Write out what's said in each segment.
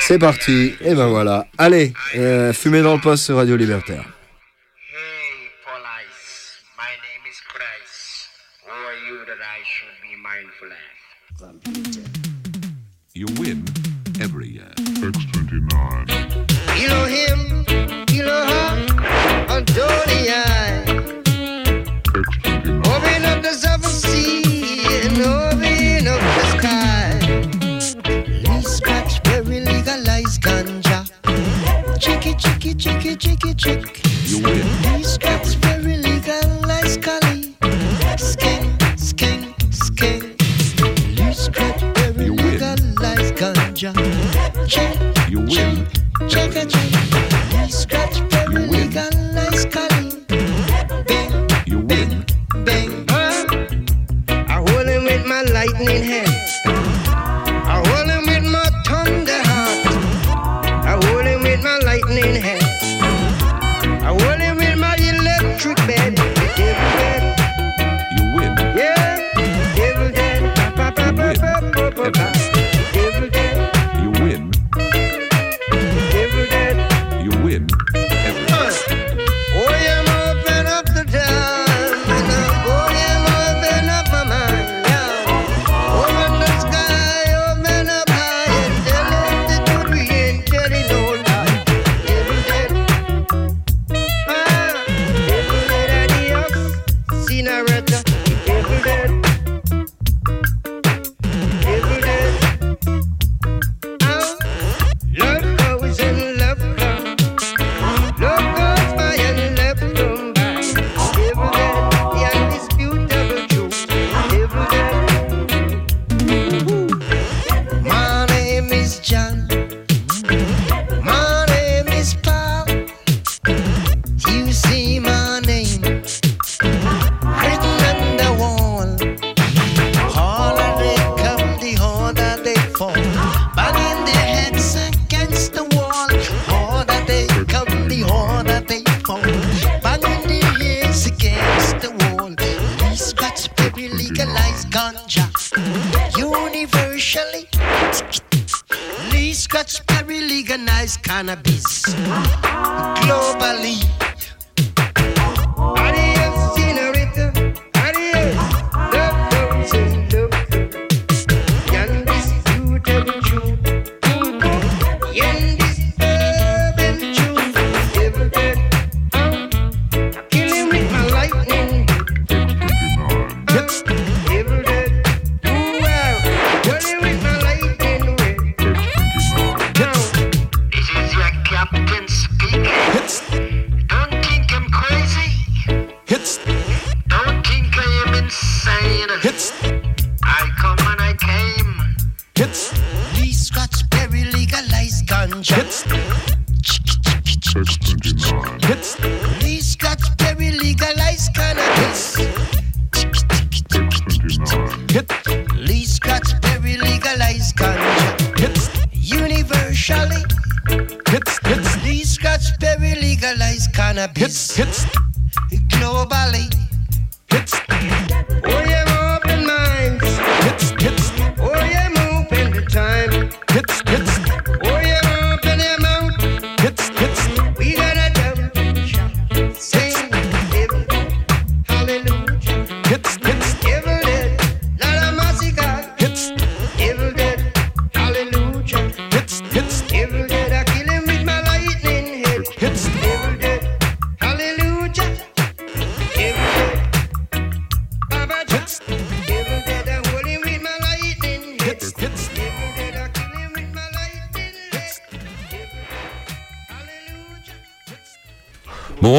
C'est parti, et ben voilà. Allez, euh, fumez dans le poste sur Radio Libertaire. You win every year. X29. You know him? chicky, chicky, chick. You win. These cats very legal, like Scully. Skank, skank, skank. These cats very legal, like ganja. Check, you win. check, check, check.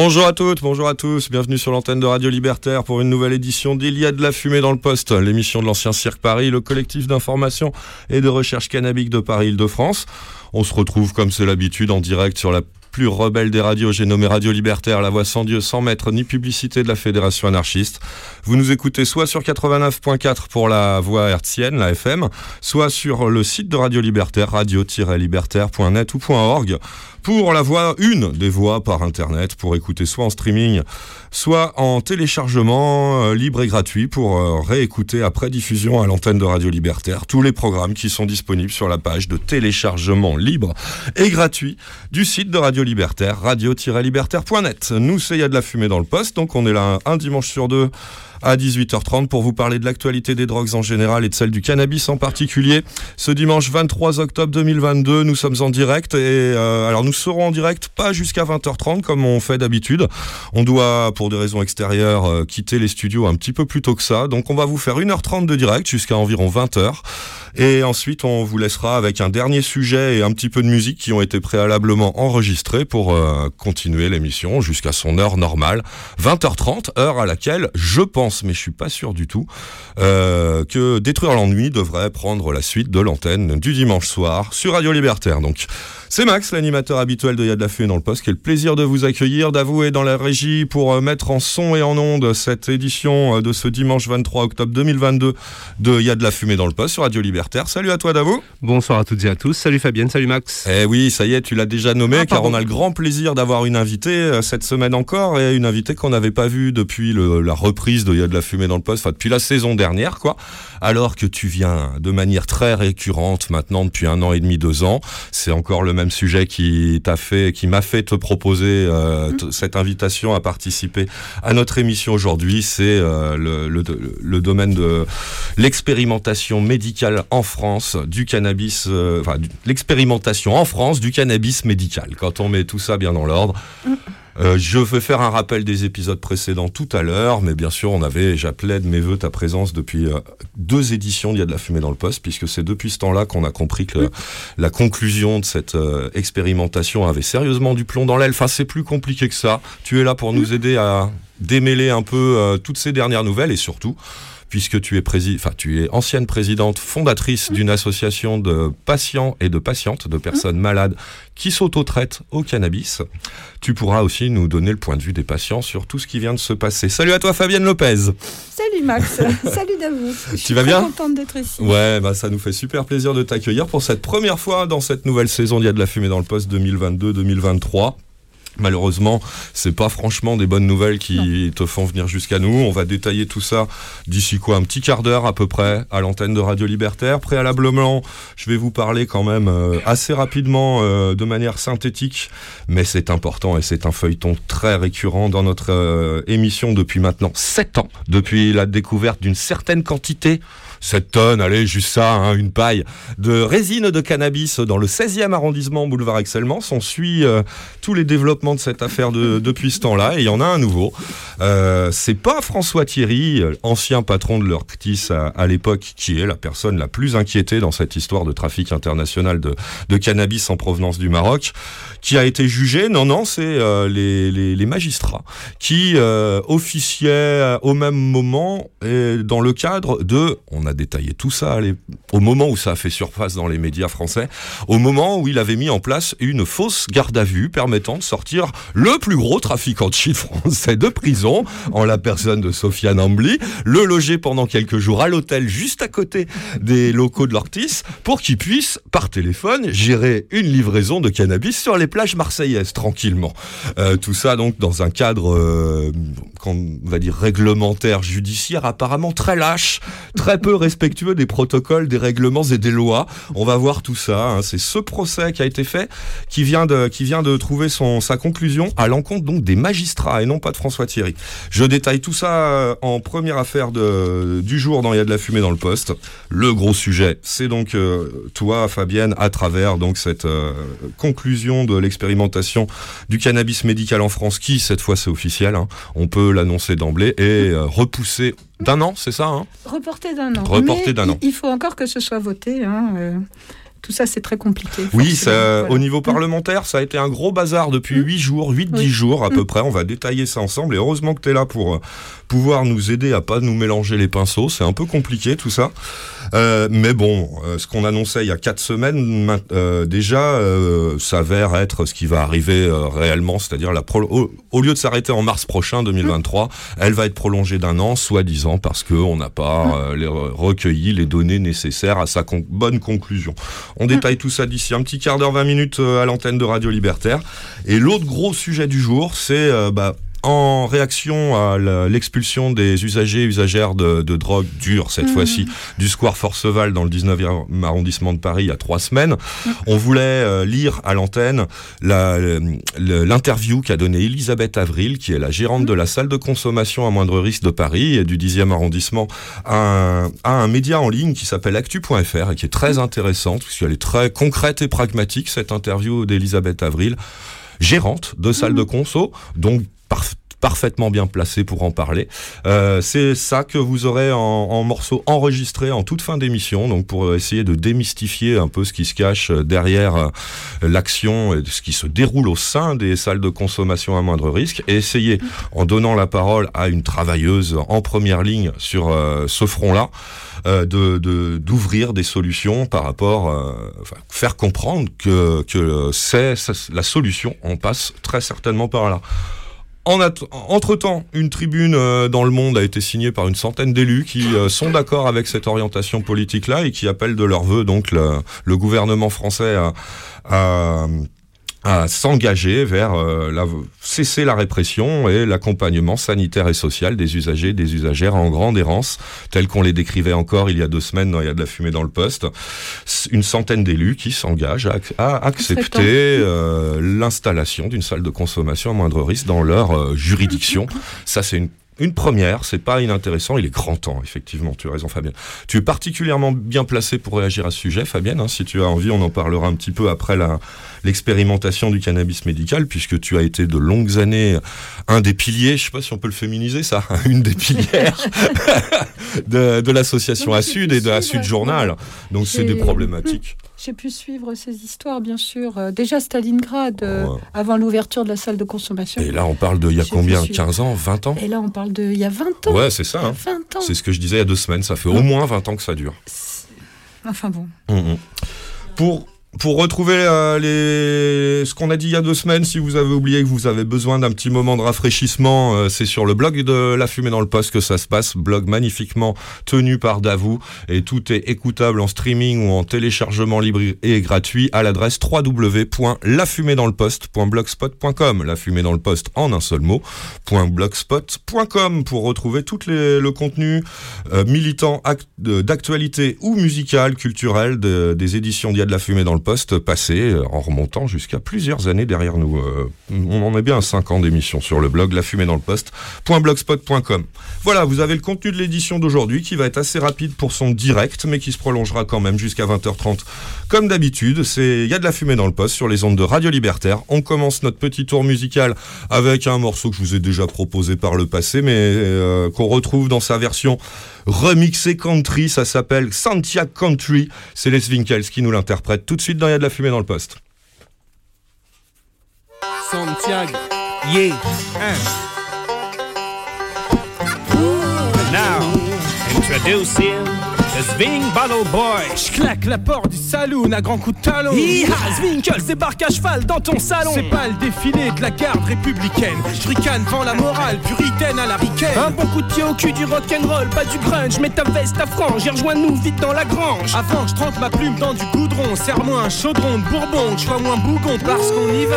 Bonjour à toutes, bonjour à tous, bienvenue sur l'antenne de Radio Libertaire pour une nouvelle édition d'Il y a de la fumée dans le poste, l'émission de l'ancien Cirque Paris, le collectif d'information et de recherche cannabique de Paris-Île-de-France. On se retrouve comme c'est l'habitude en direct sur la plus rebelle des radios, j'ai nommé Radio Libertaire, la voix sans Dieu, sans maître, ni publicité de la Fédération anarchiste. Vous nous écoutez soit sur 89.4 pour la voix hertzienne, la FM, soit sur le site de Radio Libertaire, radio-libertaire.net ou .org pour la voix, une des voix par internet pour écouter soit en streaming, soit en téléchargement euh, libre et gratuit pour euh, réécouter après diffusion à l'antenne de Radio Libertaire tous les programmes qui sont disponibles sur la page de téléchargement libre et gratuit du site de Radio Libertaire, radio-libertaire.net. Nous, c'est y de la fumée dans le poste, donc on est là un dimanche sur deux à 18h30 pour vous parler de l'actualité des drogues en général et de celle du cannabis en particulier. Ce dimanche 23 octobre 2022, nous sommes en direct et euh, alors nous serons en direct pas jusqu'à 20h30 comme on fait d'habitude. On doit pour des raisons extérieures euh, quitter les studios un petit peu plus tôt que ça. Donc on va vous faire 1h30 de direct jusqu'à environ 20h. Et ensuite, on vous laissera avec un dernier sujet et un petit peu de musique qui ont été préalablement enregistrés pour euh, continuer l'émission jusqu'à son heure normale, 20h30, heure à laquelle je pense, mais je suis pas sûr du tout, euh, que Détruire l'ennui devrait prendre la suite de l'antenne du dimanche soir sur Radio Libertaire. Donc, c'est Max, l'animateur habituel de Yad la Fumée dans le poste, le plaisir de vous accueillir, d'avouer dans la régie pour euh, mettre en son et en onde cette édition euh, de ce dimanche 23 octobre 2022 de Yad la Fumée dans le poste sur Radio Libertaire. Salut à toi, Davou. Bonsoir à toutes et à tous. Salut Fabienne, salut Max. Eh oui, ça y est, tu l'as déjà nommé, Ah, car on a le grand plaisir d'avoir une invitée cette semaine encore, et une invitée qu'on n'avait pas vue depuis le- la reprise de Yad la Fumée dans le poste, enfin depuis la saison dernière, quoi. Alors que tu viens de manière très récurrente maintenant depuis un an et demi, deux ans. C'est encore le même sujet qui t'a fait, qui m'a fait te proposer euh, t- cette invitation à participer à notre émission aujourd'hui. C'est euh, le, le- le domaine de l'expérimentation médicale en France du cannabis, euh, enfin l'expérimentation en France du cannabis médical. Quand on met tout ça bien dans l'ordre. Euh, je vais faire un rappel des épisodes précédents tout à l'heure, mais bien sûr, on avait, j'appelais de mes voeux ta présence depuis euh, deux éditions d'Il y a de la fumée dans le poste, puisque c'est depuis ce temps-là qu'on a compris que le- la conclusion de cette euh, expérimentation avait sérieusement du plomb dans l'aile. Enfin, c'est plus compliqué que ça. Tu es là pour nous aider à démêler un peu toutes ces dernières nouvelles et surtout puisque tu es, prési- enfin, tu es ancienne présidente fondatrice d'une association de patients et de patientes, de personnes malades qui s'auto-traitent au cannabis. Tu pourras aussi nous donner le point de vue des patients sur tout ce qui vient de se passer. Salut à toi Fabienne Lopez. Salut Max, salut Davou. Je suis vas très bien contente d'être ici. Ouais, bah ça nous fait super plaisir de t'accueillir pour cette première fois dans cette nouvelle saison d'Il y a de la fumée dans le poste 2022-2023. Malheureusement, c'est pas franchement des bonnes nouvelles qui te font venir jusqu'à nous. On va détailler tout ça d'ici quoi un petit quart d'heure à peu près à l'antenne de Radio Libertaire. Préalablement, je vais vous parler quand même euh, assez rapidement euh, de manière synthétique, mais c'est important et c'est un feuilleton très récurrent dans notre euh, émission depuis maintenant 7 ans, depuis la découverte d'une certaine quantité 7 tonnes, allez, juste ça, hein, une paille, de résine de cannabis dans le 16e arrondissement, boulevard Excelmans. On suit euh, tous les développements de cette affaire de- depuis ce temps-là, et il y en a un nouveau. Euh, c'est pas François Thierry, ancien patron de l'Orctis à, l'époque, qui est la personne la plus inquiétée dans cette histoire de trafic international de, cannabis en provenance du Maroc, qui a été jugé. Non, non, c'est euh, les, magistrats qui euh, officiaient au même moment et dans le cadre de, a détaillé tout ça au moment où ça a fait surface dans les médias français, au moment où il avait mis en place une fausse garde à vue permettant de sortir le plus gros trafiquant de shit français de prison, en la personne de Sofiane Ambly, le loger pendant quelques jours à l'hôtel juste à côté des locaux de l'Ortis pour qu'il puisse, par téléphone, gérer une livraison de cannabis sur les plages marseillaises tranquillement. Euh, tout ça donc dans un cadre, euh, qu'on va dire réglementaire, judiciaire, apparemment très lâche, très peu respectueux des protocoles, des règlements et des lois. On va voir tout ça. hein. C'est ce procès qui a été fait qui vient de, qui vient de trouver son, sa conclusion à l'encontre donc des magistrats et non pas de François Thierry. Je détaille tout ça euh, en première affaire du jour dans Il y a de la fumée dans le poste. Le gros sujet, c'est donc euh, toi, Fabienne, à travers donc cette euh, conclusion de l'expérimentation du cannabis médical en France, qui cette fois c'est officiel, hein, on peut l'annoncer d'emblée, et repoussé d'un an, c'est ça hein Reporté d'un an. Reporté d'un an. Il faut encore que ce soit voté. hein, euh, tout ça, c'est très compliqué. Oui, ça, Voilà. au niveau parlementaire, ça a été un gros bazar depuis Mm. 8 jours, 8-10 Oui. jours à peu Mm. près. On va détailler ça ensemble. Et heureusement que tu es là pour euh, pouvoir nous aider à pas nous mélanger les pinceaux. C'est un peu compliqué tout ça. Euh, mais bon, euh, ce qu'on annonçait il y a 4 semaines, main- euh, déjà, euh, s'avère être ce qui va arriver euh, réellement. C'est-à-dire, la pro- au, au lieu de s'arrêter en mars prochain, 2023, elle va être prolongée d'un an, soi-disant, parce qu'on n'a pas euh, les re- recueilli les données nécessaires à sa con- bonne conclusion. On détaille tout ça d'ici un petit quart d'heure, 20 minutes euh, à l'antenne de Radio Libertaire. Et l'autre gros sujet du jour, c'est euh, bah, en réaction à l'expulsion des usagers et usagères de, de drogue dure, cette fois-ci, du square Forceval dans le 19e arrondissement de Paris il y a trois semaines, on voulait euh, lire à l'antenne l'interview qu'a donnée Elisabeth Avril, qui est la gérante de la salle de consommation à moindre risque de Paris et du 10e arrondissement, à un, à un média en ligne qui s'appelle actu.fr et qui est très intéressante, puisqu'elle est très concrète et pragmatique, cette interview d'Elisabeth Avril, gérante de salle de conso, donc parf- parfaitement bien placée pour en parler. Euh, c'est ça que vous aurez en, en morceaux enregistrés en toute fin d'émission, donc pour essayer de démystifier un peu ce qui se cache derrière euh, l'action et ce qui se déroule au sein des salles de consommation à moindre risque, et essayer, en donnant la parole à une travailleuse en première ligne sur euh, ce front-là, euh, de d'ouvrir des solutions par rapport, euh, enfin, faire comprendre que que c'est la solution. On passe très certainement par là. En entre-temps, une tribune euh, dans le monde a été signée par une centaine d'élus qui euh, sont d'accord avec cette orientation politique-là et qui appellent de leur vœu donc le, gouvernement français à- à s'engager vers euh, la, cesser la répression et l'accompagnement sanitaire et social des usagers et des usagères en grande errance, tels qu'on les décrivait encore il y a deux semaines Il y a de la fumée dans le poste. Une centaine d'élus qui s'engagent à, à accepter euh, l'installation d'une salle de consommation à moindre risque dans leur euh, juridiction. Ça, c'est une une première, c'est pas inintéressant, il est grand temps, effectivement, tu as raison Fabienne. Tu es particulièrement bien placé pour réagir à ce sujet, Fabienne, hein, si tu as envie, on en parlera un petit peu après l'expérimentation du cannabis médical, puisque tu as été de longues années un des piliers, je sais pas si on peut le féminiser ça, une des pilières de, de l'association j'ai et de Assud Journal. Donc c'est des problématiques. J'ai pu suivre ces histoires, bien sûr. Euh, déjà Stalingrad, euh, avant l'ouverture de la salle de consommation. Et là, on parle de il y a combien pu suivre. 15 ans 20 ans Et là, on parle de il y a 20 ans. Ouais, c'est ça. Hein. 20 ans. C'est ce que je disais il y a deux semaines, ça fait au moins 20 ans que ça dure. Enfin bon. Mhm. Pour pour retrouver euh, les ce qu'on a dit il y a deux semaines, si vous avez oublié que vous avez besoin d'un petit moment de rafraîchissement, euh, c'est sur le blog de La Fumée dans le Poste que ça se passe, blog magnifiquement tenu par Davou. Et tout est écoutable en streaming ou en téléchargement libre et gratuit à l'adresse www.lafumédansleposte.blogspot.com. La fumée dans le poste en un seul mot .blogspot.com pour retrouver tout le contenu euh, militant de- d'actualité ou musical, culturel de- des éditions d'Il y a de la fumée dans le poste passées euh, en remontant jusqu'à plusieurs années derrière nous. Euh, on en est bien à 5 ans d'émission sur le blog la fumée dans le poste.blogspot.com. Voilà, vous avez le contenu de l'édition d'aujourd'hui qui va être assez rapide pour son direct mais qui se prolongera quand même jusqu'à 20h30 comme d'habitude. C'est Il y a de la fumée dans le poste sur les ondes de Radio Libertaire. On commence notre petit tour musical avec un morceau que je vous ai déjà proposé par le passé mais euh, qu'on retrouve dans sa version remixée country. Ça s'appelle Santiago Country. C'est Les Winkels qui nous l'interprète tout de suite dans Il y a de la fumée dans le poste. Santiago. Yeah. Now, introducing the Swing Battle Boy. Je claque la porte du saloon à grands coups de talon. Hi-ha, Zwinkels débarque à cheval dans ton salon. C'est pas le défilé de la garde républicaine. Je ricane devant la morale puritaine à la ricaine. Un bon coup de pied au cul du rock'n'roll, pas du grunge. Mets ta veste, ta frange, et rejoins-nous vite dans la grange. Avant que je trempe ma plume dans du goudron, serre-moi un chaudron de bourbon, que je sois moins bougon parce qu'on y va.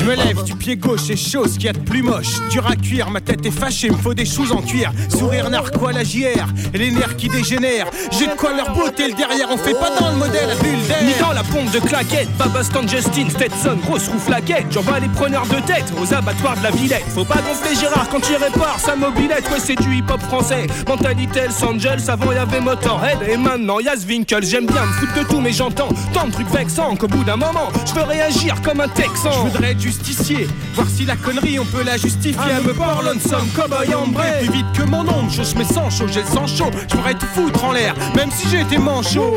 Je me lève du pied gauche et chose qu'il y a de plus moche. Dur à cuire, ma tête est fâchée, me faut des choses en cuir. Sourire narco à la JR, et les nerfs qui dégénèrent. J'ai de quoi leur beauté le derrière, on fait pas dans le modèle à bulle Ni d'air. dans la pompe de claquette, Baba Stan Justin, Stetson, grosse roue flaquette. J'envoie les preneurs de tête aux abattoirs de la Villette. Faut pas gonfler Gérard quand il répare sa mobilette. Ouais, c'est du hip hop français. Mentalité Los Angeles, avant y'avait Motorhead. Et maintenant y'a Zwinkle. J'aime bien me foutre de tout, mais j'entends tant de trucs vexants qu'au bout d'un moment, je veux réagir comme un texan. Je voudrais être justicier, voir si la connerie on peut la justifier. Ah, me parle lonesome, cowboy ambré. Plus vite que mon ombre, je mets sans chaud, j'ai le sang chaud. Je pourrais tout foutre en l'air, même si j'étais manchot.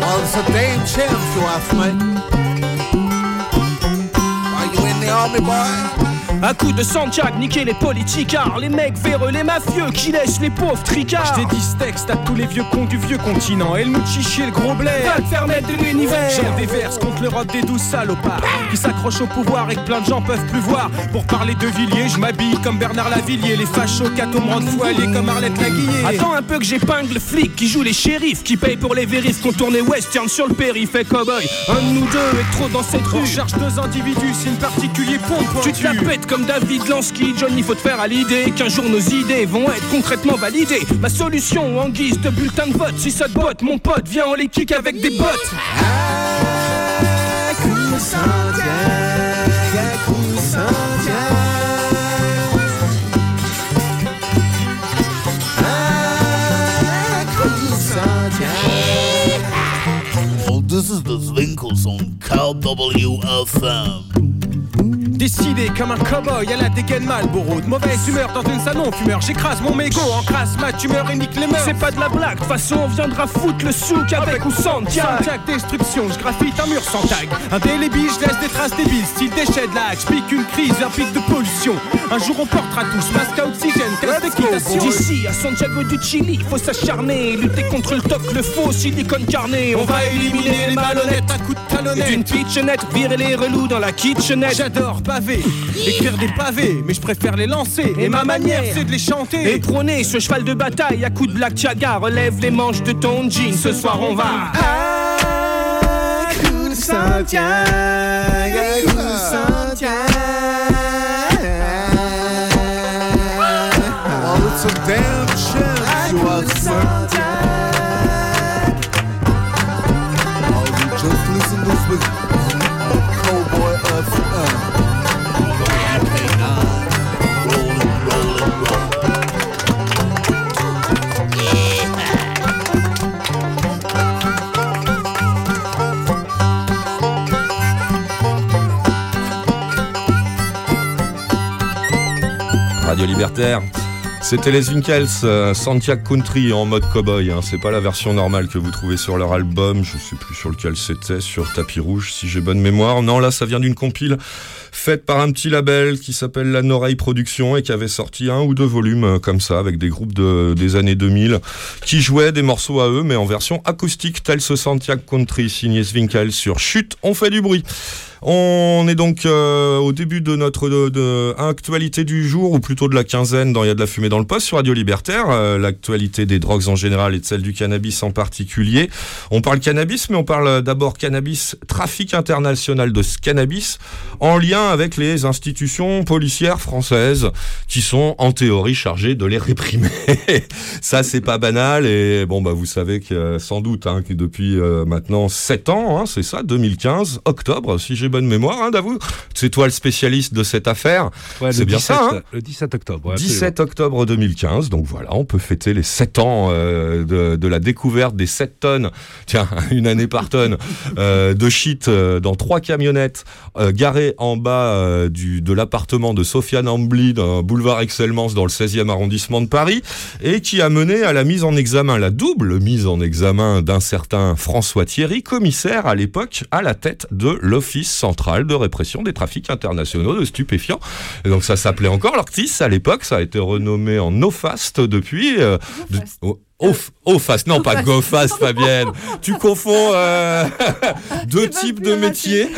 Well, it's a damn chance you have, man. Are you in the army, boy? Un coup de Santiago, niquer les politicards, les mecs véreux, les mafieux qui laissent les pauvres tricards. Dédie ce texte à tous les vieux cons du vieux continent. Et le Chichi et le gros blé. Va te faire mettre de l'univers. J'en déverse contre l'Europe des douze salopards Qui s'accrochent au pouvoir et que plein de gens peuvent plus voir Pour parler de Villiers, je m'habille comme Bernard Lavillier Les fachos catamarans de foilier comme Arlette Laguillet Attends un peu que j'épingle le flic qui joue les shérifs, qui paye pour les vérifs, contourner western sur le périph' et cowboy. Un de nous deux est trop dans cette On rue. cherche deux individus, signe particulier pompe Tu te la pètes comme David Lansky, Johnny, faut te faire à l'idée qu'un jour nos idées vont être concrètement validées. Ma solution en guise de bulletin de vote, si ça te botte, mon pote, viens on les kick avec des bottes. Oh, this is the Zwinkles on Cal WFM. Décidé comme un cowboy à la dégaine Malboro De mauvaise humeur dans une salon fumeur. J'écrase mon mégot, encrasse ma tumeur et nique les mœurs. C'est pas de la blague, de toute façon on viendra foutre le souk avec ou sans. Santiago destruction, je graffite un mur sans tag. Indélébile, je laisse des traces débiles Style déchet de lag, je pique une crise, un pic de pollution. Un jour on portera tous masque à oxygène, test d'équitation D'ici à Santiago du Chili, faut s'acharner, lutter contre le toc, le faux silicone carné. On va éliminer les malhonnêtes. À coups de Et talonnette. D'une pitchenette, virer les relous dans la kitchenette. J'adore écrire des pavés, mais je préfère les lancer. Et, ma manière, c'est de les chanter. Et prôner ce cheval de bataille à coups de black chaga, relève les manches de ton jean, ce soir on va. It's a damn chance you man. Oh, you just listen to this Libertaire. C'était les Winkels, euh, Santiago Country en mode cowboy. Hein. C'est pas la version normale que vous trouvez sur leur album. Je sais plus sur lequel c'était, sur Tapis Rouge, si j'ai bonne mémoire. Non, là, ça vient d'une compile faite par un petit label qui s'appelle La Noreille Production et qui avait sorti un ou deux volumes euh, comme ça avec des groupes de, des années 2000 qui jouaient des morceaux à eux, mais en version acoustique, tel ce Santiago Country signé Winkels sur Chute, on fait du bruit. On est donc euh, au début de notre actualité du jour, ou plutôt de la quinzaine dans Il y a de la fumée dans le poste sur Radio Libertaire. Euh, L'actualité des drogues en général et de celle du cannabis en particulier. On parle cannabis, mais on parle d'abord cannabis, trafic international de ce cannabis, en lien avec les institutions policières françaises qui sont en théorie chargées de les réprimer. Ça, c'est pas banal. Et bon, bah, vous savez que euh, sans doute hein, que depuis euh, maintenant 7 ans, hein, c'est ça, 2015, octobre, si j'ai bonne mémoire, hein, Davou. C'est toi le spécialiste de cette affaire. Ouais, C'est bien 17, ça, hein Le 17 octobre. ouais, 17 octobre 2015, donc voilà, on peut fêter les 7 ans euh, de, de la découverte des 7 tonnes, tiens, une année par tonne, euh, de shit euh, dans trois camionnettes garées en bas du, de l'appartement de Sofiane Ambly, d'un boulevard Excellence dans le 16e arrondissement de Paris, et qui a mené à la mise en examen, la double mise en examen d'un certain François Thierry, commissaire à l'époque à la tête de l'Office central de répression des trafics internationaux de stupéfiants. Et donc ça s'appelait encore l'Ortis à l'époque, ça a été renommé en NoFast depuis. euh, de- oh, Fast, non pas go fast Fabienne. Tu confonds euh, deux types de métiers.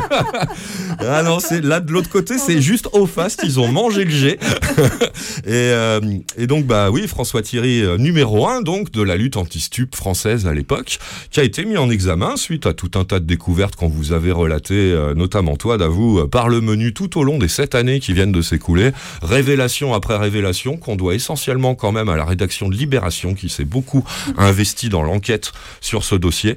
ah non, c'est là de l'autre côté, c'est juste au fast. Ils ont mangé le G. et, euh, et donc bah oui, François Thierry euh, numéro un donc de la lutte anti-stup française à l'époque, qui a été mis en examen suite à tout un tas de découvertes qu'on vous avait relatées, notamment toi, d'avoue, par le menu tout au long des sept années qui viennent de s'écouler, révélation après révélation qu'on doit essentiellement quand même à la rédaction de Libération qui s'est beaucoup investi dans l'enquête sur ce dossier.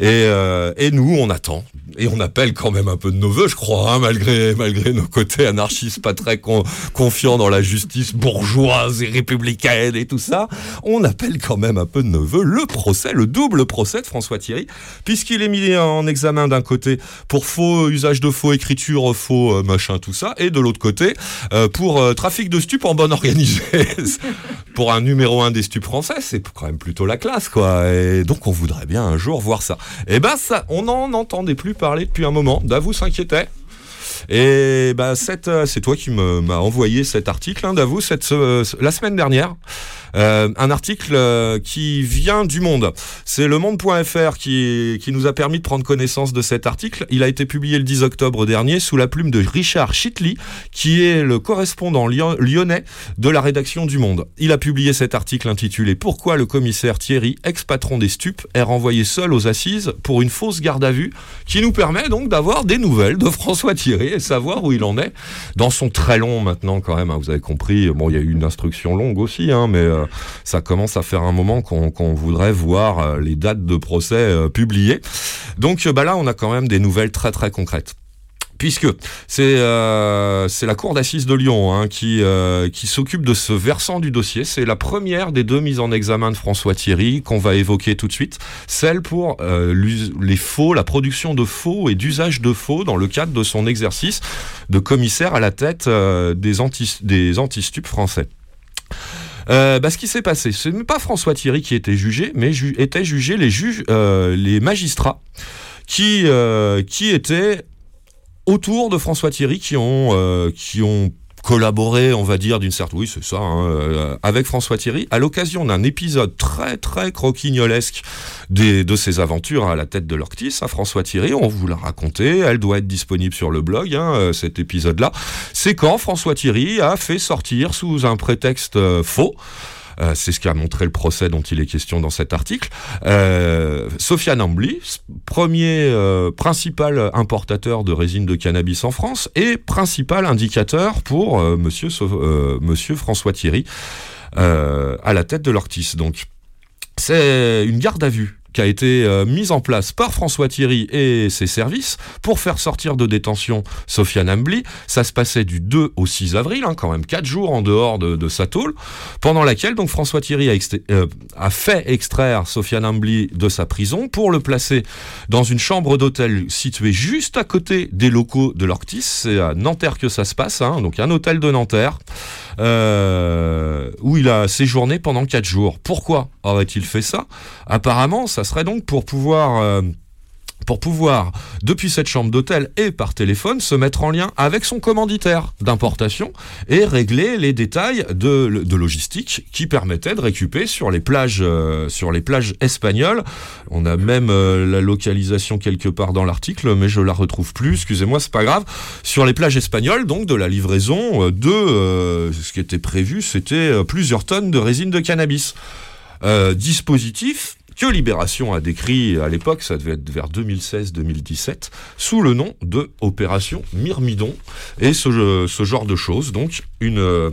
Et, euh, nous, on attend et on appelle quand même un peu de nos voeux, je crois, hein, malgré malgré nos côtés anarchistes pas très con- confiants dans la justice bourgeoise et républicaine et tout ça, on appelle quand même un peu de nos voeux le procès, le double procès de François Thierry, puisqu'il est mis en examen d'un côté pour faux usage de faux écriture, faux euh, machin, tout ça, et de l'autre côté euh, pour euh, trafic de stupes en bonne organisée. pour un numéro un des stupes français, c'est quand même plutôt la classe, quoi. Et donc on voudrait bien un jour voir ça. Et ben ça, on n'en entendait plus parler depuis un moment. Davou s'inquiétait. Et bah, c'est toi qui m'as envoyé cet article, hein, Davou, cette, la semaine dernière. Euh, un article euh, qui vient du Monde. C'est le Monde.fr qui, nous a permis de prendre connaissance de cet article. Il a été publié le 10 octobre dernier sous la plume de Richard Chitley, qui est le correspondant lyon- lyonnais de la rédaction du Monde. Il a publié cet article intitulé Pourquoi le commissaire Thierry, ex-patron des stupes, est renvoyé seul aux assises pour une fausse garde à vue, qui nous permet donc d'avoir des nouvelles de François Thierry savoir où il en est dans son très long maintenant quand même. hein, vous avez compris. Bon, il y a eu une instruction longue aussi, hein, mais euh, ça commence à faire un moment qu'on voudrait voir euh, les dates de procès euh, publiées. Donc bah là, on a quand même des nouvelles très très concrètes. Puisque c'est euh, c'est la cour d'assises de Lyon hein, qui, euh, qui s'occupe de ce versant du dossier. C'est la première des deux mises en examen de François Thierry qu'on va évoquer tout de suite. Celle pour euh, les faux, la production de faux et d'usage de faux dans le cadre de son exercice de commissaire à la tête euh, des anti des antistupes français. Euh, bah, ce qui s'est passé, ce n'est pas François Thierry qui était jugé, mais étaient jugés les juges, euh, les magistrats qui euh, qui étaient autour de François Thierry, qui ont euh, qui ont collaboré, on va dire, d'une certaine, oui, c'est ça, hein, euh, avec François Thierry, à l'occasion d'un épisode très, très croquignolesque des, de ses aventures à la tête de l'Orctis, à François Thierry, on vous l'a raconté, elle doit être disponible sur le blog, hein, euh, cet épisode-là. C'est quand François Thierry a fait sortir sous un prétexte faux, euh, c'est ce qu'a montré le procès dont il est question dans cet article. Euh, Sofiane Ambly, premier euh, principal importateur de résine de cannabis en France et principal indicateur pour euh, monsieur, euh, François Thierry à la tête de l'Ortis. Donc, c'est une garde à vue qui a été euh, mise en place par François Thierry et ses services pour faire sortir de détention Sofiane Ambly. Ça se passait du 2 au 6 avril, hein, quand même quatre jours en dehors de, de sa tôle, pendant laquelle donc François Thierry a, euh, fait extraire Sofiane Ambly de sa prison pour le placer dans une chambre d'hôtel située juste à côté des locaux de l'Orctis. C'est à Nanterre que ça se passe, hein, donc un hôtel de Nanterre euh, où il a séjourné pendant quatre jours. Pourquoi aurait-il fait ça? Apparemment, ça serait donc pour pouvoir... euh, pour pouvoir, depuis cette chambre d'hôtel et par téléphone, se mettre en lien avec son commanditaire d'importation et régler les détails de, logistique qui permettaient de récupérer sur les plages, euh, sur les plages espagnoles. On a même euh, la localisation quelque part dans l'article, mais je la retrouve plus. Excusez-moi, c'est pas grave. Sur les plages espagnoles, donc de la livraison euh, de euh, ce qui était prévu, c'était plusieurs tonnes de résine de cannabis. Dispositif que Libération a décrit à l'époque, ça devait être vers 2016-2017, sous le nom de Opération Myrmidon. Et ce, genre de choses, donc une, euh,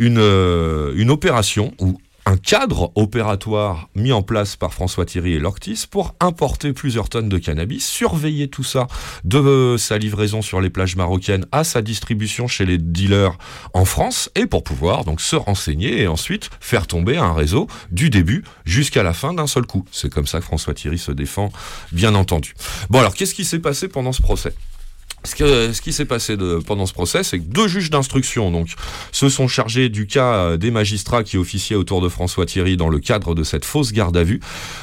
euh, une opération où un cadre opératoire mis en place par François Thierry et l'Orctis pour importer plusieurs tonnes de cannabis, surveiller tout ça de euh, sa livraison sur les plages marocaines à sa distribution chez les dealers en France et pour pouvoir donc se renseigner et ensuite faire tomber un réseau du début jusqu'à la fin d'un seul coup. C'est comme ça que François Thierry se défend, bien entendu. Bon alors qu'est-ce qui s'est passé pendant ce procès? Ce, que- ce qui s'est passé pendant ce procès, c'est que deux juges d'instruction donc, se sont chargés du cas euh, des magistrats qui officiaient autour de François Thierry dans le cadre de cette fausse garde à vue.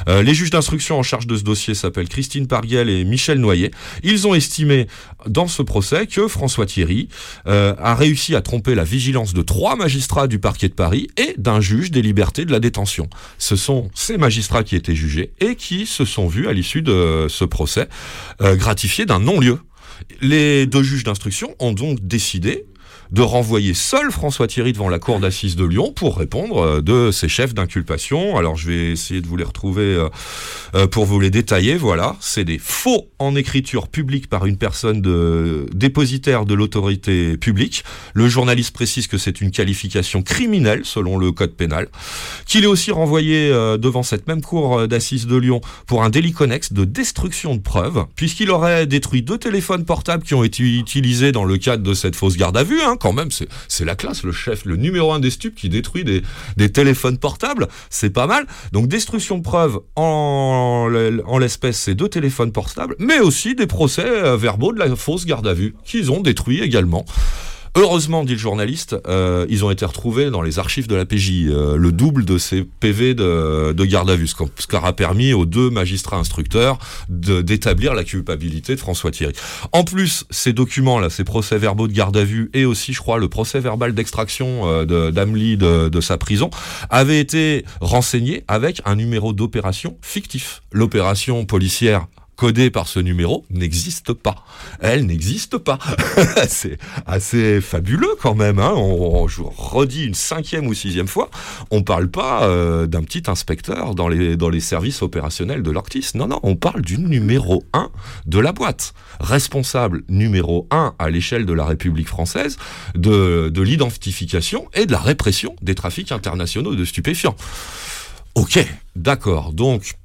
Euh, les juges d'instruction en charge de ce dossier s'appellent Christine Parguel et Michel Noyer. Ils ont estimé dans ce procès que François Thierry euh, a réussi à tromper la vigilance de trois magistrats du parquet de Paris et d'un juge des libertés de la détention. Ce sont ces magistrats qui étaient jugés et qui se sont vus à l'issue de ce procès euh, gratifiés d'un non-lieu. Les deux juges d'instruction ont donc décidé de renvoyer seul François Thierry devant la cour d'assises de Lyon pour répondre euh, de ses chefs d'inculpation. Alors je vais essayer de vous les retrouver euh, euh, pour vous les détailler. Voilà, c'est des faux en écriture publique par une personne de, dépositaire de l'autorité publique. Le journaliste précise que c'est une qualification criminelle selon le code pénal. Qu'il est aussi renvoyé devant cette même cour d'assises de Lyon pour un délit connexe de destruction de preuves, puisqu'il aurait détruit deux téléphones portables qui ont été utilisés dans le cadre de cette fausse garde à vue. Hein, quand même, c'est la classe, le chef, le numéro un des stupes qui détruit des, téléphones portables, c'est pas mal. Donc destruction de preuves en, en l'espèce, c'est deux téléphones portables, mais aussi des procès euh, verbaux de la fausse garde à vue qu'ils ont détruits également. Heureusement, dit le journaliste, euh, ils ont été retrouvés dans les archives de la PJ, euh, le double de ces PV de, de garde à vue, ce qui aura permis aux deux magistrats instructeurs d'établir la culpabilité de François Thierry. En plus, ces documents-là, ces procès-verbaux de garde à vue et aussi, je crois, le procès-verbal d'extraction euh, de- de, de sa prison, avaient été renseignés avec un numéro d'opération fictif. L'opération policière codée par ce numéro n'existe pas. Elle n'existe pas. c'est assez fabuleux quand même. Hein. On, je vous redis une cinquième ou sixième fois, on parle pas euh, d'un petit inspecteur dans les, services opérationnels de l'Ortis. Non, non, on parle du numéro 1 de la boîte. Responsable numéro 1 à l'échelle de la République française de l'identification et de la répression des trafics internationaux de stupéfiants. Ok, d'accord. Donc,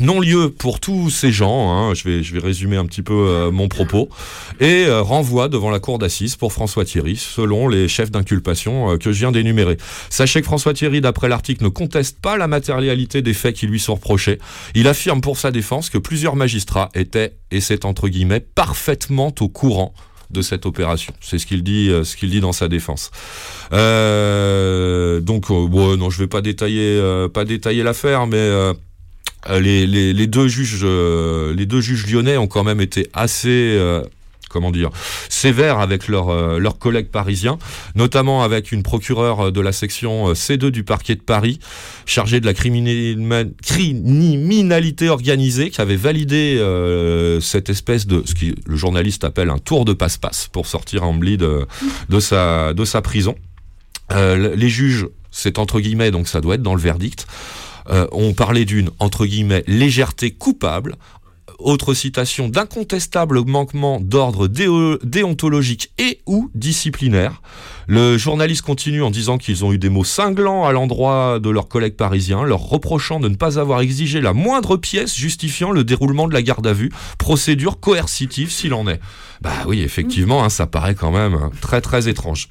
non-lieu pour tous ces gens, hein, je, vais, je vais résumer un petit peu euh, mon propos, et euh, renvoi devant la cour d'assises pour François Thierry, selon les chefs d'inculpation euh, que je viens d'énumérer. Sachez que François Thierry, d'après l'article, ne conteste pas la matérialité des faits qui lui sont reprochés. Il affirme pour sa défense que plusieurs magistrats étaient, et c'est entre guillemets, parfaitement au courant de cette opération. C'est ce qu'il dit, euh, ce qu'il dit dans sa défense. Donc, bon, non, je vais pas détailler, pas détailler l'affaire, mais les, les, les deux juges, euh, les deux juges lyonnais ont quand même été assez, euh, comment dire, sévères avec leurs euh, collègues parisiens, notamment avec une procureure de la section euh, C2 du parquet de Paris, chargée de la criminali- criminalité organisée, qui avait validé euh, cette espèce de, ce que le journaliste appelle un tour de passe-passe pour sortir Ambly de, de sa de sa prison. Euh, les juges, c'est entre guillemets, donc ça doit être dans le verdict, euh, ont parlé d'une, entre guillemets, légèreté coupable. Autre citation, d'incontestable manquement d'ordre déo- déontologique et ou disciplinaire. Le journaliste continue en disant qu'ils ont eu des mots cinglants à l'endroit de leurs collègues parisiens, leur reprochant de ne pas avoir exigé la moindre pièce justifiant le déroulement de la garde à vue, procédure coercitive s'il en est. Bah oui, effectivement, hein, ça paraît quand même hein, très très étrange.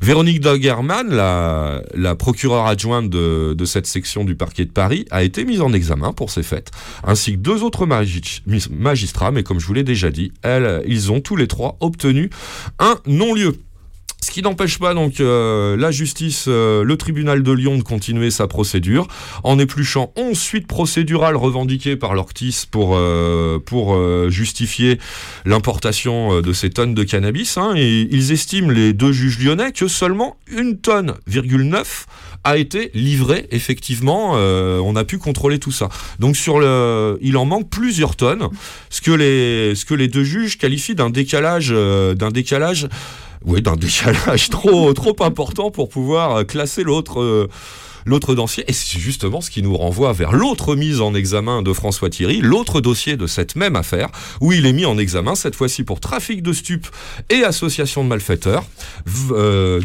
Véronique Dogerman, la, procureure adjointe de, cette section du parquet de Paris, a été mise en examen pour ces faits, ainsi que deux autres magistrats, mais comme je vous l'ai déjà dit, ils ont tous les trois obtenu un non-lieu. Ce qui n'empêche pas donc euh, la justice, euh, le tribunal de Lyon de continuer sa procédure en épluchant 11 suites procédurales revendiquées par l'Ortis pour, euh, pour euh, justifier l'importation de ces tonnes de cannabis. hein, ils estiment, les deux juges lyonnais, que seulement une tonne, virgule 9, a été livrée effectivement. on a pu contrôler tout ça. Donc sur le, il en manque plusieurs tonnes, ce que les, ce que les deux juges qualifient d'un décalage, d'un décalage oui, d'un décalage trop, trop important pour pouvoir euh, classer l'autre. euh, L'autre dossier, et c'est justement ce qui nous renvoie vers l'autre mise en examen de François Thierry, l'autre dossier de cette même affaire, où il est mis en examen, cette fois-ci pour trafic de stupes et association de malfaiteurs. Euh,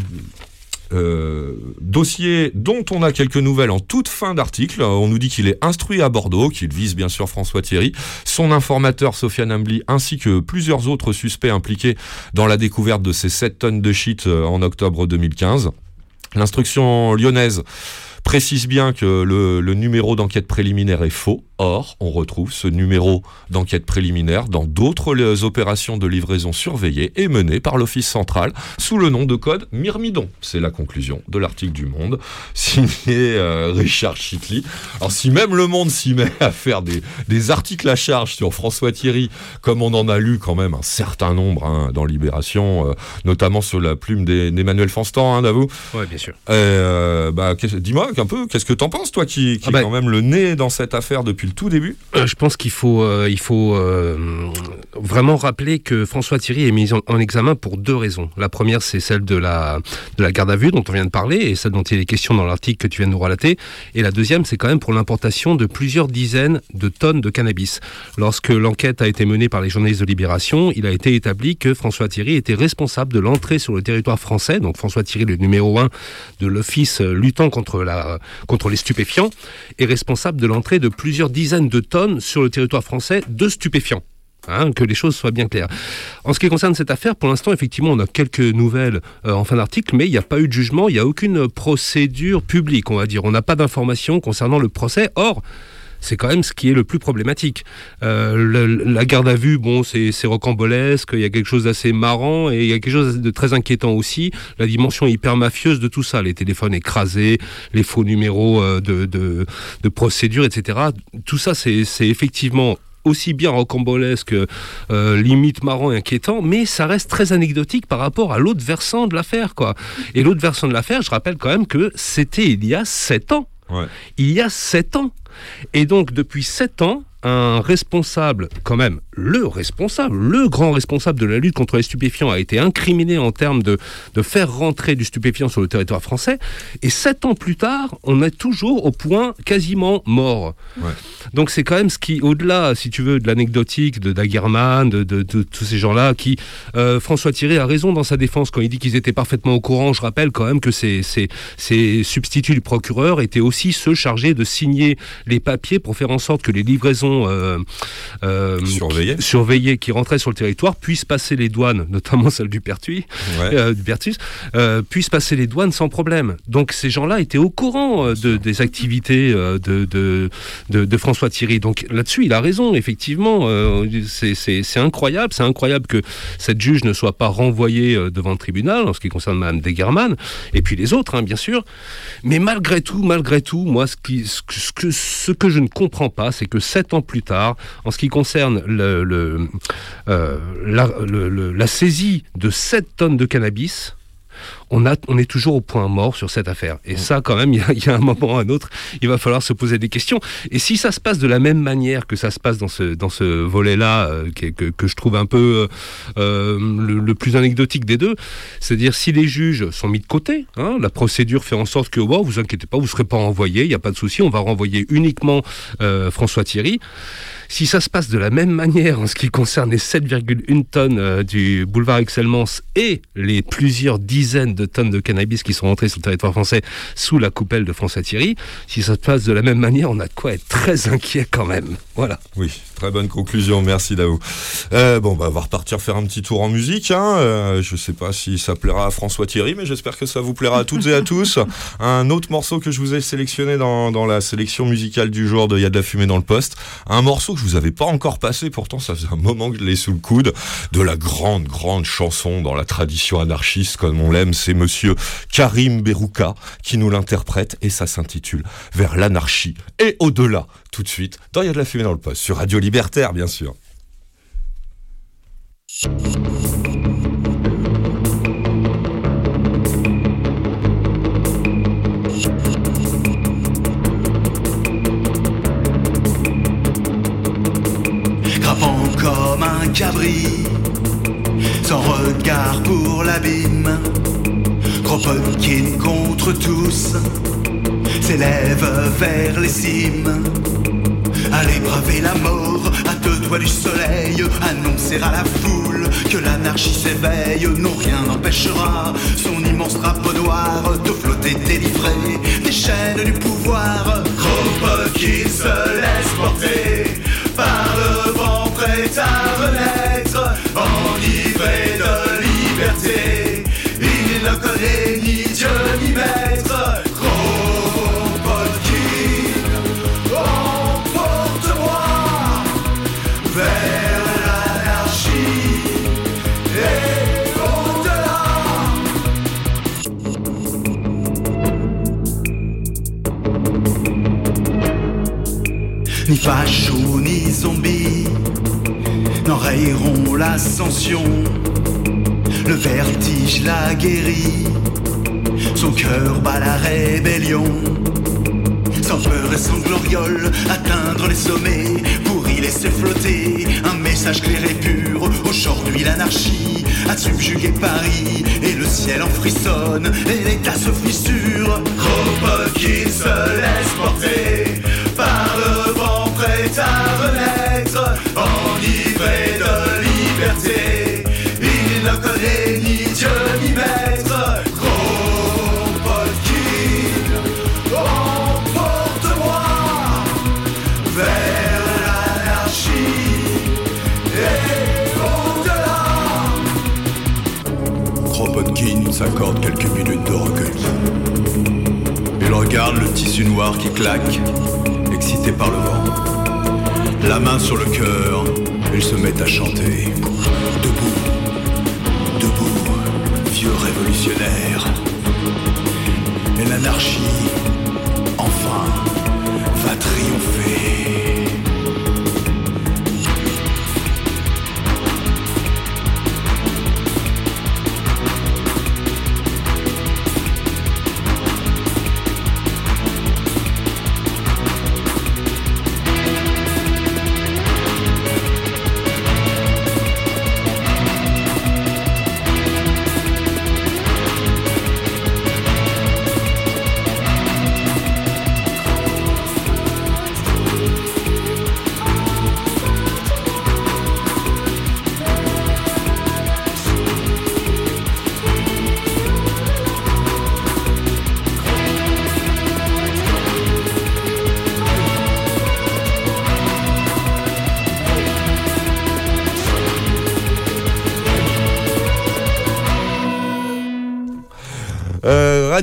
euh, dossier dont on a quelques nouvelles en toute fin d'article. On nous dit qu'il est instruit à Bordeaux, qu'il vise bien sûr François Thierry, son informateur Sofiane Ambly, ainsi que plusieurs autres suspects impliqués dans la découverte de ces 7 tonnes de shit euh, en octobre 2015. L'instruction lyonnaise précise bien que le, le numéro d'enquête préliminaire est faux. Or, on retrouve ce numéro d'enquête préliminaire dans d'autres opérations de livraison surveillées et menées par l'Office central sous le nom de code Myrmidon. C'est la conclusion de l'article du Monde, signé euh, Richard Chitley. Alors si même le Monde s'y met à faire des, des articles à charge sur François Thierry, comme on en a lu quand même un certain nombre hein, dans Libération, euh, notamment sur la plume d'Emmanuel Fanstan, hein, d'avoue. Ouais, bien sûr. Euh, bah, qu'est-ce- un peu, qu'est-ce que t'en penses, toi, qui, qui Ah bah- est quand même le nez dans cette affaire depuis le tout début? Euh, je pense qu'il faut, euh, il faut euh, vraiment rappeler que François Thierry est mis en, en examen pour deux raisons. La première, c'est celle de la, de la garde à vue dont on vient de parler et celle dont il est question dans l'article que tu viens de nous relater. Et la deuxième, c'est quand même pour l'importation de plusieurs dizaines de tonnes de cannabis. Lorsque l'enquête a été menée par les journalistes de Libération, il a été établi que François Thierry était responsable de l'entrée sur le territoire français. Donc François Thierry, le numéro un de l'office luttant contre, la, contre les stupéfiants, est responsable de l'entrée de plusieurs dizaines de tonnes sur le territoire français de stupéfiants. Hein, que les choses soient bien claires. En ce qui concerne cette affaire, pour l'instant, effectivement, on a quelques nouvelles euh, en fin d'article, mais il n'y a pas eu de jugement, il n'y a aucune procédure publique, on va dire. On n'a pas d'informations concernant le procès. Or, c'est quand même ce qui est le plus problématique. Euh, la garde à vue, bon, c'est rocambolesque, il y a quelque chose d'assez marrant et il y a quelque chose de très inquiétant aussi, la dimension hyper mafieuse de tout ça, les téléphones écrasés, les faux numéros euh, de, de, etc. Tout ça, c'est c'est effectivement aussi bien rocambolesque, euh, limite marrant et inquiétant, mais ça reste très anecdotique par rapport à l'autre versant de l'affaire, quoi. Et l'autre versant de l'affaire, je rappelle quand même que c'était il y a sept ans. Ouais. Il y a sept ans. Et donc, depuis sept ans, un responsable, quand même, le responsable, le grand responsable de la lutte contre les stupéfiants a été incriminé en termes de, de faire rentrer du stupéfiant sur le territoire français. Et sept ans plus tard, on est toujours au point quasiment mort. Ouais. Donc c'est quand même ce qui, au-delà, si tu veux, de l'anecdotique de Daguerman, de, de- de tous ces gens-là, qui euh, François Thierry a raison dans sa défense quand il dit qu'ils étaient parfaitement au courant. Je rappelle quand même que ces, ces, ces substituts du procureur étaient aussi ceux chargés de signer les papiers pour faire en sorte que les livraisons euh, euh, Surveillées. qui- surveillées qui rentraient sur le territoire puissent passer les douanes, notamment celle du Pertuis, Ouais. euh, du euh, puissent passer les douanes sans problème. Donc ces gens-là étaient au courant euh, de, des activités euh, de, de, de, François Thierry. Donc là-dessus, il a raison, effectivement. euh, c'est- incroyable, c'est incroyable que cette juge ne soit pas renvoyée euh, devant le tribunal en ce qui concerne Mme Degerman, et puis les autres, hein, bien sûr. Mais malgré tout, malgré tout, moi, ce, qui, ce que, ce que je ne comprends pas, c'est que sept ans plus tard, en ce qui concerne euh, la, la saisie de 7 tonnes de cannabis, on, a, on est toujours au point mort sur cette affaire. Et ça, quand même, il y, a- un moment ou un autre, il va falloir se poser des questions. Et si ça se passe de la même manière que ça se passe dans ce, dans ce volet-là, euh, que, que je trouve un peu euh, euh, le, plus anecdotique des deux, c'est-à-dire si les juges sont mis de côté, hein, la procédure fait en sorte que, wow, vous inquiétez pas, vous ne serez pas renvoyé, il n'y a pas de souci, on va renvoyer uniquement François Thierry. Si ça se passe de la même manière en ce qui concerne les 7,1 tonnes euh, du boulevard Excellence et les plusieurs dizaines de tonnes de cannabis qui sont rentrées sur le territoire français sous la coupelle de François Thierry, si ça se passe de la même manière, on a de quoi être très inquiet quand même. Voilà. Oui, très bonne conclusion, merci Dao. Euh, bon, bah, on va repartir faire un petit tour en musique. Hein. Euh, je sais pas si ça plaira à François Thierry, mais j'espère que ça vous plaira à toutes et à tous. Un autre morceau que je vous ai sélectionné dans, dans la sélection musicale du jour de Y a de la fumée dans le poste. Un morceau que je vous avais pas encore passé, pourtant ça faisait un moment que je l'ai sous le coude. De la grande, grande chanson dans la tradition anarchiste, comme on l'aime, c'est monsieur Karim Berouka qui nous l'interprète et ça s'intitule Vers l'anarchie et au-delà. Tout de suite, dans Y a de la fumée dans le poste, sur Radio Libertaire, bien sûr. Un cabri, sans regard pour l'abîme, Kropotkin contre tous, s'élève vers les cimes. Allez braver la mort à deux doigts du soleil, annoncer à la foule que l'anarchie s'éveille. Non, rien n'empêchera son immense drapeau noir de flotter délivré des chaînes du pouvoir. Kropotkin se laisse porter ni fachos, ni zombies n'enrayeront l'ascension. Le vertige l'a guéri, son cœur bat la rébellion. Sans peur et sans gloriole, atteindre les sommets pour y laisser flotter un message clair et pur. Aujourd'hui, l'anarchie a subjugué Paris et le ciel en frissonne et l'État se fissure. Kropotkin se laisse porter s'accorde quelques minutes de recueillement. Il regarde le tissu noir qui claque, excité par le vent. La main sur le cœur, il se met à chanter. Debout, debout, vieux révolutionnaire. Et l'anarchie, enfin, va triompher.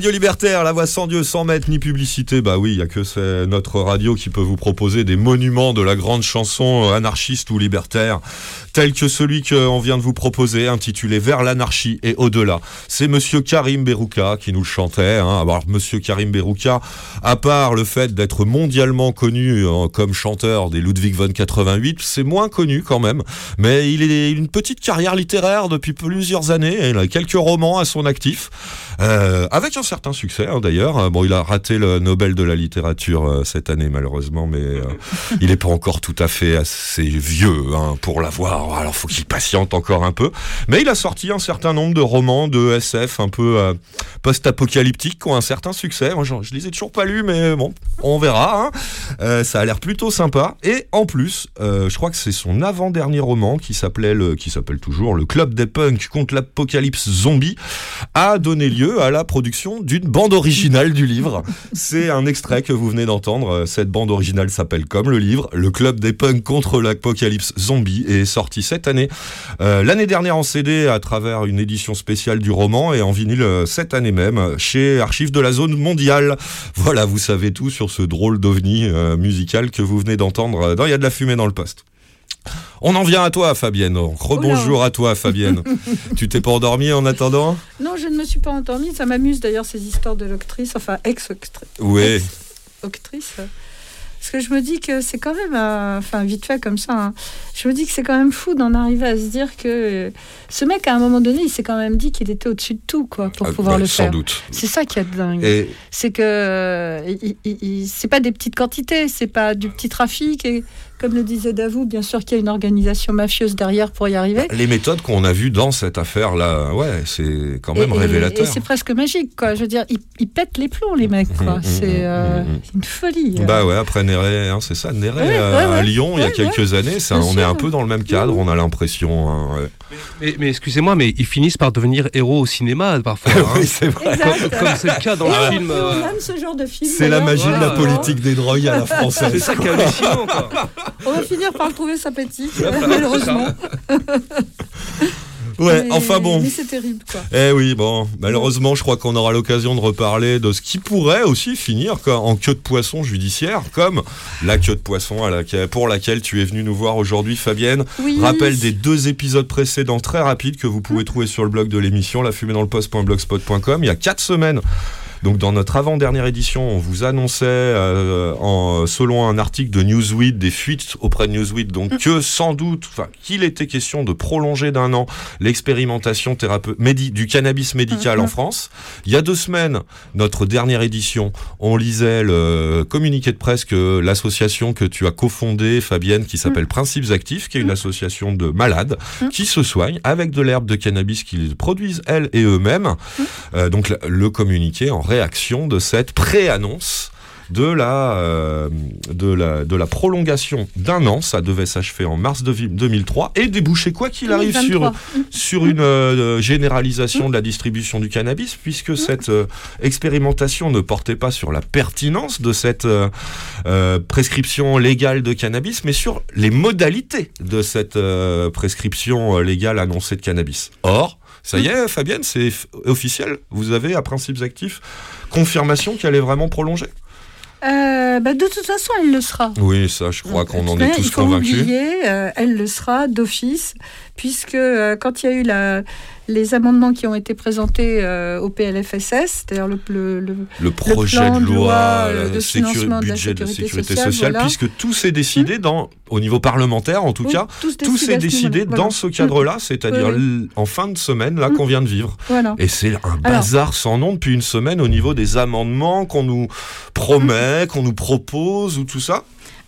Radio Libertaire, la voix sans Dieu, sans mètres ni publicité. Bah oui, il y a que notre radio qui peut vous proposer des monuments de la grande chanson euh, anarchiste ou libertaire, tel que celui qu'on vient de vous proposer, intitulé Vers l'anarchie et au-delà. C'est Monsieur Karim Berouka qui nous le chantait. Hein. Alors Monsieur Karim Berouka, à part le fait d'être mondialement connu euh, comme chanteur des Ludwig von 88, c'est moins connu quand même. Mais il a une petite carrière littéraire depuis plusieurs années. Il a quelques romans à son actif. Euh, avec un certain succès hein, d'ailleurs. Euh, Bon, il a raté le Nobel de la littérature euh, cette année malheureusement, mais euh, il n'est pas encore tout à fait assez vieux hein, pour l'avoir. Alors faut qu'il patiente encore un peu. Mais il a sorti un certain nombre de romans de SF un peu post-apocalyptiques qui ont un certain succès. Moi, je, je les ai toujours pas lus, mais bon, on verra. hein. Ça a l'air plutôt sympa. Et en plus, je crois que c'est son avant-dernier roman qui s'appelait le, qui s'appelle toujours le Club des punks contre l'apocalypse zombie, a donné lieu à la production d'une bande originale du livre. C'est un extrait que vous venez d'entendre. Cette bande originale s'appelle comme le livre, Le Club des punks contre l'apocalypse zombie, et est sorti cette année. Euh, L'année dernière en CD à travers une édition spéciale du roman et en vinyle euh, cette année même chez Archives de la Zone Mondiale. Voilà, vous savez tout sur ce drôle d'ovni euh, musical que vous venez d'entendre dans Il y a de la fumée dans le poste. On en vient à toi, Fabienne. Rebonjour à toi, Fabienne. tu t'es pas endormie en attendant? Non, je ne me suis pas endormie. Ça m'amuse d'ailleurs ces histoires de l'octrice, enfin ex-octrice. Oui. Octrice. Parce que je me dis que c'est quand même, euh, enfin vite fait comme ça, hein, je me dis que c'est quand même fou d'en arriver à se dire que euh, ce mec à un moment donné, il s'est quand même dit qu'il était au-dessus de tout, quoi, pour Ah, pouvoir bah, le sans faire. doute. C'est ça qui est dingue. Et C'est que euh, c'est pas des petites quantités, c'est pas du petit trafic. Et comme le disait Davou, bien sûr qu'il y a une organisation mafieuse derrière pour y arriver. les méthodes qu'on a vues dans cette affaire-là, ouais, c'est quand même Et- révélateur. Et, c'est presque magique, quoi. Je veux dire, ils, ils pètent les plombs, les mecs, quoi. Mhm, c'est euh, mhm. une folie. euh. Bah ouais, après Néré, hein, c'est ça, Néré Ouais, euh, ouais, à ouais. Lyon il y a Ouais, quelques années, ça, on est un peu dans le même cadre, on a l'impression. hein, ouais. Mais, mais excusez-moi, mais ils finissent par devenir héros au cinéma parfois. hein. Oui, c'est vrai. Exact. Comme c'est le cas dans le film. euh, aime ce genre de film. C'est la magie de la politique des drogues à la C'est française. ça qui est hallucinant, quoi. On va finir par le trouver sympathique, malheureusement. Ouais, Mais- enfin bon. Mais c'est terrible, quoi. Eh oui, bon, malheureusement, je crois qu'on aura l'occasion de reparler de ce qui pourrait aussi finir en queue de poisson judiciaire, comme la queue de poisson à laquelle, pour laquelle tu es venu nous voir aujourd'hui, Fabienne. Oui. Rappel des deux épisodes précédents très rapides que vous pouvez trouver sur le blog de l'émission, lafumée dans le poste.blogspot.com. Il y a quatre semaines Donc dans notre avant-dernière édition, on vous annonçait, euh, en, selon un article de Newsweek, des fuites auprès de Newsweek, donc que sans doute, enfin, qu'il était question de prolonger d'un an l'expérimentation du cannabis médical en France. Il y a deux semaines, notre dernière édition, on lisait le communiqué de presse que l'association que tu as cofondée, Fabienne, qui s'appelle Principes Actifs, qui est une association de malades qui se soignent avec de l'herbe de cannabis qu'ils produisent elles et eux-mêmes. Euh, donc le communiqué en réaction de cette pré-annonce de la, euh, de, la, de la prolongation d'un an. Ça devait s'achever en mars de- 2003 et déboucher, quoi qu'il arrive, sur, 2023. sur une euh, généralisation de la distribution du cannabis, puisque cette euh, expérimentation ne portait pas sur la pertinence de cette prescription légale de cannabis, mais sur les modalités de cette prescription légale annoncée de cannabis. Or, ça y est, Fabienne, c'est officiel. Vous avez, à principes actifs, confirmation qu'elle est vraiment prolongée Euh, bah, de toute façon, elle le sera. Oui, ça, je crois qu'on en est tous convaincus. oublier, euh, elle le sera d'office, puisque euh, quand il y a eu la, les amendements qui ont été présentés euh, au PLFSS, c'est-à-dire le, le, le- le projet plan de loi, euh, euh, de financement de la budget de sécurité sécurité sociale, sociale, voilà. puisque tout s'est décidé dans, au niveau parlementaire en tout Oui, cas, tout s'est décidé dans voilà. ce cadre-là, c'est-à-dire Oui, en fin de semaine, là, qu'on vient de vivre. Voilà. Et c'est un Alors- bazar sans nom depuis une semaine au niveau des amendements qu'on nous promet, qu'on nous propose ou tout ça.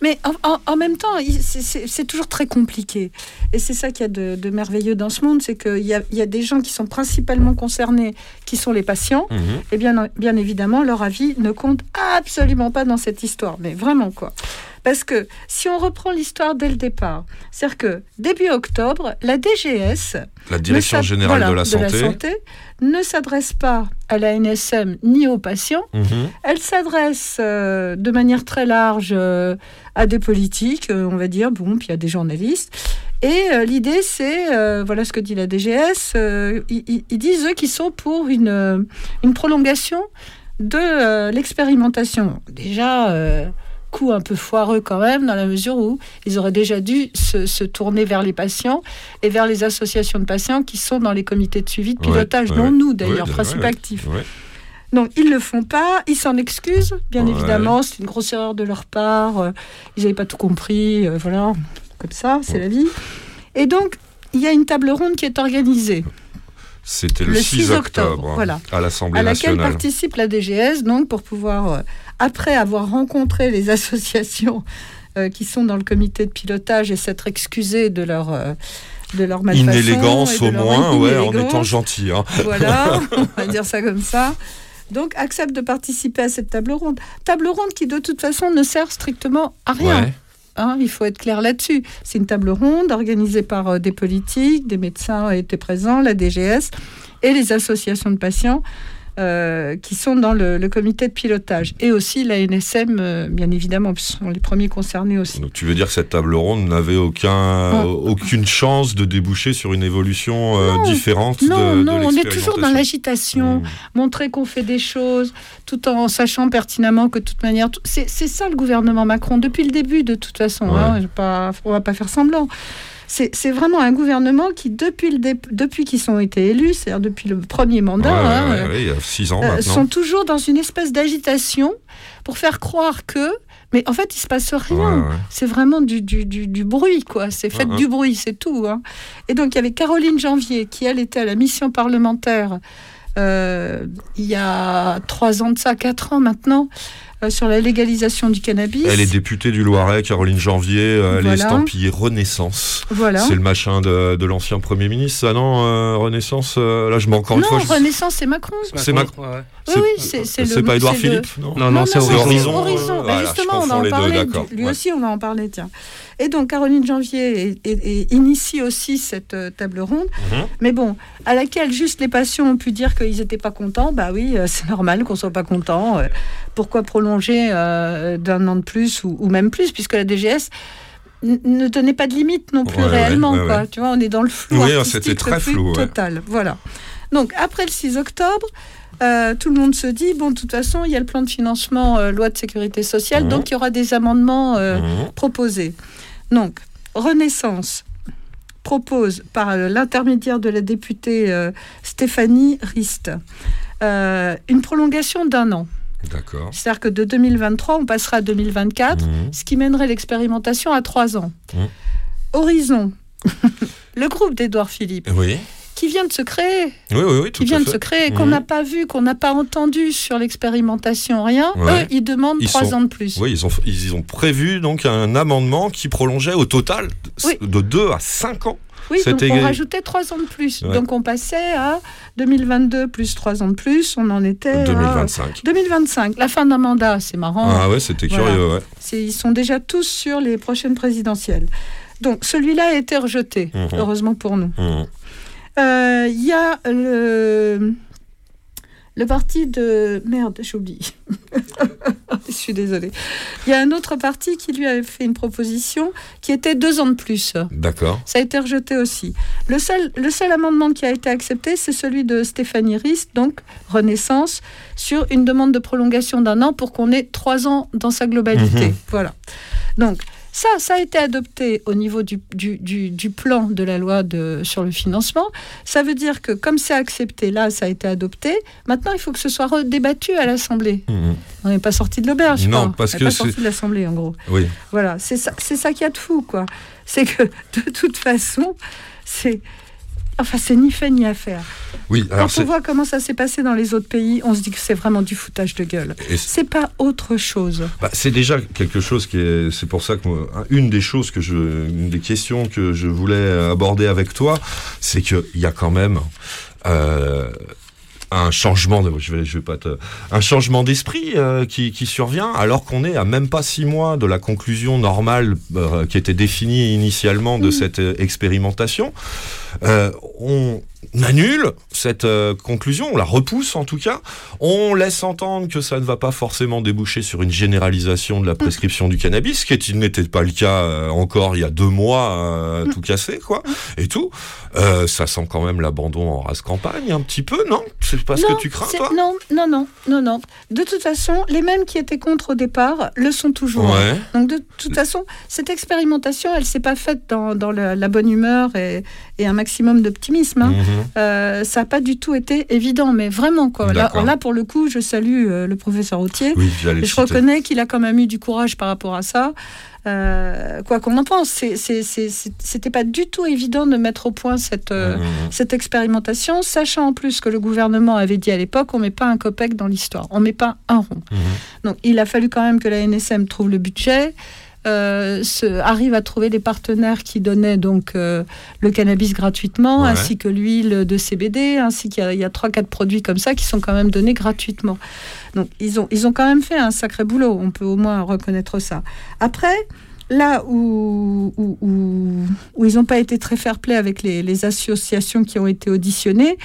Mais en, en- en même temps, c'est- toujours très compliqué. Et c'est ça qu'il y a de, de merveilleux dans ce monde, c'est qu'il y a, il y a des gens qui sont principalement concernés, qui sont les patients. Et bien, bien évidemment, leur avis ne compte absolument pas dans cette histoire. Mais vraiment, quoi. Parce que si on reprend l'histoire dès le départ, c'est-à-dire que début octobre, la DGS, La Direction générale voilà, de la santé. ne s'adresse pas à la NSM ni aux patients. Mhm. Elle s'adresse euh, de manière très large euh, à des politiques, euh, on va dire, bon, puis à des journalistes. Et l'idée, c'est, voilà ce que dit la DGS, ils, disent, eux, qu'ils sont pour une, une prolongation de l'expérimentation. Déjà, coup un peu foireux quand même, dans la mesure où ils auraient déjà dû se, se tourner vers les patients et vers les associations de patients qui sont dans les comités de suivi de pilotage, ouais, dont ouais. nous d'ailleurs, Ouais, principe ouais, actif. ouais. Donc ils le font pas, ils s'en excusent, bien évidemment, c'est une grosse erreur de leur part, euh, ils n'avaient pas tout compris, euh, voilà, comme ça, c'est la vie. Et donc, il y a une table ronde qui est organisée, C'était le, Le 6 6 octobre, octobre, voilà. à l'Assemblée à laquelle nationale. participe la DGS, donc pour pouvoir, euh, après avoir rencontré les associations euh, qui sont dans le comité de pilotage et s'être excusées de leur... euh, de leur Inélégance au moins, ouais, en étant gentil. hein. Voilà, on va dire ça comme ça. Donc, accepte de participer à cette table ronde. Table ronde qui, de toute façon, ne sert strictement à rien. Ouais. Hein, il faut être clair là-dessus. C'est une table ronde organisée par euh, des politiques, des médecins étaient présents, la DGS et les associations de patients euh, qui sont dans le, le comité de pilotage. Et aussi la NSM, euh, bien évidemment, ce sont les premiers concernés aussi. Donc tu veux dire que cette table ronde n'avait aucun, Non. aucune chance de déboucher sur une évolution euh, différente Non, de, de non, on est toujours dans l'agitation, Mmh. montrer qu'on fait des choses, tout en sachant pertinemment que de toute manière, c'est ça le gouvernement Macron depuis le début, de toute façon. Ouais. hein, pas, on va pas faire semblant. C'est vraiment un gouvernement qui, depuis, le dé- depuis qu'ils ont été élus, c'est-à-dire depuis le premier mandat, Ouais, hein, ouais, euh, ouais, il y a 6 ans euh, sont toujours dans une espèce d'agitation pour faire croire que. Mais en fait, il se passe rien. Ouais, ouais. C'est vraiment du, du, du, du bruit, quoi. C'est fait Ouais, du bruit, c'est tout. hein. Et donc, il y avait Caroline Janvier, qui, elle, était à la mission parlementaire euh, il y a trois ans de ça, quatre ans maintenant, sur la légalisation du cannabis. Elle est députée du Loiret, Caroline Janvier, euh, elle est Voilà. estampillée Renaissance. Voilà. C'est le machin de, de l'ancien Premier ministre, ça non euh, Renaissance, euh, là je mets encore une non, fois. je- Renaissance, c'est Macron. C'est Macron. Ouais. Oui, oui, c'est c'est le. C'est pas Édouard c'est le- Philippe, non Non, non, c'est non, Horizon. Horizon. euh, voilà, je justement, on en les deux, Lui ouais. aussi, on va en parler, tiens. Et donc, Caroline Janvier est- est- est- initie aussi cette euh, table ronde. Mhm. Mais bon, à laquelle juste les patients ont pu dire qu'ils n'étaient pas contents. Bah oui, euh, c'est normal qu'on soit pas content. Euh, pourquoi prolonger euh, d'un an de plus ou, ou même plus, puisque la DGS ne donnait pas de limite non plus Ouais, réellement. ouais, quoi. ouais. Tu vois, on est dans le flou. Oui, c'était très flou. Total. Voilà. Donc, après le 6 octobre, euh, tout le monde se dit, bon, de toute façon, il y a le plan de financement euh, loi de sécurité sociale, Mhm. donc il y aura des amendements euh, Mhm. proposés. Donc, Renaissance propose, par euh, l'intermédiaire de la députée euh, Stéphanie Rist, euh, une prolongation d'un an. D'accord. C'est-à-dire que de 2023, on passera à 2024, Mhm. ce qui mènerait l'expérimentation à trois ans. Mhm. Horizon, le groupe d'Édouard Philippe, Oui. Qui vient de se créer, Oui, oui, oui, tout qui vient de se créer, qu'on Mhm. n'a pas vu, qu'on n'a pas entendu sur l'expérimentation, rien, Ouais. eux, ils demandent Ils trois sont- ans de plus. Oui, ils ont, ils ont prévu donc un amendement qui prolongeait au total Oui. de 2 à 5 ans. Oui, donc on rajoutait trois ans de plus. Ouais. Donc on passait à 2022 plus trois ans de plus, on en était à 2025. 2025. La fin d'un mandat, c'est marrant. Ah ouais, c'était Voilà. curieux, ouais. Ils sont déjà tous sur les prochaines présidentielles. Donc celui-là a été rejeté, Mhm. heureusement pour nous. Mhm. Euh, Il y a le, le parti de... Merde, j'oublie. Je suis désolée. Il y a un autre parti qui lui avait fait une proposition qui était deux ans de plus. D'accord. Ça a été rejeté aussi. Le seul, le seul amendement qui a été accepté, c'est celui de Stéphanie Rist, donc Renaissance, sur une demande de prolongation d'un an pour qu'on ait trois ans dans sa globalité. Mhm. Voilà. Donc, ça, ça a été adopté au niveau du, du, du- du plan de la loi de, sur le financement. Ça veut dire que comme c'est accepté, là, ça a été adopté. Maintenant, il faut que ce soit redébattu à l'Assemblée. Mhm. On n'est pas sorti de l'auberge. Non, parce On que pas c'est- sorti de l'Assemblée, en gros. Oui. Voilà, c'est ça, c'est ça qu'il y a de fou, quoi. C'est que de toute façon, c'est, enfin, c'est ni fait ni à faire. Oui, alors Quand on voit comment ça s'est passé dans les autres pays, on se dit que c'est vraiment du foutage de gueule. c'est- pas autre chose. bah, c'est déjà quelque chose qui est. C'est pour ça que moi, une des choses que je, une des questions que je voulais aborder avec toi, c'est qu'il y a quand même euh, un changement de, je vais, je vais pas te, un changement d'esprit euh, qui, qui survient alors qu'on est à même pas six mois de la conclusion normale euh, qui était définie initialement de cette euh, expérimentation. Euh, on annule cette euh, conclusion, on la repousse en tout cas. On laisse entendre que ça ne va pas forcément déboucher sur une généralisation de la prescription du cannabis, ce qui n'était pas le cas euh, encore il y a deux mois, tout cassé quoi, et tout. Euh, ça sent quand même l'abandon en race campagne un petit peu, non? C'est pas ce que tu crains toi? Non, non, non, non, non. De toute façon, les mêmes qui étaient contre au départ le sont toujours. Ouais. Donc de toute façon, cette expérimentation, elle s'est pas faite dans, dans la, la bonne humeur et, et un maximum d'optimisme. hein. Mhm. Euh, ça n'a pas du tout été évident, mais vraiment quoi. Là, pour le coup, je salue euh, le professeur Autier. Oui, je citer. reconnais qu'il a quand même eu du courage par rapport à ça. Euh, quoi qu'on en pense, c'était pas du tout évident de mettre au point cette, Mhm. cette expérimentation, sachant en plus que le gouvernement avait dit à l'époque on met pas un copec dans l'histoire, on met pas un rond. Mhm. Donc il a fallu quand même que la NSM trouve le budget. Euh, se- arrive à trouver des partenaires qui donnaient donc euh, le cannabis gratuitement, Ouais. ainsi que l'huile de CBD, ainsi qu'il y a- trois quatre produits comme ça qui sont quand même donnés gratuitement. Donc ils ont ils ont quand même fait un sacré boulot, on peut au moins reconnaître ça. Après, là où, où, où- où ils n'ont pas été très fair-play avec les, les associations qui ont été auditionnées,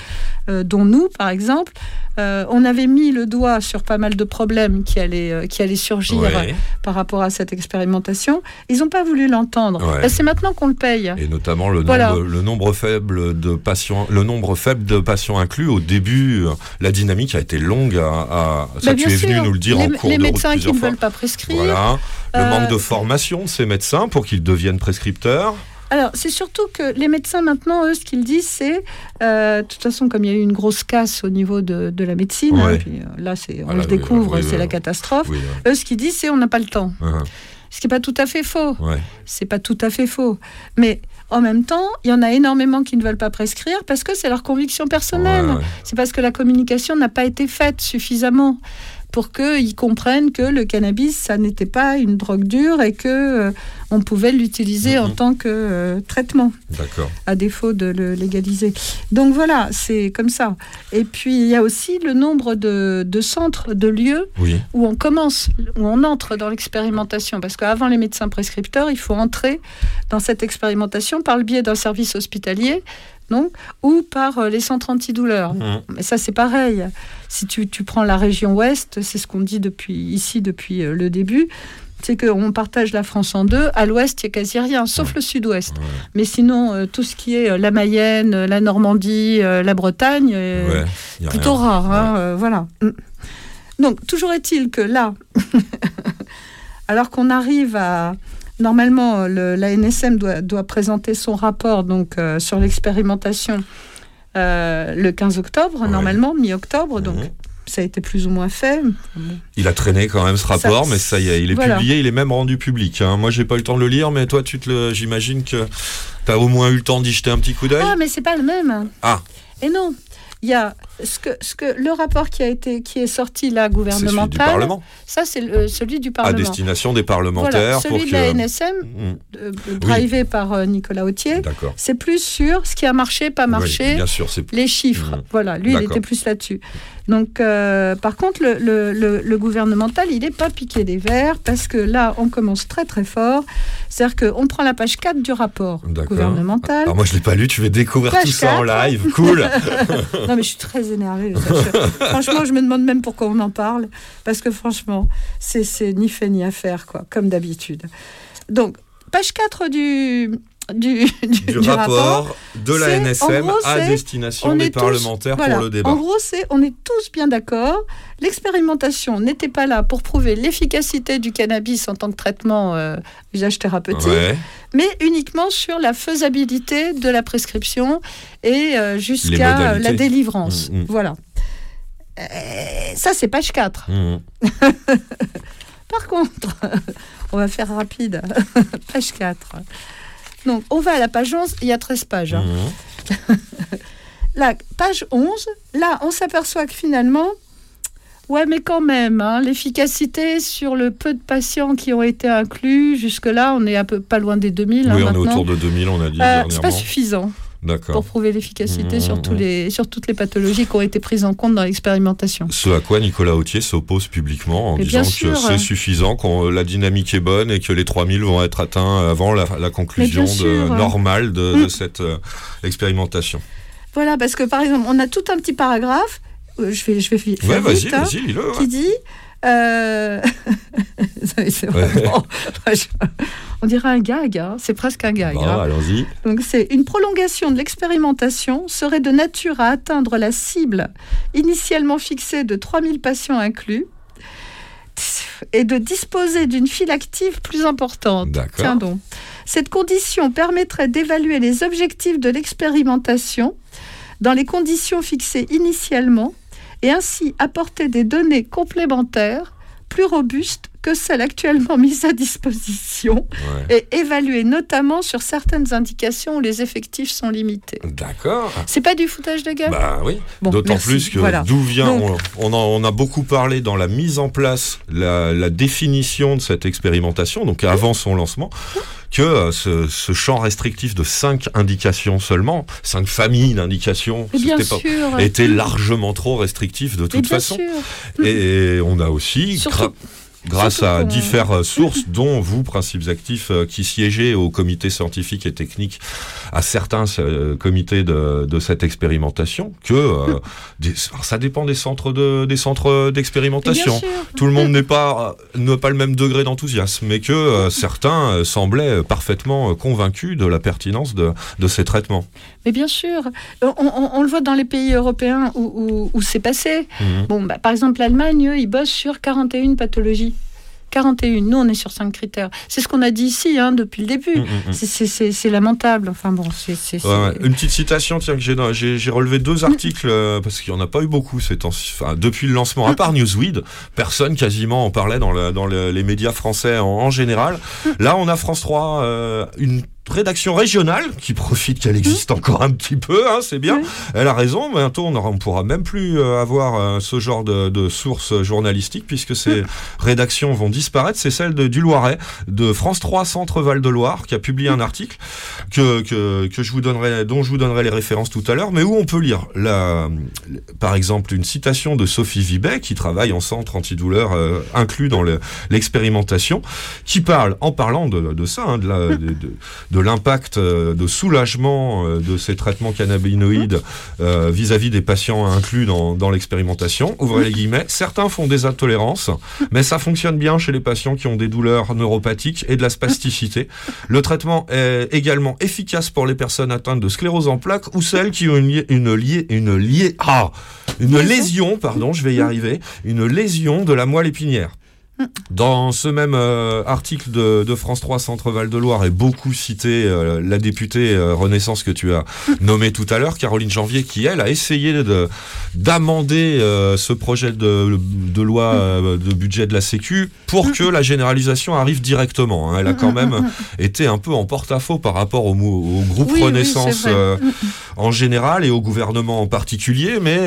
euh, dont nous par exemple, euh, on avait mis le doigt sur pas mal de problèmes qui allaient, euh, qui allaient surgir Ouais. par rapport à cette expérimentation. Ils n'ont pas voulu l'entendre. Ouais. Ben, c'est maintenant qu'on le paye. Et notamment le Voilà. nombre, le nombre faible de patients, le nombre faible de patients inclus. Au début, euh, la dynamique a été longue. À, à- ça, Ben, tu es venu nous le dire les, en cours les de route médecins qui ne fois. veulent pas prescrire. Voilà. Le Euh, manque de formation de ces médecins pour qu'ils deviennent prescripteurs. Alors, c'est surtout que les médecins, maintenant, eux, ce qu'ils disent, c'est, euh, de toute façon, comme il y a eu une grosse casse au niveau de, de la médecine, hein, Ouais. puis, euh, là, c'est, on Voilà, le découvre, oui, c'est oui, la catastrophe. Eux, ce qu'ils disent, c'est on n'a pas le temps. ouais. Uh-huh. Ce qui n'est pas tout à fait faux. Ouais. C'est pas tout à fait faux. Mais en même temps, il y en a énormément qui ne veulent pas prescrire parce que c'est leur conviction personnelle. Ouais, ouais. C'est parce que la communication n'a pas été faite suffisamment pour qu'ils comprennent que le cannabis, ça n'était pas une drogue dure et que euh, on pouvait l'utiliser en Mhm. tant que euh, traitement, D'accord. à défaut de le légaliser. Donc voilà, c'est comme ça. Et puis il y a aussi le nombre de, de centres, de lieux Oui. où on commence, où on entre dans l'expérimentation. Parce qu'avant les médecins prescripteurs, il faut entrer dans cette expérimentation par le biais d'un service hospitalier, donc, ou par euh, les centres antidouleurs. Mhm. Mais ça, c'est pareil. Si tu, tu prends la région ouest, c'est ce qu'on dit depuis ici depuis euh, le début. C'est qu'on partage la France en deux. À l'ouest, il n'y a quasi rien, sauf le sud-ouest. Ouais. Mais sinon, euh, tout ce qui est euh, la Mayenne, euh, la Normandie, la Bretagne, Ouais. Plutôt rien. rare. hein, voilà. Mm. Donc, toujours est-il que là, alors qu'on arrive à. Normalement, le- la NSM doit, doit présenter son rapport donc, euh, sur l'expérimentation euh, le 15 octobre, normalement, mi-octobre. Donc, Mhm. ça a été plus ou moins fait. Il a traîné quand même ce rapport, mais ça y est, il est Voilà. publié, il est même rendu public. hein. Moi, j'ai pas eu le temps de le lire, mais toi, tu te le, j'imagine que tu as au moins eu le temps d'y jeter un petit coup d'œil. Ah, mais c'est pas le même. Ah, Et non, il y a ce que, ce que le rapport qui a été qui est sorti là c'est celui gouvernemental. du Parlement, Ça c'est le- celui du à Parlement. destination des parlementaires Voilà, pour celui que. de la NSM, Mm, euh, drivé par euh, Nicolas Autier, D'accord. c'est plus sur ce qui a marché, pas marché, Oui, bien sûr, c'est les chiffres. Mhm. Voilà, lui, il était plus là-dessus. Donc, euh, par contre, le, le- le- le gouvernemental, il n'est pas piqué des verres parce que là, on commence très très fort. C'est-à-dire qu'on prend la page 4 du rapport gouvernemental. Alors moi, je l'ai pas lu. Tu vas découvrir Page tout ça en 4. live. Cool. non, mais je suis très énervée. franchement, je me demande même pourquoi on en parle. Parce que franchement, c'est c'est ni fait ni à faire, quoi, comme d'habitude. Donc, page 4 du, du, du, du, du rapport de la NSM gros, à destination on des tous- parlementaires voilà. pour le débat. En gros, c'est on est tous bien d'accord. L'expérimentation n'était pas là pour prouver l'efficacité du cannabis en tant que traitement euh, usage thérapeutique, Ouais. mais uniquement sur la faisabilité de la prescription et euh, jusqu'à la délivrance. Mm, mm. Voilà. Euh, ça, c'est page 4. Mhm. Par contre, on va faire rapide. page 4. Donc, on va à la page 11. Il y a 13 pages. hein. Mhm. La page 11, là, on s'aperçoit que finalement, ouais, mais quand même, hein, l'efficacité sur le peu de patients qui ont été inclus, jusque-là, on est un peu pas loin des 2000 hein, Oui, on est maintenant. autour de 2000, on a dit Euh, c'est pas suffisant. Pour prouver l'efficacité Mmh, sur, tous mmh. les, sur toutes les pathologies qui ont été prises en compte dans l'expérimentation. Ce à quoi Nicolas Autier s'oppose publiquement en Mais disant que c'est suffisant, que la dynamique est bonne et que les 3000 vont être atteints avant la, la conclusion de- normale de, Mm. de cette euh, expérimentation. Voilà, parce que par exemple, on a tout un petit paragraphe, euh, je vais, je vais Ouais, vite, hein, qui dit... euh, On dirait un gag, hein, c'est presque un gag. Bon, hein. allons-y. Donc c'est une prolongation de l'expérimentation serait de nature à atteindre la cible initialement fixée de 3000 patients inclus et de disposer d'une file active plus importante. Tiens donc. Cette condition permettrait d'évaluer les objectifs de l'expérimentation dans les conditions fixées initialement et ainsi apporter des données complémentaires plus robustes que celles actuellement mises à disposition Ouais. et évaluer notamment sur certaines indications où les effectifs sont limités. D'accord. C'est pas du foutage de gueule? Bah oui. Bon, D'autant plus que Voilà. d'où vient, Donc- on, on, en- on a beaucoup parlé dans la mise en place, la, la définition de cette expérimentation, donc avant son lancement, que euh, ce, ce champ restrictif de cinq indications seulement, cinq familles d'indications, était largement trop restrictif de toute façon. sûr. Et on a aussi, Surtout- grâce à diverses sources, dont vous, principes actifs, euh, qui siégez au comité scientifique et technique, à certains euh, comités de, de cette expérimentation, que euh, des- ça dépend des centres de, des centres d'expérimentation. Tout le monde n'est pas n'a pas le même degré d'enthousiasme, mais que euh, certains semblaient parfaitement convaincus de la pertinence de, de ces traitements. Mais bien sûr, on, on- on le voit dans les pays européens où, où- où c'est passé. Mhm. Bon, bah, par exemple, l'Allemagne, ils bossent sur 41 pathologies. 41. Nous, on est sur 5 critères. C'est ce qu'on a dit ici hein, depuis le début. Mm, mm, mm. C'est- lamentable. Enfin bon, c'est. Ouais, Une petite citation, tiens, que j'ai relevé deux articles euh, parce qu'il n'y en a pas eu beaucoup ces temps enfin, depuis le lancement, à part Newsweed, personne quasiment en parlait dans, le- dans le- les médias français en, en général. Là, on a France 3, euh, une rédaction régionale qui profite qu'elle existe encore un petit peu, hein, c'est bien. Elle a raison, bientôt on ne pourra même plus euh, avoir euh, ce genre de, de sources journalistiques puisque ces rédactions vont disparaître. C'est celle de, du Loiret, de France 3 Centre Val de Loire, qui a publié un article que, que, que je vous donnerai, dont je vous donnerai les références tout à l'heure, mais où on peut lire, la, par exemple, une citation de Sophie Vibet, qui travaille en centre antidouleur euh, inclus dans le- l'expérimentation, qui parle, en parlant de, de ça, hein, de la- de- de- l'impact euh, de soulagement euh, de ces traitements cannabinoïdes euh, vis-à-vis des patients inclus dans, dans l'expérimentation. Ouvrez les guillemets. Certains font des intolérances, mais ça fonctionne bien chez les patients qui ont des douleurs neuropathiques et de la spasticité. Le traitement est également efficace pour les personnes atteintes de sclérose en plaques ou celles qui ont une, liée- une, liée- une, liée- ah, une lésion, pardon, je vais y arriver, une lésion de la moelle épinière. Dans ce même euh, article de, de France 3 Centre Val de Loire est beaucoup cité euh, la députée euh, Renaissance que tu as nommée tout à l'heure, Caroline Janvier, qui elle a essayé de d'amender euh, ce projet de, de loi euh, de budget de la Sécu pour que la généralisation arrive directement. hein. Elle a quand même été un peu en porte-à-faux par rapport au, groupe Oui, Renaissance en général et au gouvernement en particulier, mais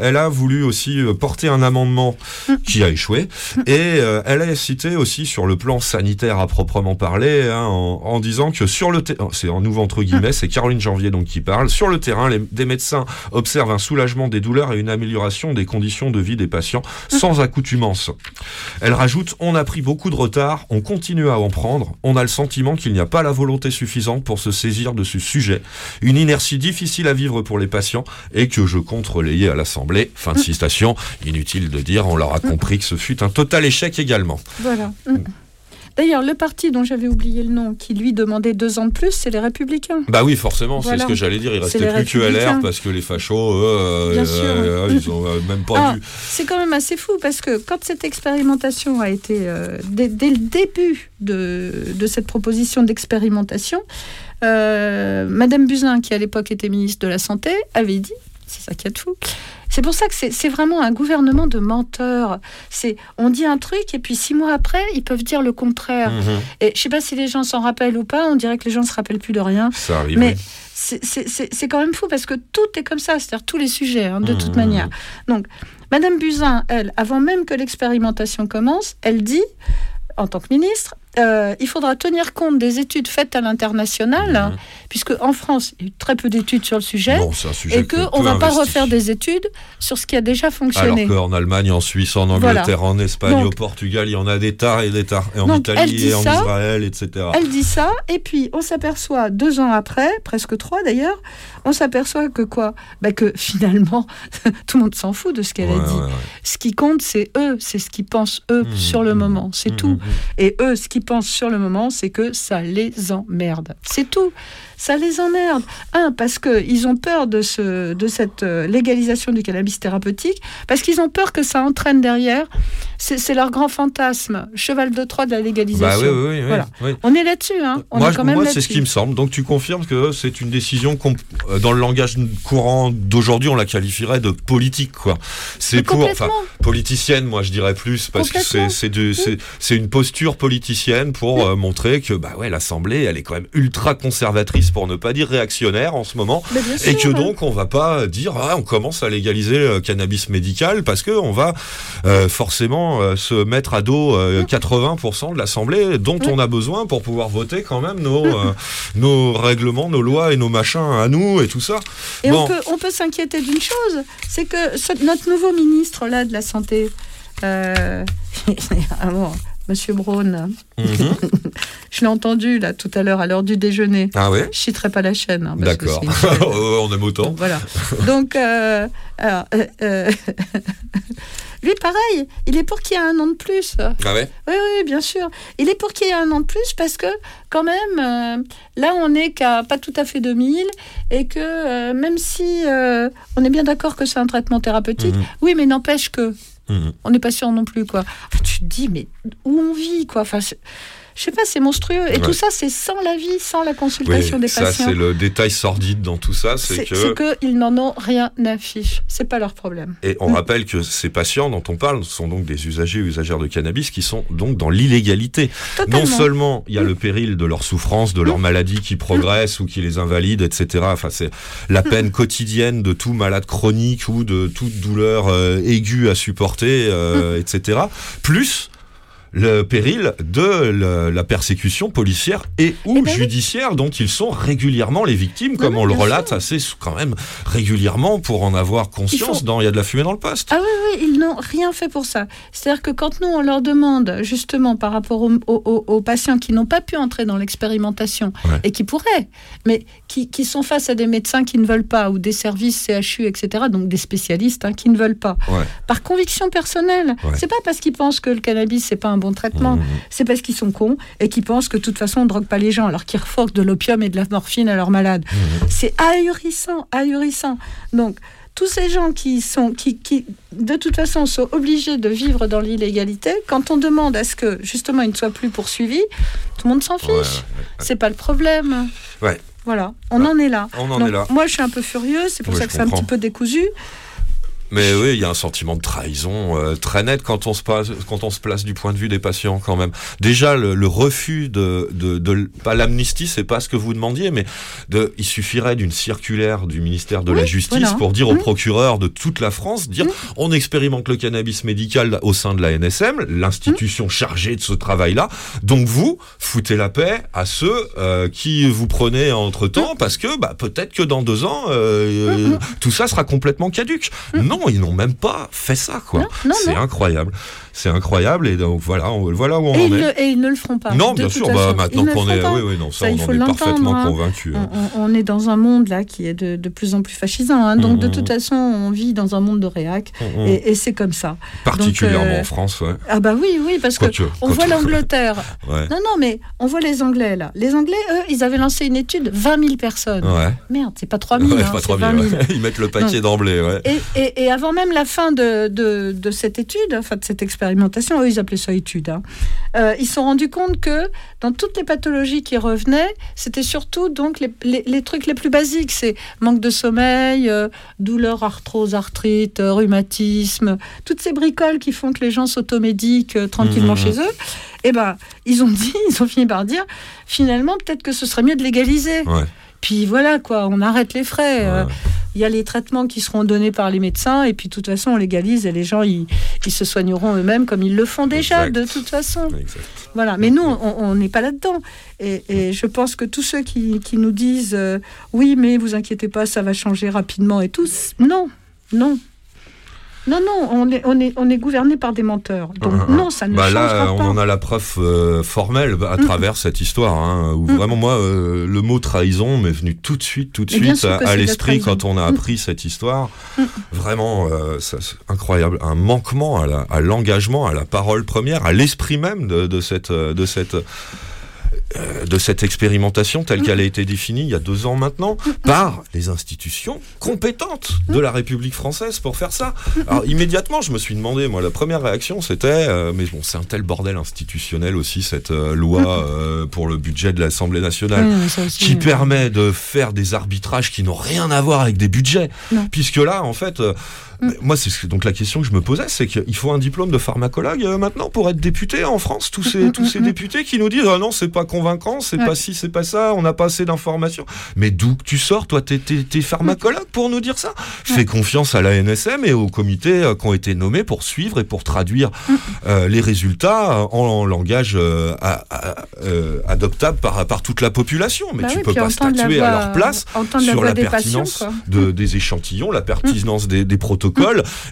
elle a voulu aussi porter un amendement qui a échoué et euh, elle a cité aussi sur le plan sanitaire à proprement parler hein, en, en disant que sur le terrain, c'est en nouveau entre guillemets, c'est Caroline Janvier donc qui parle, sur le terrain, les, des médecins observent un soulagement des douleurs et une amélioration des conditions de vie des patients sans accoutumance. Elle rajoute On a pris beaucoup de retard, on continue à en prendre, on a le sentiment qu'il n'y a pas la volonté suffisante pour se saisir de ce sujet, une inertie difficile à vivre pour les patients et que je compte relayer à l'Assemblée. Fin de citation. Inutile de dire, on leur a compris que ce fut un total échec également. Voilà. Mm. D'ailleurs, le parti dont j'avais oublié le nom, qui lui demandait deux ans de plus, c'est les Républicains. Bah oui, forcément, c'est ce que j'allais dire. Il restait plus que. LR parce que les fachos, eux, euh, sûr. euh, ils ont euh, même pas Ah, vu. c'est quand même assez fou parce que quand cette expérimentation a été, euh, dès, dès le début de, de cette proposition d'expérimentation, Madame Buzyn, qui à l'époque était ministre de la Santé, avait dit, c'est ça qui est fou, c'est pour ça que c'est vraiment un gouvernement de menteurs. C'est on dit un truc et puis six mois après, ils peuvent dire le contraire. Mhm. Et je sais pas si les gens s'en rappellent ou pas, on dirait que les gens se rappellent plus de rien. Ça arrive. Mais c'est- quand même fou parce que tout est comme ça, c'est-à-dire tous les sujets, hein, de toute Mmh. manière. Donc, Madame Buzyn, elle, avant même que l'expérimentation commence, elle dit, en tant que ministre, euh, il faudra tenir compte des études faites à l'international, hein, puisque en France, il y a eu très peu d'études sur le sujet, Mmh. Bon, sujet et qu'on ne va pas refaire des études sur ce qui a déjà Alors fonctionné. qu'en Allemagne, en Suisse, en Voilà. Angleterre, en Espagne, Donc- au Portugal, il y en a des tas et des tas. Et en Italie et en ça. Israël, etc. Elle dit ça, et puis on s'aperçoit deux ans après, presque trois d'ailleurs, on s'aperçoit que quoi? Bah Que finalement, tout le monde s'en fout de ce qu'elle Ouais, a dit. ouais, ouais. Ce qui compte, c'est eux, c'est ce qu'ils pensent eux Mmh, sur le moment, c'est mmh, tout. mmh. Et eux, ce qu'ils sur le moment, c'est que ça les emmerde. C'est tout. Ça les emmerde. Un, parce qu'ils ont peur de, ce, de cette euh, légalisation du cannabis thérapeutique, parce qu'ils ont peur que ça entraîne derrière. C'est leur grand fantasme, cheval de Troie de la Bah légalisation. oui, oui, oui, oui, Voilà. On est là-dessus, hein. On moi, est quand je- même moi, c'est ce qui me semble. Donc, tu confirmes que c'est une décision qu'on, euh, dans le langage courant d'aujourd'hui, on la qualifierait de politique, quoi. C'est pour, enfin, politicienne, moi, je dirais plus, parce que c'est une posture politicienne pour euh, montrer que, bah ouais, l'Assemblée, elle est quand même ultra conservatrice, pour ne pas dire réactionnaire en ce moment. Et que donc on va pas dire ah, on commence à légaliser le cannabis médical parce que on va euh, forcément euh, se mettre à dos euh, 80% de l'Assemblée dont on a besoin pour pouvoir voter quand même nos, nos règlements, nos lois et nos machins à nous et tout ça. Et bon, on peut, on peut s'inquiéter d'une chose, c'est que ce- notre nouveau ministre là de la santé, euh, ah bon, Monsieur Braun, mhm. je l'ai entendu là tout à l'heure à l'heure du déjeuner. ah ouais, Je citerai pas la chaîne. hein, d'accord. chaîne. on aime autant. Voilà. Donc, euh, alors, euh, euh, lui, pareil, il est pour qu'il y ait un an de plus. Ah ouais? Oui, oui, bien sûr. Il est pour qu'il y ait un an de plus parce que, quand même, là, on n'est qu'à pas tout à fait 2000 et que même si on est bien d'accord que c'est un traitement thérapeutique, Mhm. oui, mais n'empêche que On n'est pas sûr non plus, quoi. Tu te dis, mais où on vit, quoi je sais pas, c'est monstrueux. Et Ouais. tout ça, c'est sans l'avis, sans la Oui, consultation des ça patients. c'est le détail sordide dans tout ça, c'est que qu'ils n'en ont rien à fiche. C'est pas leur problème. Et on rappelle que ces patients dont on parle sont donc des usagers et usagères de cannabis qui sont donc dans l'illégalité. Non seulement il y a le péril de leur souffrance, de leur maladie qui progresse ou qui les invalide, etc. Enfin, c'est la peine quotidienne de tout malade chronique ou de toute douleur euh, aiguë à supporter, euh, etc. Plus le péril de le- la persécution policière et ou Eh ben oui. judiciaire dont ils sont régulièrement les victimes, comme non, on le relate assez quand même régulièrement pour en avoir conscience dans Il y a de la fumée dans le poste. Ah oui, oui, ils n'ont rien fait pour ça. C'est-à-dire que quand nous, on leur demande, justement, par rapport aux, aux- aux- aux patients qui n'ont pas pu entrer dans l'expérimentation Ouais. et qui pourraient, mais qui, qui sont face à des médecins qui ne veulent pas, ou des services CHU, etc., donc des spécialistes hein, qui ne veulent pas, Ouais. par conviction personnelle. Ouais. C'est pas parce qu'ils pensent que le cannabis, c'est pas un bon traitement, Mmh. c'est parce qu'ils sont cons et qu'ils pensent que de toute façon, on ne drogue pas les gens, alors qu'ils refoquent de l'opium et de la morphine à leurs malades. Mmh. C'est ahurissant, ahurissant. Donc, tous ces gens qui sont, qui, qui, de toute façon, sont obligés de vivre dans l'illégalité, quand on demande à ce que, justement, ils ne soient plus poursuivis, tout le monde s'en fiche. Ouais, ouais, ouais. C'est pas le problème. Ouais. Voilà, on en est là. On en Donc, est là. Moi, je suis un peu furieuse, c'est pour ça que c'est un petit peu décousu. Mais oui, il y a un sentiment de trahison euh, très net quand on se passe, quand on se place du point de vue des patients quand même. Déjà le, le refus de, de, de pas l'amnistie, c'est pas ce que vous demandiez, mais de, il suffirait d'une circulaire du ministère de la Justice voilà. pour dire Mmh. procureur de toute la France, dire on expérimente le cannabis médical au sein de la NSM, l'institution Mmh. chargée de ce travail-là. Donc vous foutez la paix à ceux euh, qui vous prenez entre temps Mmh. parce que bah, peut-être que dans deux ans euh, euh, tout ça sera complètement caduque. Non, ils n'ont même pas fait ça quoi. C'est incroyable, c'est incroyable et donc voilà, on, voilà où on Et en ils, est. le, et ils ne le feront pas. Non, bien sûr, bah, maintenant qu'on est, oui, oui, non, ça, on en est parfaitement hein. convaincu. On, on- on est dans un monde là qui est de, de plus en plus fascisant. hein. Donc, de Mhm. toute façon, on vit dans un monde de réac. Mhm. Et, et c'est comme ça. Particulièrement Donc, euh, en France, ouais. Ah, bah oui, oui, parce que Quoique, on voit l'Angleterre. Ouais. Non, non, mais on voit les Anglais là. Les Anglais, eux, ils avaient lancé une étude 20 000 personnes. Ouais. Merde, c'est pas 3 000, Ouais, hein, pas c'est trop 20 bien. 000. ouais. Ils mettent le paquet d'emblée. Et, avant même la fin de, de- de cette étude, enfin de cette expérimentation, eux ils appelaient ça étude, hein, euh, ils se sont rendus compte que dans toutes les pathologies qui revenaient, c'était surtout donc les, les- les trucs les plus basiques, c'est manque de sommeil, euh, douleur, arthrose, arthrite, euh, rhumatisme, toutes ces bricoles qui font que les gens s'automédiquent euh, tranquillement Mhm. chez eux. Et ben ils ont dit, ils ont fini par dire, finalement peut-être que ce serait mieux de légaliser. Ouais. Puis voilà quoi, on arrête les frais. euh, Il y a les traitements qui seront donnés par les médecins et puis de toute façon on légalise et les gens ils, ils se soigneront eux-mêmes comme ils le font déjà Exact. de toute façon. Exact. Voilà, mais nous on n'est pas là-dedans et, et je pense que tous ceux qui, qui nous disent euh, oui mais vous inquiétez pas ça va changer rapidement et tout, c- non, non. Non, non, on est, on est, on est gouverné par des menteurs. Donc Hein, hein. non, ça ne Bah changera là, pas. on en a la preuve euh, formelle à travers cette histoire, hein, où Mm. vraiment moi, euh, le mot trahison m'est venu tout de suite, tout de suite à, l'esprit quand on a Mm. appris cette histoire. Mm. Vraiment, euh, c'est incroyable, un manquement à l'engagement, à, la parole première, à l'esprit même de, de cette, de cette. Euh, de cette expérimentation telle qu'elle a été définie il y a deux ans maintenant par les institutions compétentes de la République française pour faire ça. Alors immédiatement, je me suis demandé, moi, la première réaction, c'était, euh, mais bon, c'est un tel bordel institutionnel aussi cette euh, loi euh, pour le budget de l'Assemblée nationale, Oui, aussi, qui permet de faire des arbitrages qui n'ont rien à voir avec des budgets, Non. puisque là, en fait. Mais Moi, c'est donc la question que je me posais, c'est qu'il faut un diplôme de pharmacologue euh, maintenant pour être député en France. Tous ces, tous ces députés qui nous disent ah non, c'est pas convaincant, c'est Ouais. pas ci, c'est pas ça, on n'a pas assez d'informations. Mais d'où que tu sors, toi, t'es, t'es pharmacologue pour nous dire ça? Fais confiance à la NSM et aux comités euh, qui ont été nommés pour suivre et pour traduire euh, les résultats en, en langage à- à- adoptable par, par toute la population. Mais Bah tu oui, peux pas la statuer à leur place la sur la des patients, pertinence de, des échantillons, la pertinence des, des protocoles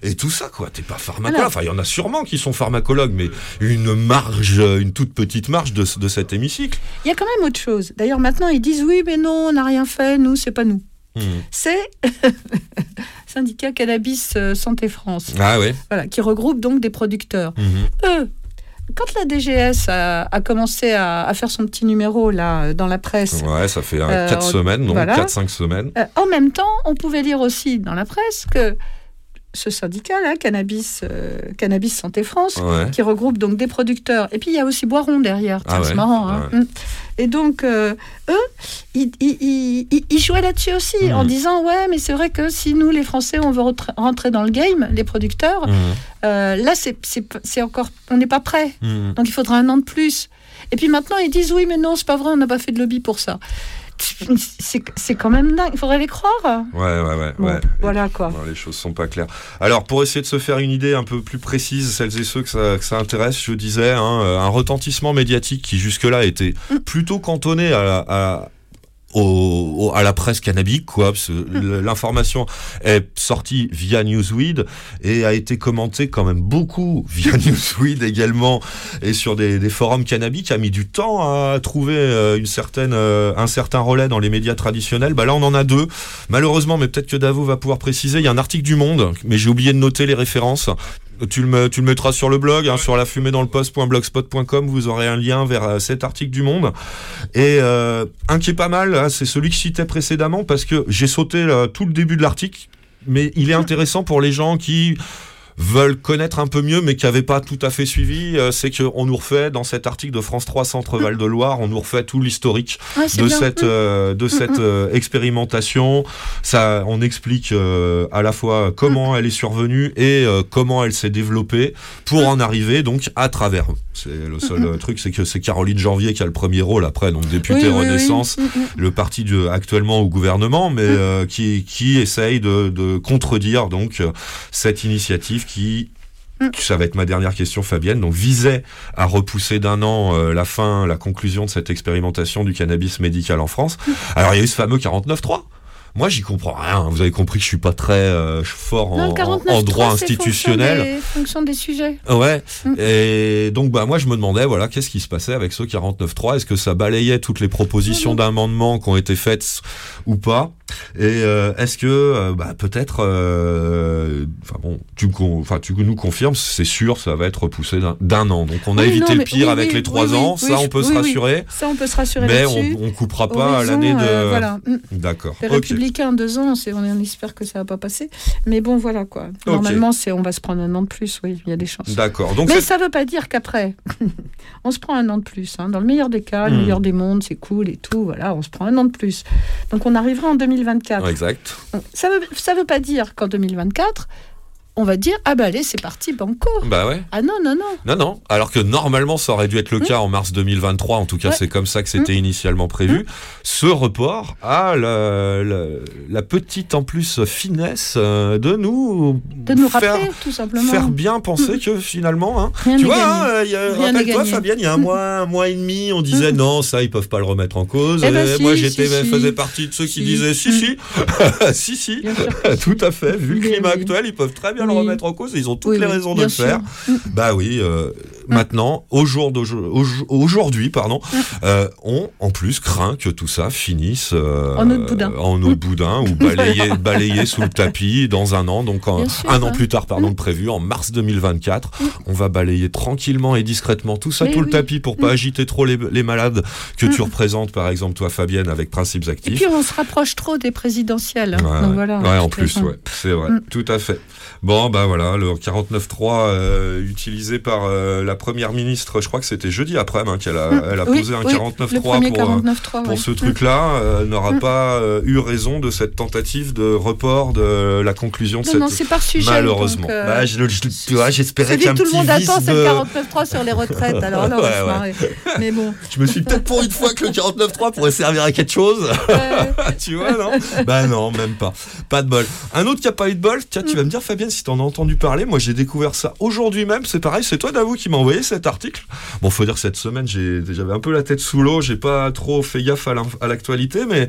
et tout ça, quoi. T'es pas pharmacologue. Enfin, il y en a sûrement qui sont pharmacologues, mais une marge, une toute petite marge de, de cet hémicycle. Il y a quand même autre chose. D'ailleurs, maintenant, ils disent oui, mais non, on n'a rien fait, nous, c'est pas nous. Hmm. C'est syndicat Cannabis euh, Santé France, Ah ouais. voilà, qui regroupe donc des producteurs. Mhm. Eux, quand la DGS a, a commencé à, à faire son petit numéro là dans la presse, Ouais, ça fait Euh, 4 on- semaines, donc voilà. 4-5 semaines. euh, en même temps, on pouvait lire aussi dans la presse que ce syndicat-là, Cannabis, euh, Cannabis Santé France, Ouais. qui regroupe donc des producteurs. Et puis il y a aussi Boiron derrière. Ah c'est ouais, marrant. hein. ouais. Mm. Et donc euh, eux, ils, ils- ils- ils- ils jouaient là-dessus aussi Mhm. en disant ouais, mais c'est vrai que si nous les Français on veut rentrer dans le game, les producteurs, Mhm. euh, là c'est encore, on n'est pas prêt. Donc il faudra un an de plus. Et puis maintenant ils disent oui, mais non, c'est pas vrai, on n'a pas fait de lobby pour ça. C'est quand même dingue. Il faudrait les croire. Ouais, ouais, ouais. Bon, ouais. voilà quoi. Non, les choses sont pas claires. Alors, pour essayer de se faire une idée un peu plus précise, celles et ceux que ça, que ça intéresse, je disais, hein, euh, un retentissement médiatique qui jusque-là était Mm. plutôt cantonné à, la- à- au- au- à la presse cannabique, quoi. parce que Mm. L'information est sortie via Newsweed et a été commentée quand même beaucoup via Newsweed également et sur des, des forums cannabiques, a mis du temps à trouver euh, une certaine, euh, un certain relais dans les médias traditionnels. Bah là, on en a deux. Malheureusement, mais peut-être que Davo va pouvoir préciser, il y a un article du Monde, mais j'ai oublié de noter les références. Tu le, me- tu le mettras sur le blog, hein, sur la fumée dans le post.blogspot.com, vous aurez un lien vers euh, cet article du Monde. Et euh, un qui est pas mal, hein, c'est celui que je citais précédemment, parce que j'ai sauté là, tout le début de l'article mais il est intéressant pour les gens qui veulent connaître un peu mieux, mais qui n'avaient pas tout à fait suivi, euh, c'est qu'on nous refait dans cet article de France 3 Centre Val de Loire, on nous refait tout l'historique Ouais, de cette euh, de cette euh, expérimentation. Ça, on explique euh, à la fois comment elle est survenue et euh, comment elle s'est développée pour en arriver donc à travers eux. C'est le seul euh, truc, c'est que c'est Caroline Janvier qui a le premier rôle après, donc députée Oui, oui, oui. Renaissance, Mm, mm. le parti du- actuellement au gouvernement, mais euh, qui qui essaye de, de contredire donc cette initiative qui ça va être ma dernière question, Fabienne. Donc, visait à repousser d'un an euh, la fin, la conclusion de cette expérimentation du cannabis médical en France. Alors, il y a eu ce fameux 49.3. Moi, j'y comprends rien. Vous avez compris que je suis pas très euh, fort en, Non, le en- 49 en droit 3, c'est institutionnel. Fonction des, fonction des sujets. Ouais. Mm. Et donc, bah, moi, je me demandais, voilà, qu'est-ce qui se passait avec ce 49.3 Est-ce que ça balayait toutes les propositions d'amendements qui ont été faites ou pas? Et euh, est-ce que, euh, bah, peut-être, euh, enfin bon, tu, enfin, nous confirmes, c'est sûr, ça va être repoussé d'un- an. Donc, on a Oui, évité non, le pire oui, avec oui, les trois ans. ça, on peut se rassurer. Ça, on peut se rassurer Mais on, on coupera pas l'année de. voilà. Mm. D'accord. Les Ok. Républicains, deux ans, on espère que ça va pas passer. Mais bon, voilà quoi. Normalement, c'est on va se prendre un an de plus, oui, il y a des chances. D'accord. Donc, Mais ça veut pas dire qu'après, on se prend un an de plus. hein. Dans le meilleur des cas, le Hmm. meilleur des mondes, c'est cool et tout. Voilà, on se prend un an de plus. Donc on arrivera en 2024. Exact. Ça veut, ça veut pas dire qu'en 2024, on va dire ah bah allez, c'est parti, banco. Bah ouais. Ah non, non, non. Non, non. Alors que normalement, ça aurait dû être le cas en mars 2023. En tout cas, Ouais. c'est comme ça que c'était initialement prévu. Ce report a la, la, la petite, en plus, finesse euh, de nous, De nous faire, rappeler, tout simplement. faire bien penser que finalement, hein, Rien tu vois, hein, rappelle-toi, gagné. Fabienne, il y a un mois, un mois et demi, on disait non, ça, ils peuvent pas le remettre en cause. Eh ben si, moi, j'étais, si. faisais partie de ceux qui disaient si, si, si, si, tout à fait. Vu le climat actuel, ils peuvent très bien le remettre en cause. Ils ont toutes les raisons de le sûr. faire. Bah oui, maintenant, au jour aujourd'hui, pardon, euh, on en plus craint que tout ça finisse euh, En eau de boudin. en eau de boudin ou balayé, balayé sous le tapis dans un an, donc en- Bien sûr, un an hein. plus tard, pardon, que prévu, en mars 2024. On va balayer tranquillement et discrètement tout ça, Mais tout le tapis pour pas Mm. agiter trop les, les malades que tu Mm. représentes, par exemple, toi, Fabienne, avec Principes Et Actifs. puis on se rapproche trop des présidentielles. hein. Ouais, Donc voilà. Ouais, en plus, ouais, c'est vrai, Mm. tout à fait. Bon, bah voilà, le 49.3 euh, utilisé par euh, la première ministre, je crois que c'était jeudi après, hein, qu'elle a, Mm. elle a Oui, posé un oui, 49.3 le premier pour, euh, 49.3, pour ouais. ce Mm. truc-là, euh, n'aura Mm. pas euh, eu raison de cette tentative de report de la conclusion de Non, cette... non, c'est par sujet, Malheureusement. euh, Bah, je, le- je- tu vois, j'espérais Celui qu'il y ait un que tout le petit monde attend, c'est de- le 49.3 sur les retraites. Alors là, on va Ouais, se marrer. Mais bon. Je me suis peut-être pour une fois que le 49.3 pourrait servir à quelque chose. tu vois, non? Bah non, même pas. Pas de bol. Un autre qui a pas eu de bol, tiens, tu vas me dire, Fabienne, si t'en as entendu parler. Moi, j'ai découvert ça aujourd'hui même. C'est pareil, c'est toi, Davou, qui m'a envoyé cet article. Bon, faut dire que cette semaine, j'ai- j'avais un peu la tête sous l'eau. J'ai pas trop fait gaffe à l'actualité, mais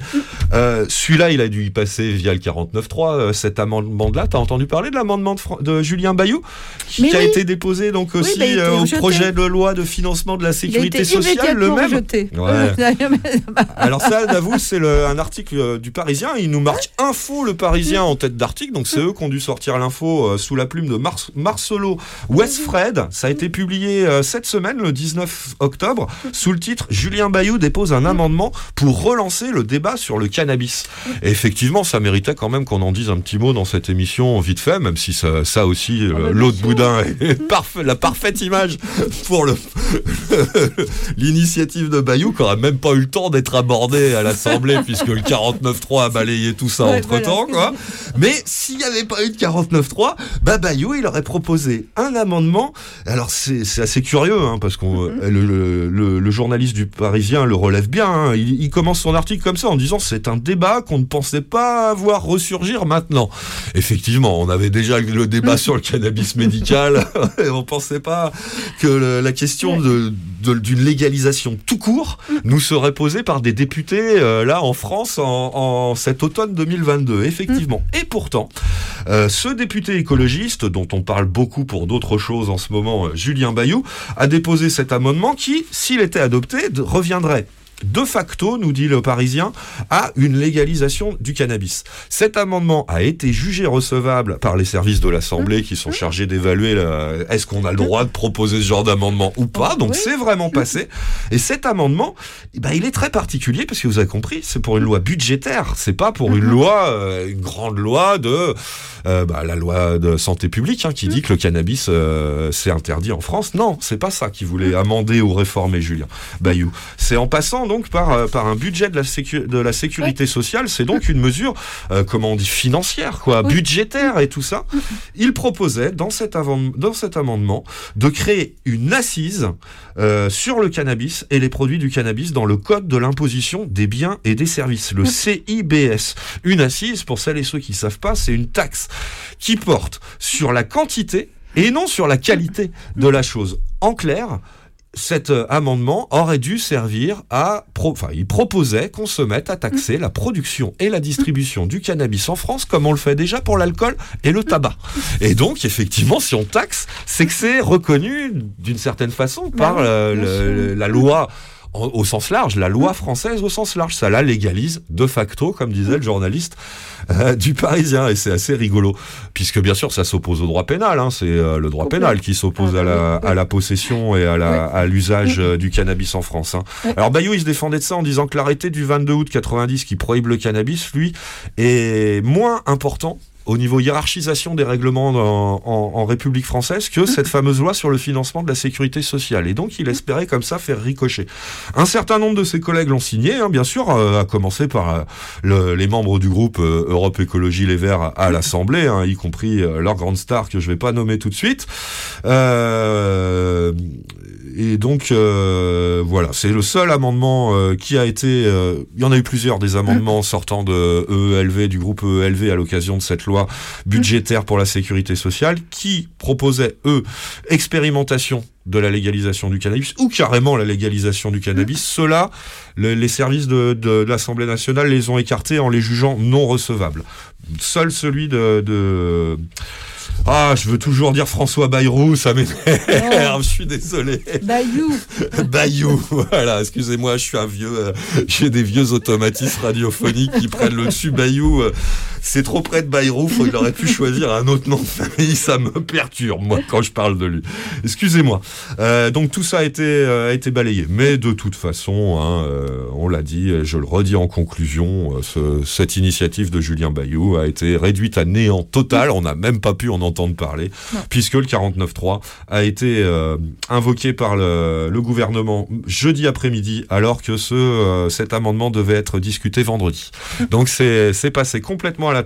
euh, celui-là, il a dû y passer via le 49.3, euh, cet amendement-là. T'as entendu parler de l'amendement de, Julien Bayou qui, a été déposé donc Oui, aussi bah, euh, au rejeté. projet de loi de financement de la sécurité sociale, le même. Ouais. Alors ça, d'avoue, c'est un article euh, du Parisien. Il nous marque info le Parisien en tête d'article. Donc c'est eux qui ont dû sortir l'info sous la plume de Mar- Marcelo Westfred. Ça a été publié euh, cette semaine, le 19 octobre, sous le titre Julien Bayou dépose un amendement pour relancer le débat sur le cannabis. Et effectivement, ça méritait quand même qu'on en dise un petit mot dans cette émission vite fait, même si ça, ça aussi, euh, l'eau de boudin est la parfaite image pour l'initiative de Bayou qui n'aura même pas eu le temps d'être abordée à l'Assemblée puisque le 49.3 a balayé tout ça Ouais, entre temps voilà. quoi. Mais s'il n'y avait pas eu de 49.3, bah Bayou il aurait proposé un amendement. Alors c'est c'est assez curieux hein, parce qu'on Mhm. le, le- le- le journaliste du Parisien le relève bien. hein. Il, il commence son article comme ça en disant c'est un débat qu'on ne pensait pas voir ressurgir maintenant. Effectivement, on avait déjà le débat sur le cannabis médical et on pensait pas que le- la question de- de- d'une légalisation tout court nous serait posée par des députés euh, là en France en, en cet automne 2022. Effectivement. Mhm. Et pourtant, euh, ce député écologiste, dont on parle beaucoup pour d'autres choses en ce moment, euh, Julien Bayou, a déposé cet amendement qui, s'il était adopté, reviendrait de facto, nous dit le Parisien, à une légalisation du cannabis. Cet amendement a été jugé recevable par les services de l'Assemblée qui sont chargés d'évaluer est-ce qu'on a le droit de proposer ce genre d'amendement ou pas. Donc c'est vraiment passé. Et cet amendement, eh ben, il est très particulier parce que vous avez compris, c'est pour une loi budgétaire. C'est pas pour une loi, euh, une grande loi de euh, bah, la loi de santé publique hein, qui dit que le cannabis euh, c'est interdit en France. Non, c'est pas ça qu'il voulait amender ou réformer Julien Bayou. C'est en passant donc par, euh, par un budget de la, sécu- de la sécurité sociale. C'est donc une mesure, euh, comment on dit, financière, quoi, Oui. budgétaire et tout ça. Il proposait dans cet, avant- dans cet amendement de créer une assise euh, sur le cannabis et les produits du cannabis dans le code de l'imposition des biens et des services, le CIBS. Une assise, pour celles et ceux qui savent pas, c'est une taxe qui porte sur la quantité et non sur la qualité de la chose. En clair, cet euh, amendement aurait dû servir à... pro- Enfin, il proposait qu'on se mette à taxer la production et la distribution du cannabis en France comme on le fait déjà pour l'alcool et le tabac. Et donc, effectivement, si on taxe, c'est que c'est reconnu d'une certaine façon par oui, euh, le- la loi au sens large, la loi française au sens large. Ça la légalise de facto, comme disait le journaliste euh, du Parisien. Et c'est assez rigolo, puisque bien sûr, ça s'oppose au droit pénal. hein. C'est euh, le droit pénal qui s'oppose à, la, à possession et à la- à l'usage euh, du cannabis en France. hein. Alors Bayou, il se défendait de ça en disant que l'arrêté du 22 août 90 qui prohibe le cannabis, lui, est moins important au niveau hiérarchisation des règlements en, en République française que cette fameuse loi sur le financement de la sécurité sociale. Et donc, il espérait comme ça faire ricocher. Un certain nombre de ses collègues l'ont signé, hein, bien sûr, euh, à commencer par euh, le- les membres du groupe euh, Europe Écologie Les Verts à l'Assemblée, hein, y compris euh, leur grande star que je vais pas nommer tout de suite. Et donc, voilà, c'est le seul amendement qui a été... il y en a eu plusieurs des amendements sortant de EELV, du groupe EELV à l'occasion de cette loi budgétaire pour la sécurité sociale, qui proposait, eux, expérimentation de la légalisation du cannabis ou carrément la légalisation du cannabis. Ceux-là, le- les services de, de l'Assemblée nationale les ont écartés en les jugeant non recevables. Seul celui de... de ah, je veux toujours dire François Bayrou, ça m'énerve, je suis désolé. Bayou. Bayou, voilà, excusez-moi, je suis un vieux, euh, j'ai des vieux automatismes radiophoniques qui prennent le dessus. Bayou, euh, c'est trop près de Bayrou, il aurait pu choisir un autre nom de famille, ça me perturbe, moi, quand je parle de lui. Excusez-moi. Euh, donc tout ça a été, euh, a été balayé. Mais de toute façon, hein, euh, on l'a dit, je le redis en conclusion, ce- cette initiative de Julien Bayou a été réduite à néant total, on n'a même pas pu en entendre parler, puisque le 49.3 a été euh, invoqué par le, le gouvernement jeudi après-midi, alors que ce, euh, cet amendement devait être discuté vendredi. Donc c'est passé complètement à la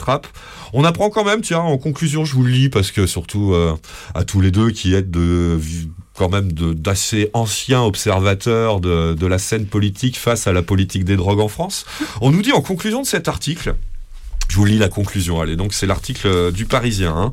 On apprend quand même, tiens, en conclusion, je vous le lis, parce que surtout euh, à tous les deux qui êtes de quand même d'assez anciens observateurs de, la scène politique face à la politique des drogues en France. On nous dit en conclusion de cet article, je vous lis la conclusion, allez, donc c'est l'article euh, du Parisien, hein,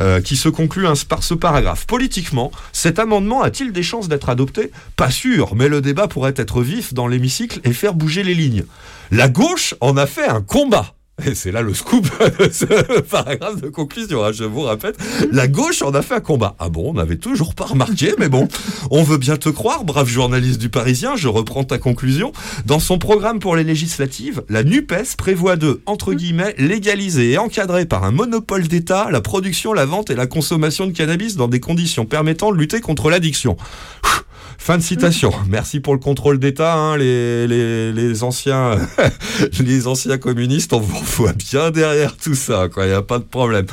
euh, qui se conclut par ce paragraphe. Politiquement, cet amendement a-t-il des chances d'être adopté? Pas sûr, mais le débat pourrait être vif dans l'hémicycle et faire bouger les lignes. La gauche en a fait un combat. Et c'est là le scoop ce paragraphe de conclusion, hein, je vous rappelle. La gauche en a fait un combat. Ah bon, on n'avait toujours pas remarqué, mais bon, on veut bien te croire, brave journaliste du Parisien, je reprends ta conclusion. Dans son programme pour les législatives, la NUPES prévoit de, entre guillemets, légaliser et encadrer par un monopole d'État la production, la vente et la consommation de cannabis dans des conditions permettant de lutter contre l'addiction. Fin de citation. Merci pour le contrôle d'État, hein, les, les, les anciens, les anciens communistes. On vous voit bien derrière tout ça, quoi. Il n'y a pas de problème.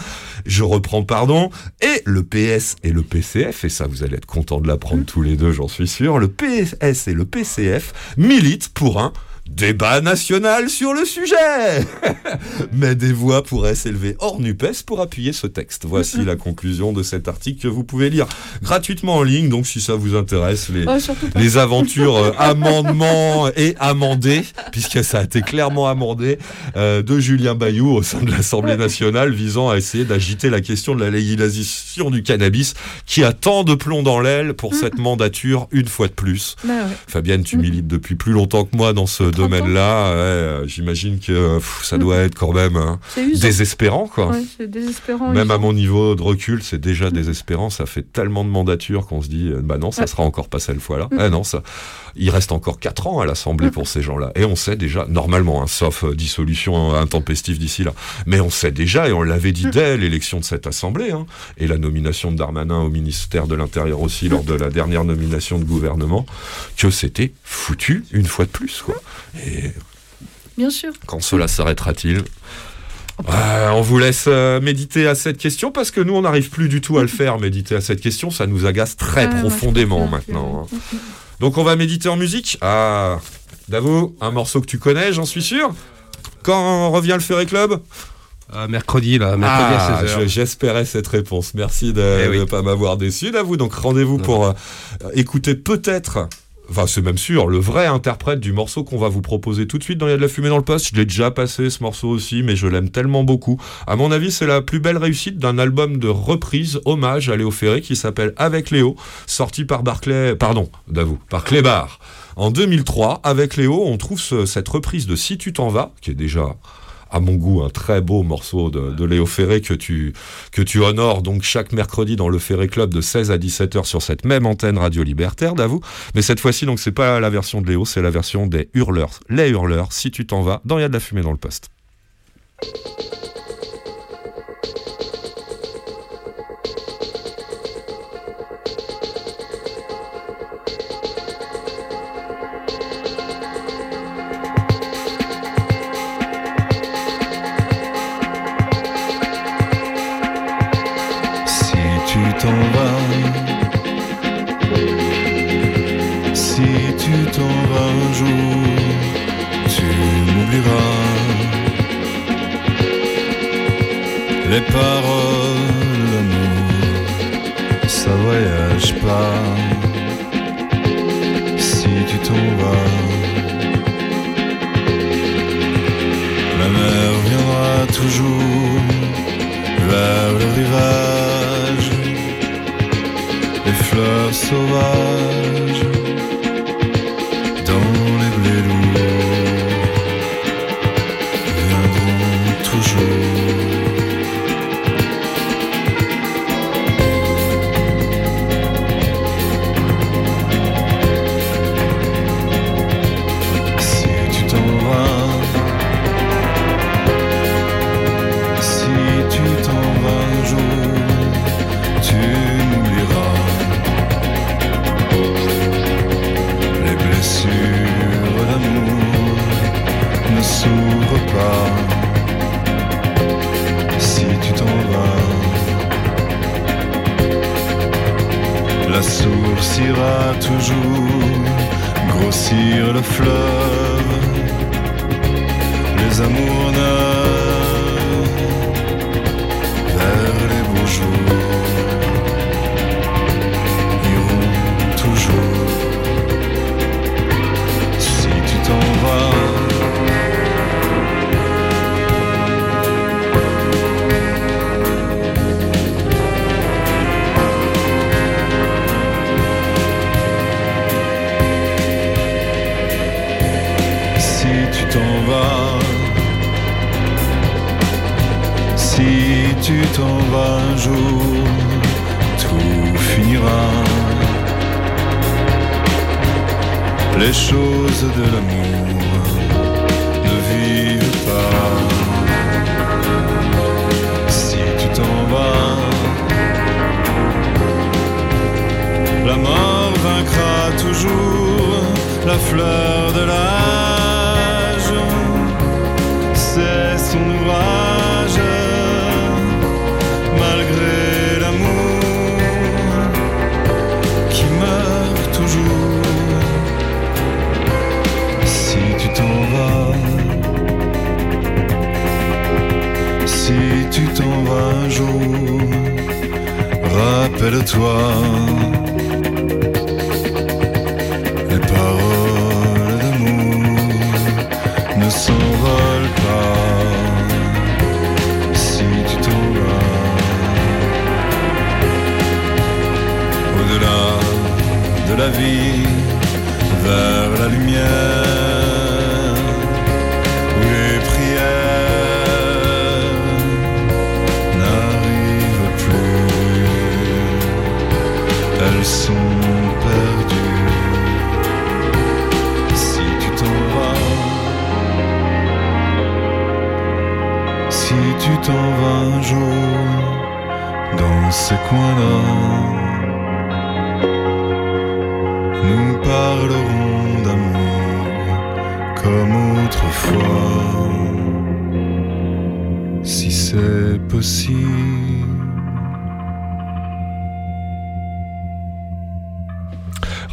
Je reprends, pardon. Et le PS et le PCF, et ça, vous allez être contents de l'apprendre tous les deux, j'en suis sûr. Le PS et le PCF militent pour un débat national sur le sujet. Mais des voix pourraient s'élever hors NUPES pour appuyer ce texte. Voici la conclusion de cet article que vous pouvez lire gratuitement en ligne. Donc, si ça vous intéresse, les, Oh, les aventures euh, amendements et amendées, puisque ça a été clairement amendé, euh, de Julien Bayou au sein de l'Assemblée nationale visant à essayer d'agiter la question de la légalisation du cannabis qui a tant de plomb dans l'aile pour cette mandature une fois de plus. Bah ouais. Fabienne, tu milites depuis plus longtemps que moi dans ce domaine-là, ouais, euh, j'imagine que pff, ça doit être quand même hein, désespérant, quoi. Ouais, c'est désespérant. Même à mon niveau de recul, c'est déjà désespérant. Ça fait tellement de mandatures qu'on se dit, euh, bah non, ça Ouais. sera encore pas cette fois-là. Mm. Ah non, ça, il reste encore quatre ans à l'Assemblée pour ces gens-là. Et on sait déjà, normalement, hein, sauf euh, dissolution euh, intempestive d'ici là, mais on sait déjà, et on l'avait dit dès l'élection de cette Assemblée, hein, et la nomination de Darmanin au ministère de l'Intérieur aussi lors de la dernière nomination de gouvernement, que c'était foutu une fois de plus. Quoi. Et Bien sûr. quand cela s'arrêtera-t-il? Euh, on vous laisse euh, méditer à cette question parce que nous on n'arrive plus du tout à le faire méditer à cette question. Ça nous agace très Ah, profondément maintenant hein. donc on va méditer en musique. Ah Davo un morceau que tu connais j'en suis sûr. Quand revient le Ferré Club? Euh, mercredi, là, mercredi ah, à 16h. je- j'espérais cette réponse. Merci de Eh oui. ne pas m'avoir déçu Davo. Donc rendez-vous pour euh, écouter peut-être Enfin, c'est même sûr, le vrai interprète du morceau qu'on va vous proposer tout de suite dans Il y a de la fumée dans le poste. Je l'ai déjà passé ce morceau aussi, mais je l'aime tellement beaucoup. À mon avis, c'est la plus belle réussite d'un album de reprise hommage à Léo Ferré qui s'appelle Avec Léo, sorti par Barclay, pardon, d'avoue, par Clébar. En 2003, avec Léo, on trouve ce- cette reprise de Si tu t'en vas, qui est déjà à mon goût un très beau morceau de, de Léo Ferré que tu, que tu honores donc chaque mercredi dans le Ferré Club de 16 à 17h sur cette même antenne radio libertaire d'avoue. Mais cette fois-ci donc c'est pas la version de Léo, c'est la version des Hurleurs. Les Hurleurs, si tu t'en vas, dans Il y a de la fumée dans le poste. Les paroles d'amour, ça voyage pas. Si tu t'en vas, la mer viendra toujours vers le rivage, les fleurs sauvages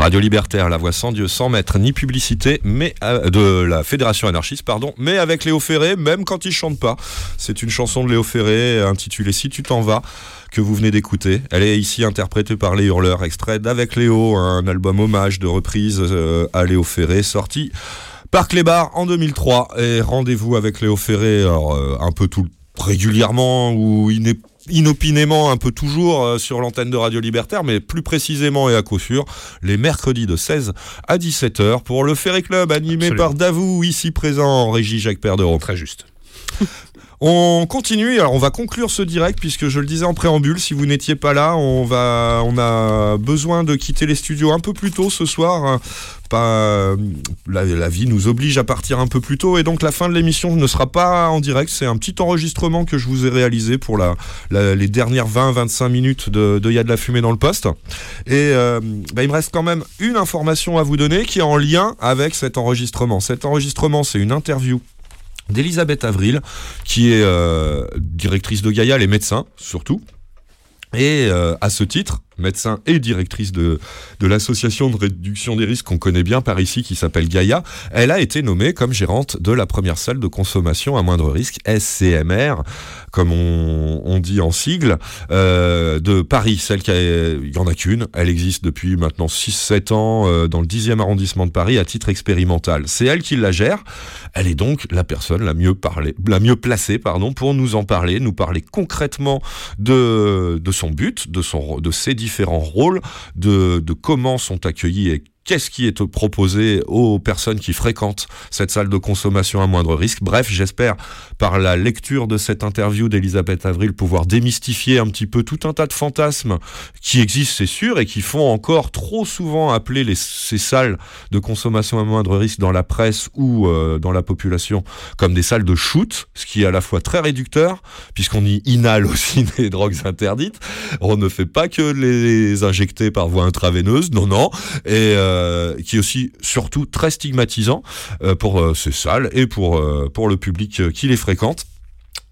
Radio Libertaire, la voix sans Dieu, sans maître ni publicité, mais euh, de la Fédération anarchiste, pardon, mais avec Léo Ferré, même quand il chante pas. C'est une chanson de Léo Ferré intitulée Si tu t'en vas que vous venez d'écouter. Elle est ici interprétée par Les Hurleurs, extrait d'Avec Léo, un album hommage de reprise euh, à Léo Ferré, sorti par Clébar en 2003. Et rendez-vous avec Léo Ferré, alors, euh, un peu tout régulièrement ou iné- inopinément un peu toujours euh, sur l'antenne de Radio Libertaire, mais plus précisément et à coup sûr, les mercredis de 16 à 17h pour le Ferré Club animé Absolument. par Davou, ici présent en régie Jacques Perdereau. Très juste. On continue, alors on va conclure ce direct puisque je le disais en préambule, si vous n'étiez pas là, on, va, on a besoin de quitter les studios un peu plus tôt ce soir. la, vie nous oblige à partir un peu plus tôt et donc la fin de l'émission ne sera pas en direct, c'est un petit enregistrement que je vous ai réalisé pour les dernières 20-25 minutes de, de Y a de la fumée dans le poste. Et euh, bah, il me reste quand même une information à vous donner qui est en lien avec cet enregistrement. Cet enregistrement, c'est une interview d'Elisabeth Avril, qui est euh, directrice de Gaïa, les médecins surtout. Et euh, à ce titre, médecin et directrice de, de l'association de réduction des risques qu'on connaît bien par ici, qui s'appelle Gaïa, elle a été nommée comme gérante de la première salle de consommation à moindre risque, SCMR, comme on, dit en sigle, euh, de Paris. Celle qui il y en a qu'une, elle existe depuis maintenant 6-7 ans euh, dans le 10e arrondissement de Paris à titre expérimental. C'est elle qui la gère. Elle est donc la personne la mieux, parlée, la mieux placée pardon, pour nous en parler, nous parler concrètement de, de son but, de, son, de ses différents rôles, de, comment sont accueillis et qu'est-ce qui est proposé aux personnes qui fréquentent cette salle de consommation à moindre risque? Bref, j'espère par la lecture de cette interview d'Elisabeth Avril pouvoir démystifier un petit peu tout un tas de fantasmes qui existent, c'est sûr, et qui font encore trop souvent appeler ces salles de consommation à moindre risque dans la presse ou euh, dans la population comme des salles de shoot, ce qui est à la fois très réducteur, puisqu'on y inhale aussi des drogues interdites. On ne fait pas que les injecter par voie intraveineuse, non, non, euh, qui est aussi surtout très stigmatisant euh, pour euh, ces salles et pour, euh, le public euh, qui les fréquente.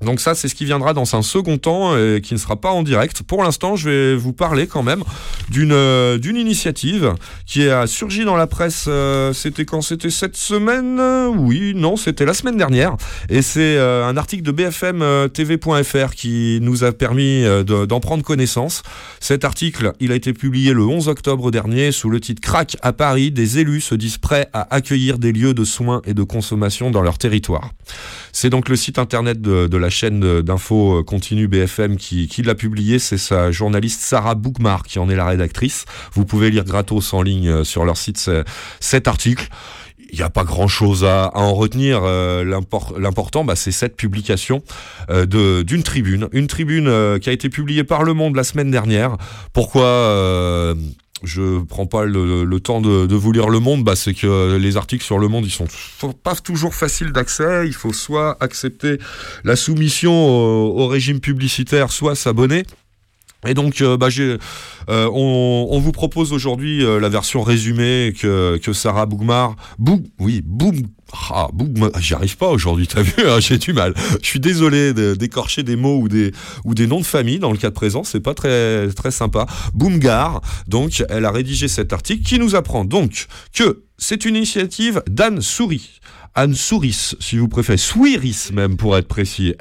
Donc ça, c'est ce qui viendra dans un second temps et qui ne sera pas en direct. Pour l'instant, je vais vous parler quand même d'une euh, d'une initiative qui a surgi dans la presse. euh, c'était quand? C'était cette semaine? Oui, non, c'était la semaine dernière. Et c'est euh, un article de BFM euh, TV.fr qui nous a permis de- d'en prendre connaissance. Cet article, il a été publié le 11 octobre dernier sous le titre Crack à Paris. Des élus se disent prêts à accueillir des lieux de soins et de consommation dans leur territoire. C'est donc le site internet de, de la chaîne d'info euh, continue BFM qui, l'a publié. C'est sa journaliste Sarah Boukmar qui en est la rédactrice. Vous pouvez lire gratos en ligne euh, sur leur site ce- cet article. Il n'y a pas grand-chose à, à en retenir. euh, l'impor- L'important, bah, c'est cette publication d'une tribune. Une tribune qui a été publiée par Le Monde la semaine dernière. Pourquoi je prends pas le, temps de, vous lire Le Monde, bah, c'est que les articles sur Le Monde, ils sont pas toujours faciles d'accès. Il faut soit accepter la soumission au, régime publicitaire, soit s'abonner. Et donc, euh, bah, euh, on, vous propose aujourd'hui euh, la version résumée que, que Sarah Bougmar, Boug, oui, Boug, ah, j'y arrive pas aujourd'hui, t'as vu, hein, j'ai du mal. Je suis désolé de- d'écorcher des mots ou des, ou des noms de famille dans le cas présent, c'est pas très, très sympa. Boumgar, donc, elle a rédigé cet article qui nous apprend donc que c'est une initiative d'Anne Souris. Anne Souris, si vous préférez, Souiris même pour être précis,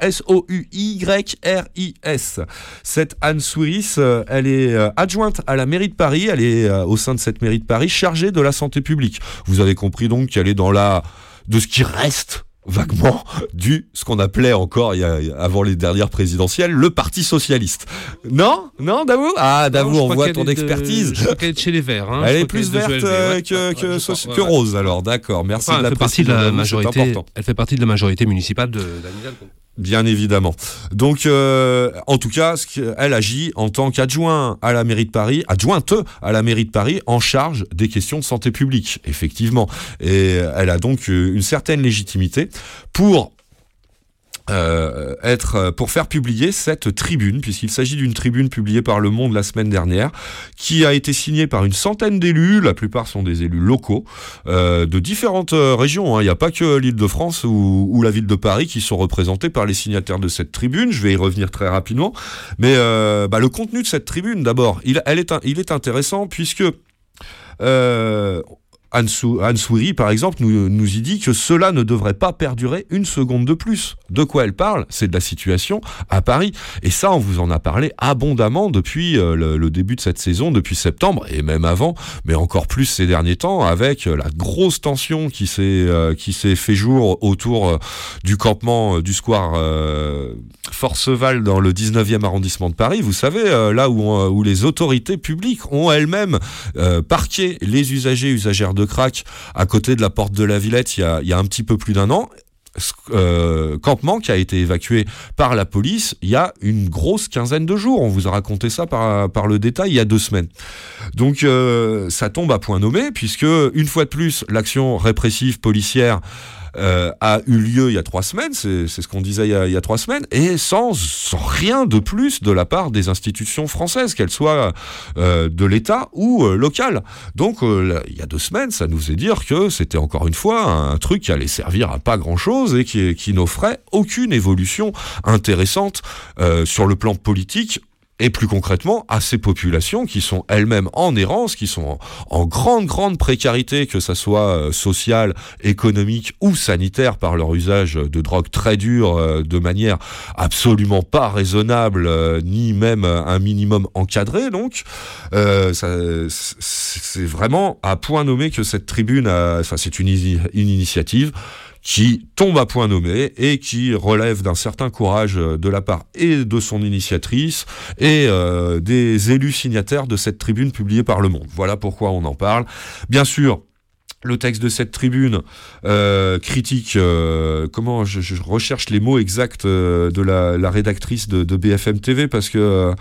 S-O-U-Y-R-I-S. Cette Anne Souiris, euh, elle est euh, adjointe à la mairie de Paris, elle est euh, au sein de cette mairie de Paris chargée de la santé publique. Vous avez compris donc qu'elle est dans la de ce qui reste vaguement du ce qu'on appelait encore il y a, avant les dernières présidentielles le Parti socialiste. Non, non, Davou. Ah, Davou, on voit ton de- expertise. Je crois qu'elle est de chez les Verts. hein. Elle est plus verte de euh, ouais. que, que, crois, que ouais. rose, alors d'accord. Merci Enfin, de la elle fait partie de la majorité. Elle fait partie de la majorité municipale de Hidalgo. Bien évidemment. Donc, euh, en tout cas, elle agit en tant qu'adjoint à la mairie de Paris, adjointe à la mairie de Paris, en charge des questions de santé publique, effectivement. Et elle a donc euh, une certaine légitimité pour euh, être euh, pour faire publier cette tribune, puisqu'il s'agit d'une tribune publiée par Le Monde la semaine dernière, qui a été signée par une centaine d'élus, la plupart sont des élus locaux, euh, de différentes euh, régions. hein. Il n'y a pas que l'Île-de-France ou, ou la ville de Paris qui sont représentés par les signataires de cette tribune. Je vais y revenir très rapidement. Mais euh, bah, le contenu de cette tribune, d'abord, il, elle est, il est intéressant puisque euh, Anne, par exemple, nous, nous y dit que cela ne devrait pas perdurer une seconde de plus. De quoi elle parle? C'est de la situation à Paris. Et ça, on vous en a parlé abondamment depuis euh, le, début de cette saison, depuis septembre, et même avant, mais encore plus ces derniers temps, avec euh, la grosse tension qui s'est euh, fait jour autour euh, du campement du square Forceval dans le 19e arrondissement de Paris. Vous savez, là où, où les autorités publiques ont elles-mêmes parqué les usagers usagères de crack à côté de la porte de la Villette il y a, un petit peu plus d'un an. Euh, campement qui a été évacué par la police il y a une grosse quinzaine de jours. On vous a raconté ça par, par le détail il y a deux semaines. Donc euh, ça tombe à point nommé puisque une fois de plus l'action répressive policière euh, a eu lieu il y a trois semaines, c'est ce qu'on disait il y, a, trois semaines, et sans, sans rien de plus de la part des institutions françaises, qu'elles soient euh, de l'État ou euh, locales. Donc euh, il y a deux semaines, ça nous faisait dire que c'était encore une fois un truc qui allait servir à pas grand-chose et qui, qui n'offrait aucune évolution intéressante sur le plan politique et plus concrètement à ces populations qui sont elles-mêmes en errance, qui sont en, grande, grande précarité, que ça soit euh, sociale, économique ou sanitaire par leur usage de drogues très dures euh, de manière absolument pas raisonnable, euh, ni même un minimum encadré. Donc, c'est- vraiment à point nommé que cette tribune, enfin, c'est une, une initiative qui tombe à point nommé et qui relève d'un certain courage euh, de la part et de son initiatrice et euh, des élus signataires de cette tribune publiée par Le Monde. Voilà pourquoi on en parle. Bien sûr, le texte de cette tribune euh, critique, euh, comment je, je recherche les mots exacts euh, de la, la rédactrice de, de BFM TV parce que euh,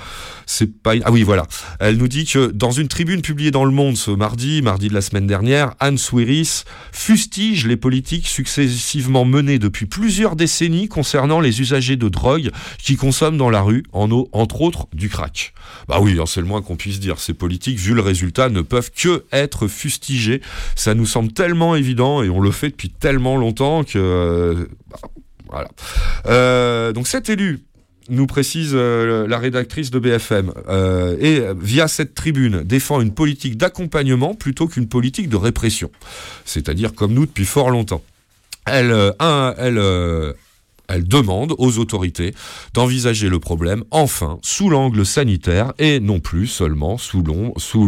c'est pas ah oui voilà. Elle nous dit que dans une tribune publiée dans Le Monde ce mardi mardi de la semaine dernière Anne Swiris fustige les politiques successivement menées depuis plusieurs décennies concernant les usagers de drogue qui consomment dans la rue en eau entre autres du crack. Bah oui hein, c'est le moins qu'on puisse dire. Ces politiques vu le résultat ne peuvent que être fustigés ça nous semble tellement évident et on le fait depuis tellement longtemps que euh, bah, voilà Euh, donc cet élu nous précise euh, la rédactrice de BFM, et via cette tribune défend une politique d'accompagnement plutôt qu'une politique de répression. C'est-à-dire comme nous depuis fort longtemps. Elle, un, elle, elle demande aux autorités d'envisager le problème, enfin, sous l'angle sanitaire et non plus seulement sous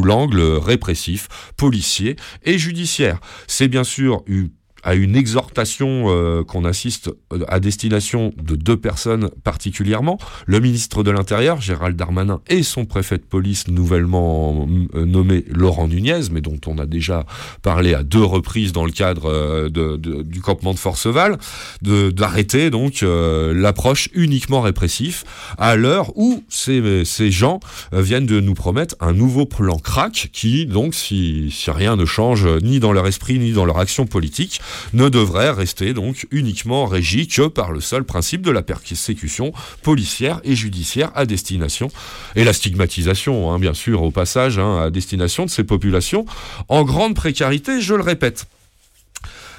l'angle répressif, policier et judiciaire. C'est bien sûr eu à une exhortation euh, qu'on assiste euh, à destination de deux personnes particulièrement, le ministre de l'Intérieur, Gérald Darmanin, et son préfet de police nouvellement euh, nommé Laurent Nunez, mais dont on a déjà parlé à deux reprises dans le cadre euh, de- du campement de Forceval, d'arrêter donc l'approche uniquement répressif à l'heure où ces, ces gens viennent de nous promettre un nouveau plan crack qui, donc, si, si rien ne change ni dans leur esprit ni dans leur action politique, ne devrait rester donc uniquement régi que par le seul principe de la persécution policière et judiciaire à destination et la stigmatisation, hein, bien sûr, au passage, hein, à destination de ces populations en grande précarité, je le répète.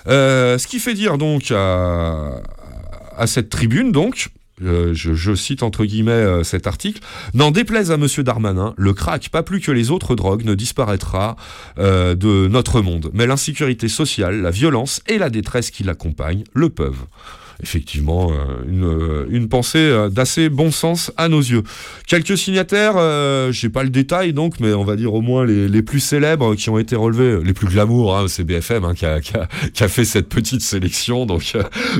Euh, ce qui fait dire donc à cette tribune, donc, euh, je, cite entre guillemets euh, cet article, n'en déplaise à Monsieur Darmanin, le crack, pas plus que les autres drogues, ne disparaîtra euh, de notre monde. Mais l'insécurité sociale, la violence et la détresse qui l'accompagnent le peuvent. Effectivement, euh, une, euh, une pensée euh, d'assez bon sens à nos yeux. Quelques signataires, euh, j'ai pas le détail donc, mais on va dire au moins les, les plus célèbres qui ont été relevés, les plus glamour, hein, c'est BFM hein, qui, a, qui a- fait cette petite sélection. Donc,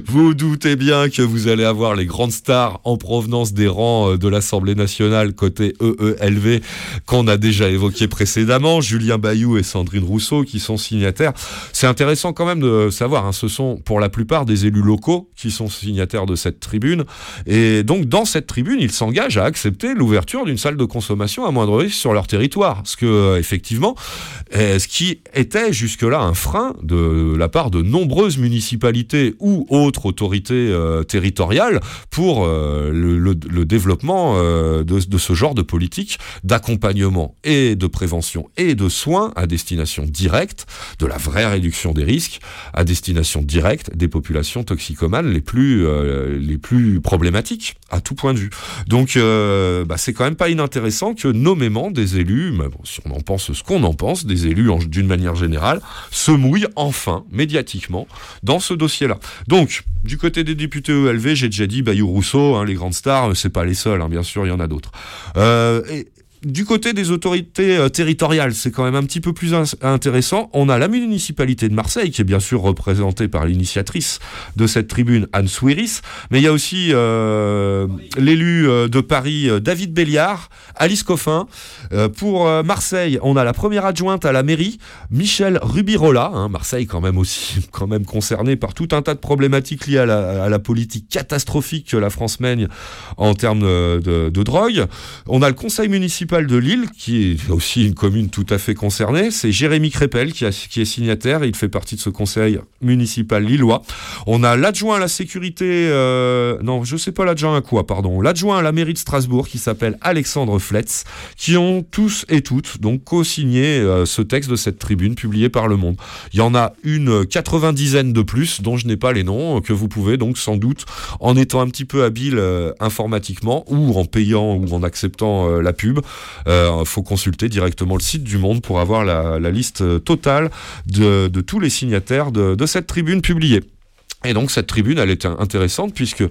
vous doutez bien que vous allez avoir les grandes stars en provenance des rangs de l'Assemblée nationale côté EELV qu'on a déjà évoqué précédemment, Julien Bayou et Sandrine Rousseau qui sont signataires. C'est intéressant quand même de savoir, hein, ce sont pour la plupart des élus locaux qui sont signataires de cette tribune. Et donc, dans cette tribune, ils s'engagent à accepter l'ouverture d'une salle de consommation à moindre risque sur leur territoire. Ce que, euh, effectivement, euh, ce qui était jusque-là un frein de la part de nombreuses municipalités ou autres autorités euh, territoriales pour le, développement de, de ce genre de politique d'accompagnement et de prévention et de soins à destination directe, de la vraie réduction des risques à destination directe des populations toxicomanes les plus, euh, les plus problématiques à tout point de vue. Donc euh, bah, c'est quand même pas inintéressant que nommément des élus, si on en pense ce qu'on en pense, des élus d'une manière générale, se mouillent enfin médiatiquement dans ce dossier-là. Donc du côté des députés ELV, j'ai déjà dit Bayou Rousseau, hein, les grandes stars, euh, c'est pas les seuls, hein, bien sûr, il y en a d'autres. Euh, du côté des autorités euh, territoriales, c'est quand même un petit peu plus intéressant. On a la municipalité de Marseille, qui est bien sûr représentée par l'initiatrice de cette tribune, Anne Souiris, mais il y a aussi euh, l'élu euh, de Paris, David Béliard, Alice Coffin. Pour Marseille, on a la première adjointe à la mairie, Michel Rubirola, hein, Marseille quand même aussi quand même concerné par tout un tas de problématiques liées à la, politique catastrophique que la France mène en termes de drogue. On a le conseil municipal de Lille, qui est aussi une commune tout à fait concernée. C'est Jérémy Crépel qui, est signataire, il fait partie de ce conseil municipal lillois. On a l'adjoint à la sécurité, euh, non, je sais pas l'adjoint à quoi, pardon, l'adjoint à la mairie de Strasbourg qui s'appelle Alexandre Fletz, qui ont tous et toutes donc co-signé euh, ce texte de cette tribune publié par Le Monde. Il y en a une quatre-vingt-dizaine de plus, dont je n'ai pas les noms, que vous pouvez donc sans doute, en étant un petit peu habile euh, informatiquement ou en payant ou en acceptant la pub, euh, faut consulter directement le site du Monde pour avoir la, liste euh, totale de, tous les signataires de, de cette tribune publiée. Et donc cette tribune, elle est intéressante puisque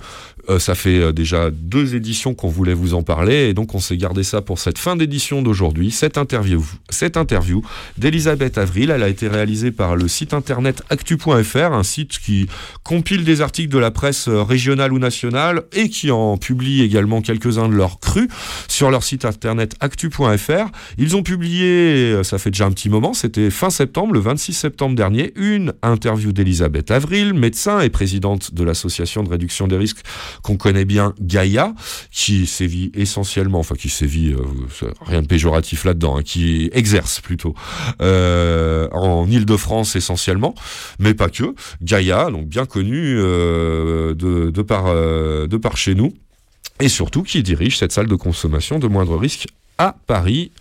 euh, ça fait euh, déjà deux éditions qu'on voulait vous en parler et donc on s'est gardé ça pour cette fin d'édition d'aujourd'hui. Cette interview, cette interview d'Elisabeth Avril, elle a été réalisée par le site internet actu.fr, un site qui compile des articles de la presse euh, régionale ou nationale et qui en publie également quelques-uns de leurs crus sur leur site internet actu.fr. Ils ont publié, euh, ça fait déjà un petit moment, c'était fin septembre, le 26 septembre dernier, une interview d'Elisabeth Avril, médecin et présidente de l'association de réduction des risques qu'on connaît bien, Gaïa, qui sévit essentiellement, enfin qui sévit, euh, rien de péjoratif là-dedans, hein, qui exerce plutôt euh, en Ile-de-France essentiellement, mais pas que. Gaïa, donc bien connu euh, de, de, par, de par chez nous, et surtout qui dirige cette salle de consommation de moindre risque à Paris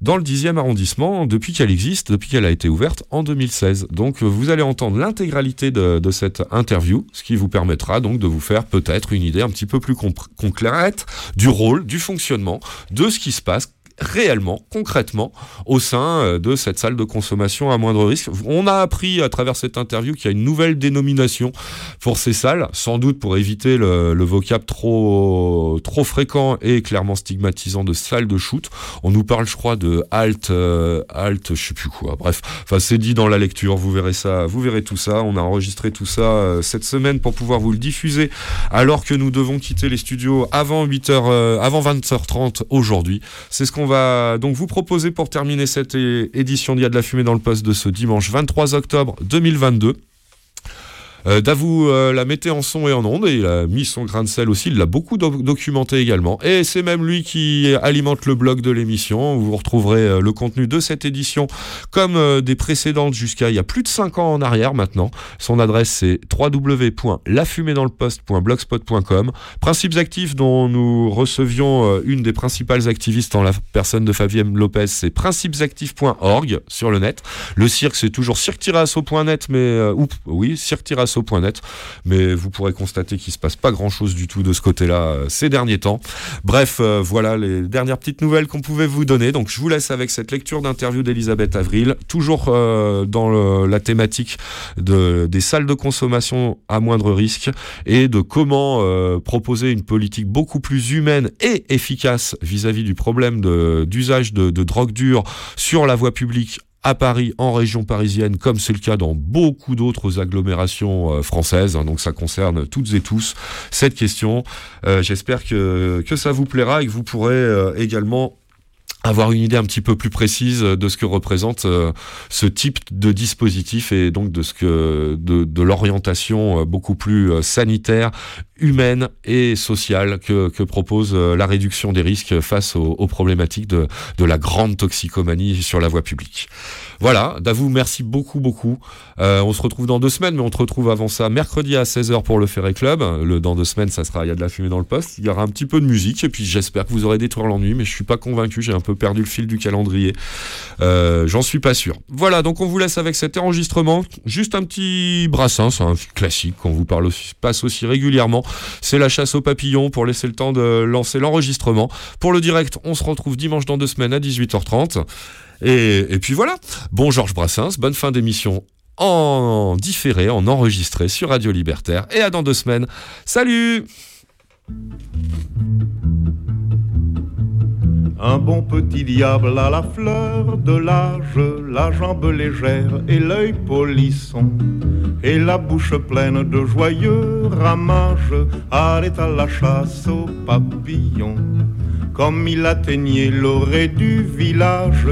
dans le 10e arrondissement depuis qu'elle existe, depuis qu'elle a été ouverte en 2016. Donc vous allez entendre l'intégralité de, de cette interview, ce qui vous permettra donc de vous faire peut-être une idée un petit peu plus concrète du rôle, du fonctionnement, de ce qui se passe réellement, concrètement, au sein euh, de cette salle de consommation à moindre risque. On a appris à travers cette interview qu'il y a une nouvelle dénomination pour ces salles, sans doute pour éviter le, le vocable trop, trop fréquent et clairement stigmatisant de salle de shoot. On nous parle, je crois, de halt, euh, halt, je sais plus quoi. Bref, enfin c'est dit dans la lecture. Vous verrez ça, vous verrez tout ça. On a enregistré tout ça euh, cette semaine pour pouvoir vous le diffuser, alors que nous devons quitter les studios avant 8h, euh, avant 20h30 aujourd'hui. C'est ce qu'on va donc vous proposer pour terminer cette édition d'Il y a de la fumée dans le poste de ce dimanche 23 octobre 2022. Euh, Davou euh, l'a mettait en son et en onde et il a mis son grain de sel aussi, il l'a beaucoup doc- documenté également. Et c'est même lui qui alimente le blog de l'émission. Vous retrouverez euh, le contenu de cette édition comme euh, des précédentes jusqu'à il y a plus de 5 ans en arrière maintenant. Son adresse c'est www.lafumédansleposte.blogspot.com. Principes actifs dont nous recevions euh, une des principales activistes en la personne de Fabien Lopez, c'est principesactifs.org sur le net. Le cirque c'est toujours cirque-asso.net mais oups, oui, cirque-asso.net mais vous pourrez constater qu'il se passe pas grand-chose du tout de ce côté-là euh, ces derniers temps. Bref, euh, voilà les dernières petites nouvelles qu'on pouvait vous donner. Donc je vous laisse avec cette lecture d'interview d'Elisabeth Avril, toujours euh, dans la thématique de, des salles de consommation à moindre risque et de comment proposer une politique beaucoup plus humaine et efficace vis-à-vis du problème d'usage de, de drogue dure sur la voie publique à Paris, en région parisienne, comme c'est le cas dans beaucoup d'autres agglomérations euh, françaises. hein, donc ça concerne toutes et tous cette question. Euh, J'espère que, que ça vous plaira et que vous pourrez euh, également avoir une idée un petit peu plus précise de ce que représente euh, ce type de dispositif et donc de ce que de, l'orientation euh, beaucoup plus euh, sanitaire, humaine et sociale que, que propose la réduction des risques face aux, aux problématiques de, de la grande toxicomanie sur la voie publique. Voilà, d'avoue, merci beaucoup, beaucoup. Euh, on se retrouve dans deux semaines, mais on te retrouve avant ça mercredi à 16h pour le Ferré Club. Le, dans deux semaines, ça sera Il y a de la fumée dans le poste. Il y aura un petit peu de musique, et puis j'espère que vous aurez détruire l'ennui, mais je suis pas convaincu, j'ai un peu perdu le fil du calendrier. Euh, J'en suis pas sûr. Voilà, donc on vous laisse avec cet enregistrement. Juste un petit brassin, c'est un classique qu'on vous parle aussi, passe aussi régulièrement. C'est la chasse aux papillons pour laisser le temps de lancer l'enregistrement. Pour le direct, on se retrouve dimanche dans deux semaines à 18h30. Et, puis voilà. Bon Georges Brassens, bonne fin d'émission en différé, en enregistré sur Radio Libertaire. Et à dans deux semaines. Salut Un bon petit diable à la fleur de l'âge, la jambe légère et l'œil polisson, et la bouche pleine de joyeux ramages, allait à la chasse aux papillons. Comme il atteignait l'orée du village,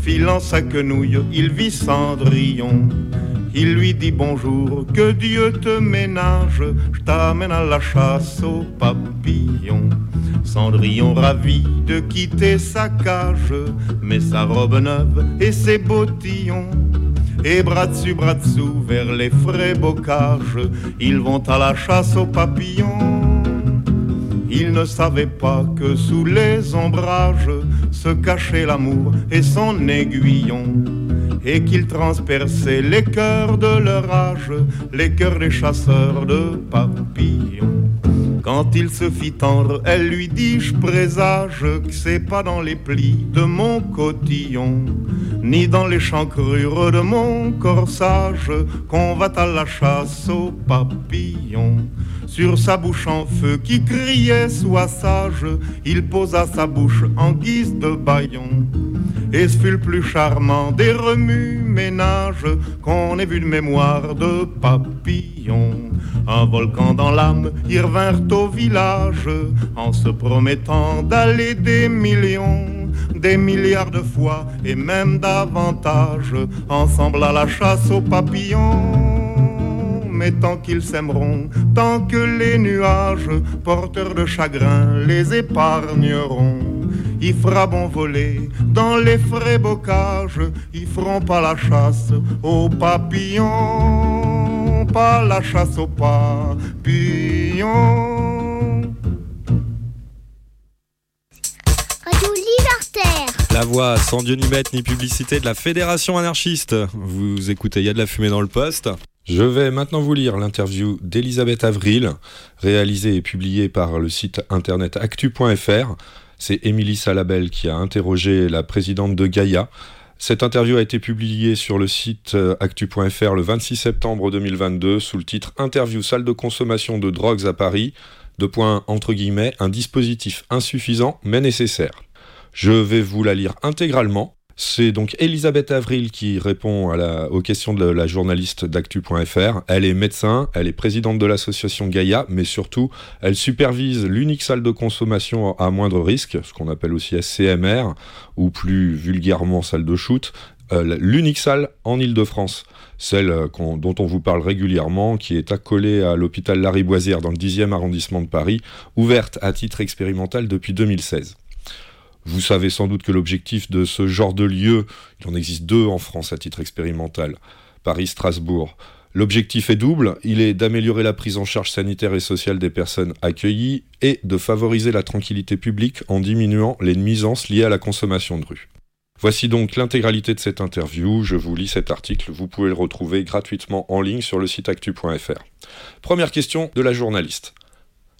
filant sa quenouille, il vit Cendrillon. Il lui dit bonjour, que Dieu te ménage, je t'amène à la chasse aux papillons. Cendrillon ravi de quitter sa cage, met sa robe neuve et ses bottillons. Et bras dessus, bras dessous, vers les frais bocages, ils vont à la chasse aux papillons. Ils ne savaient pas que sous les ombrages se cachait l'amour et son aiguillon et qu'il transperçait les cœurs de leur âge, les cœurs des chasseurs de papillons. Quand il se fit tendre, elle lui dit Je présage que c'est pas dans les plis de mon cotillon, ni dans les chancrures de mon corsage qu'on va à la chasse aux papillons. Sur sa bouche en feu qui criait Sois sage, il posa sa bouche en guise de baillon. Et ce fut le plus charmant des remue-ménages qu'on ait vu de mémoire de papillon. Un volcan dans l'âme, ils revinrent au village en se promettant d'aller des millions, des milliards de fois et même davantage, ensemble à la chasse aux papillons mais tant qu'ils s'aimeront, tant que les nuages, porteurs de chagrin, les épargneront. Il fera bon voler dans les frais bocages, ils feront pas la chasse aux papillons, pas la chasse aux papillons. Radio Libertaire. La voix sans Dieu ni maître ni publicité de la Fédération anarchiste. Vous écoutez, il y a de la fumée dans le poste. Je vais maintenant vous lire l'interview d'Elisabeth Avril, réalisée et publiée par le site internet actu.fr. C'est Émilie Salabel qui a interrogé la présidente de Gaïa. Cette interview a été publiée sur le site euh, actu.fr le 26 septembre 2022 sous le titre Interview salle de consommation de drogues à Paris, de points entre guillemets, un dispositif insuffisant mais nécessaire. Je vais vous la lire intégralement. C'est donc Elisabeth Avril qui répond aux questions de la journaliste d'actu.fr. Elle est médecin, elle est présidente de l'association Gaïa, mais surtout, elle supervise l'unique salle de consommation à moindre risque, ce qu'on appelle aussi SCMR, ou plus vulgairement salle de shoot, euh, l'unique salle en Ile-de-France, celle euh, dont on vous parle régulièrement, qui est accolée à l'hôpital Lariboisière dans le 10e arrondissement de Paris, ouverte à titre expérimental depuis 2016. Vous savez sans doute que l'objectif de ce genre de lieu, il en existe deux en France à titre expérimental, Paris-Strasbourg. L'objectif est double, il est d'améliorer la prise en charge sanitaire et sociale des personnes accueillies et de favoriser la tranquillité publique en diminuant les nuisances liées à la consommation de rue. Voici donc l'intégralité de cette interview, je vous lis cet article, vous pouvez le retrouver gratuitement en ligne sur le site actu.fr. Première question de la journaliste.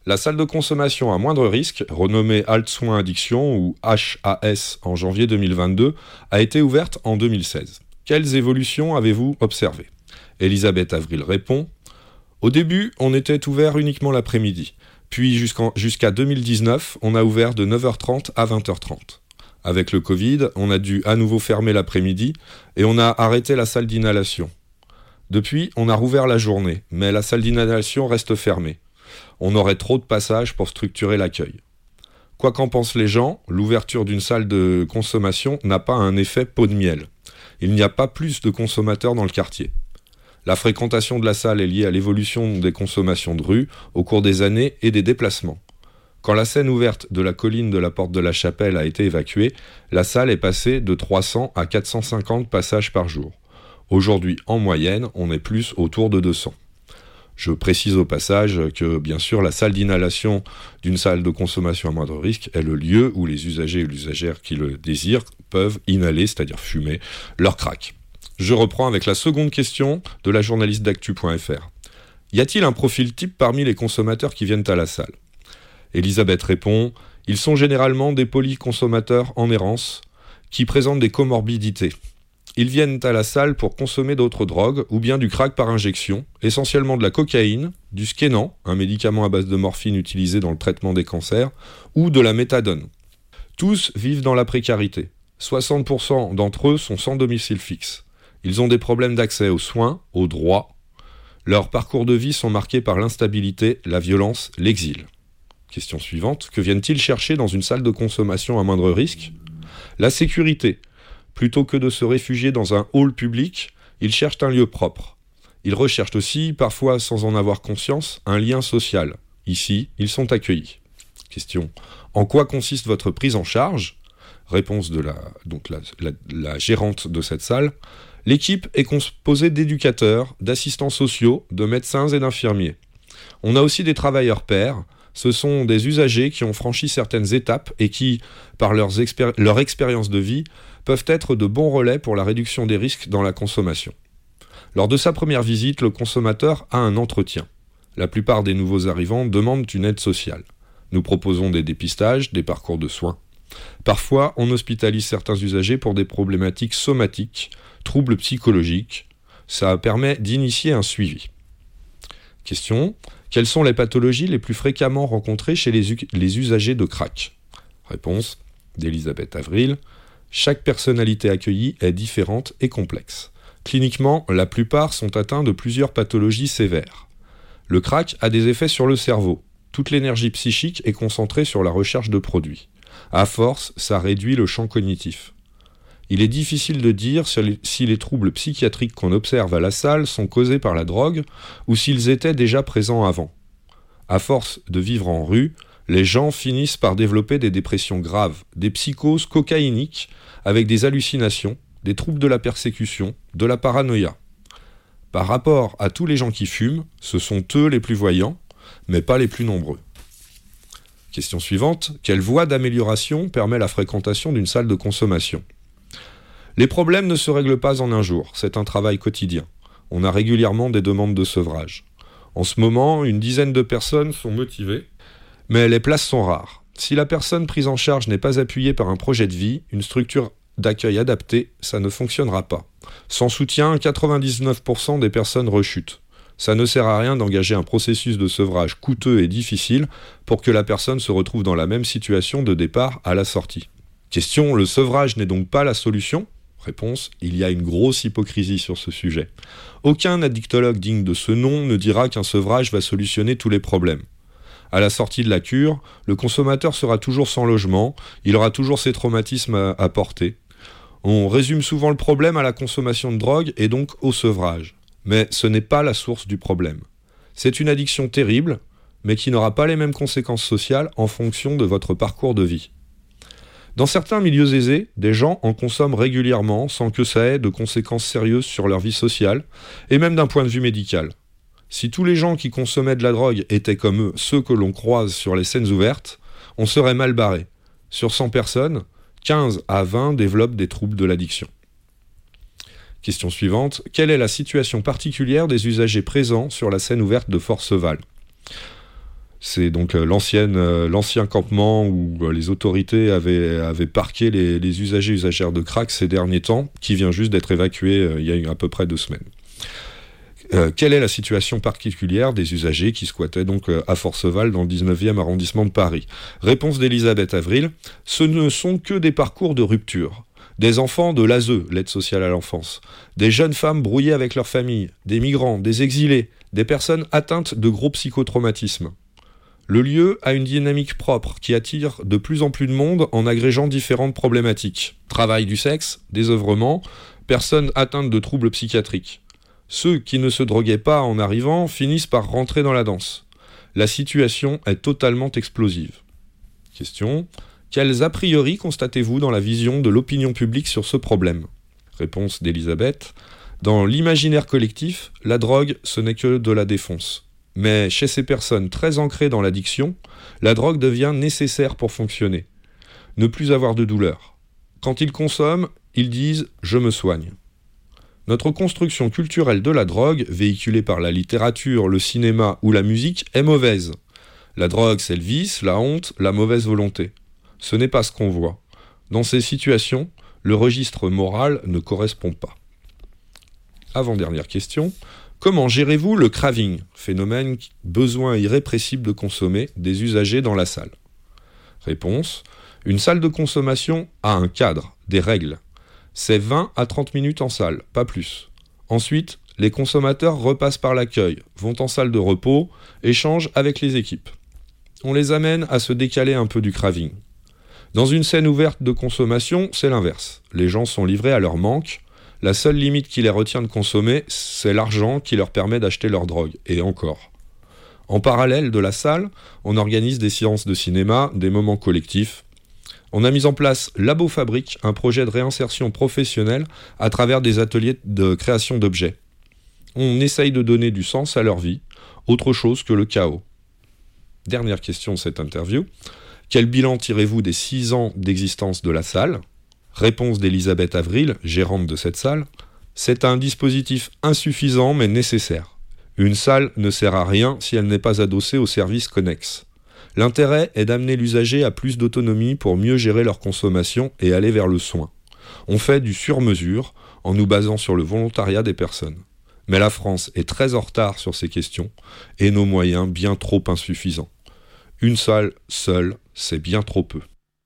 La salle de consommation à moindre risque, renommée Alt Soins Addiction ou HAS en janvier 2022, a été ouverte en 2016. Quelles évolutions avez-vous observées? Elisabeth Avril répond Au début, on était ouvert uniquement l'après-midi. Puis jusqu'à 2019, on a ouvert de 9h30 à 20h30. Avec le Covid, on a dû à nouveau fermer l'après-midi et on a arrêté la salle d'inhalation. Depuis, on a rouvert la journée, mais la salle d'inhalation reste fermée. On aurait trop de passages pour structurer l'accueil. Quoi qu'en pensent les gens, l'ouverture d'une salle de consommation n'a pas un effet pot de miel. Il n'y a pas plus de consommateurs dans le quartier. La fréquentation de la salle est liée à l'évolution des consommations de rue au cours des années et des déplacements. Quand la scène ouverte de la colline de la porte de la chapelle a été évacuée, la salle est passée de 300 à 450 passages par jour. Aujourd'hui, en moyenne, on est plus autour de 200. Je précise au passage que, bien sûr, la salle d'inhalation d'une salle de consommation à moindre risque est le lieu où les usagers et usagères qui le désirent peuvent inhaler, c'est-à-dire fumer, leur crack. Je reprends avec la seconde question de la journaliste d'actu.fr. Y a-t-il un profil type parmi les consommateurs qui viennent à la salle? Elisabeth répond Ils sont généralement des polyconsommateurs en errance qui présentent des comorbidités. Ils viennent à la salle pour consommer d'autres drogues ou bien du crack par injection, essentiellement de la cocaïne, du skénan, un médicament à base de morphine utilisé dans le traitement des cancers, ou de la méthadone. Tous vivent dans la précarité. 60% d'entre eux sont sans domicile fixe. Ils ont des problèmes d'accès aux soins, aux droits. Leurs parcours de vie sont marqués par l'instabilité, la violence, l'exil. Question suivante, que viennent-ils chercher dans une salle de consommation à moindre risque? La sécurité. Plutôt que de se réfugier dans un hall public, ils cherchent un lieu propre. Ils recherchent aussi, parfois sans en avoir conscience, un lien social. Ici, ils sont accueillis. Question. En quoi consiste votre prise en charge? Réponse de la, gérante de cette salle. L'équipe est composée d'éducateurs, d'assistants sociaux, de médecins et d'infirmiers. On a aussi des travailleurs pairs. Ce sont des usagers qui ont franchi certaines étapes et qui, par leur expérience de vie, peuvent être de bons relais pour la réduction des risques dans la consommation. Lors de sa première visite, le consommateur a un entretien. La plupart des nouveaux arrivants demandent une aide sociale. Nous proposons des dépistages, des parcours de soins. Parfois, on hospitalise certains usagers pour des problématiques somatiques, troubles psychologiques. Ça permet d'initier un suivi. Question. Quelles sont les pathologies les plus fréquemment rencontrées chez les, les usagers de crack? Réponse d'Elisabeth Avril. Chaque personnalité accueillie est différente et complexe. Cliniquement, la plupart sont atteints de plusieurs pathologies sévères. Le crack a des effets sur le cerveau. Toute l'énergie psychique est concentrée sur la recherche de produits. À force, ça réduit le champ cognitif. Il est difficile de dire si les- troubles psychiatriques qu'on observe à la salle sont causés par la drogue ou s'ils étaient déjà présents avant. À force de vivre en rue, les gens finissent par développer des dépressions graves, des psychoses cocaïniques avec des hallucinations, des troubles de la persécution, de la paranoïa. Par rapport à tous les gens qui fument, ce sont eux les plus voyants, mais pas les plus nombreux. Question suivante. Quelle voie d'amélioration permet la fréquentation d'une salle de consommation? Les problèmes ne se règlent pas en un jour, c'est un travail quotidien. On a régulièrement des demandes de sevrage. En ce moment, une dizaine de personnes sont motivées, mais les places sont rares. Si la personne prise en charge n'est pas appuyée par un projet de vie, une structure d'accueil adaptée, ça ne fonctionnera pas. Sans soutien, 99% des personnes rechutent. Ça ne sert à rien d'engager un processus de sevrage coûteux et difficile pour que la personne se retrouve dans la même situation de départ à la sortie. Question, le sevrage n'est donc pas la solution? Réponse, il y a une grosse hypocrisie sur ce sujet. Aucun addictologue digne de ce nom ne dira qu'un sevrage va solutionner tous les problèmes. À la sortie de la cure, le consommateur sera toujours sans logement, il aura toujours ses traumatismes à, porter. On résume souvent le problème à la consommation de drogue et donc au sevrage. Mais ce n'est pas la source du problème. C'est une addiction terrible, mais qui n'aura pas les mêmes conséquences sociales en fonction de votre parcours de vie. Dans certains milieux aisés, des gens en consomment régulièrement sans que ça ait de conséquences sérieuses sur leur vie sociale, et même d'un point de vue médical. Si tous les gens qui consommaient de la drogue étaient comme eux, ceux que l'on croise sur les scènes ouvertes, on serait mal barré. Sur 100 personnes, 15 à 20 développent des troubles de l'addiction. Question suivante. Quelle est la situation particulière des usagers présents sur la scène ouverte de Forceval C'est donc euh, euh, l'ancien campement où euh, les autorités avaient, parqué les, les usagers usagères de crack ces derniers temps, qui vient juste d'être évacué il y a à peu près deux semaines. Euh, quelle est la situation particulière des usagers qui squattaient donc euh, à Forceval dans le 19e arrondissement de Paris? Réponse d'Elisabeth Avril ce ne sont que des parcours de rupture. Des enfants de l'ASE, l'aide sociale à l'enfance, des jeunes femmes brouillées avec leur famille, des migrants, des exilés, des personnes atteintes de gros psychotraumatismes. Le lieu a une dynamique propre qui attire de plus en plus de monde en agrégeant différentes problématiques. Travail du sexe, désœuvrement, personnes atteintes de troubles psychiatriques. Ceux qui ne se droguaient pas en arrivant finissent par rentrer dans la danse. La situation est totalement explosive. Question. Quels a priori constatez-vous dans la vision de l'opinion publique sur ce problème? Réponse d'Elisabeth. Dans l'imaginaire collectif, la drogue, ce n'est que de la défonce. Mais chez ces personnes très ancrées dans l'addiction, la drogue devient nécessaire pour fonctionner. Ne plus avoir de douleur. Quand ils consomment, ils disent ⁇ Je me soigne ⁇ Notre construction culturelle de la drogue, véhiculée par la littérature, le cinéma ou la musique, est mauvaise. La drogue, c'est le vice, la honte, la mauvaise volonté. Ce n'est pas ce qu'on voit. Dans ces situations, le registre moral ne correspond pas. Avant-dernière question. Comment gérez-vous le craving, phénomène besoin irrépressible de consommer des usagers dans la salle? Réponse. Une salle de consommation a un cadre, des règles. C'est 20 à 30 minutes en salle, pas plus. Ensuite, les consommateurs repassent par l'accueil, vont en salle de repos, échangent avec les équipes. On les amène à se décaler un peu du craving. Dans une scène ouverte de consommation, c'est l'inverse. Les gens sont livrés à leur manque. La seule limite qui les retient de consommer, c'est l'argent qui leur permet d'acheter leur drogue. Et encore. En parallèle de la salle, on organise des séances de cinéma, des moments collectifs. On a mis en place Labo Fabrique, un projet de réinsertion professionnelle à travers des ateliers de création d'objets. On essaye de donner du sens à leur vie, autre chose que le chaos. Dernière question de cette interview. Quel bilan tirez-vous des six ans d'existence de la salle? Réponse d'Elisabeth Avril, gérante de cette salle. C'est un dispositif insuffisant mais nécessaire. Une salle ne sert à rien si elle n'est pas adossée aux services connexes. L'intérêt est d'amener l'usager à plus d'autonomie pour mieux gérer leur consommation et aller vers le soin. On fait du sur-mesure en nous basant sur le volontariat des personnes. Mais la France est très en retard sur ces questions et nos moyens bien trop insuffisants. Une salle seule, c'est bien trop peu.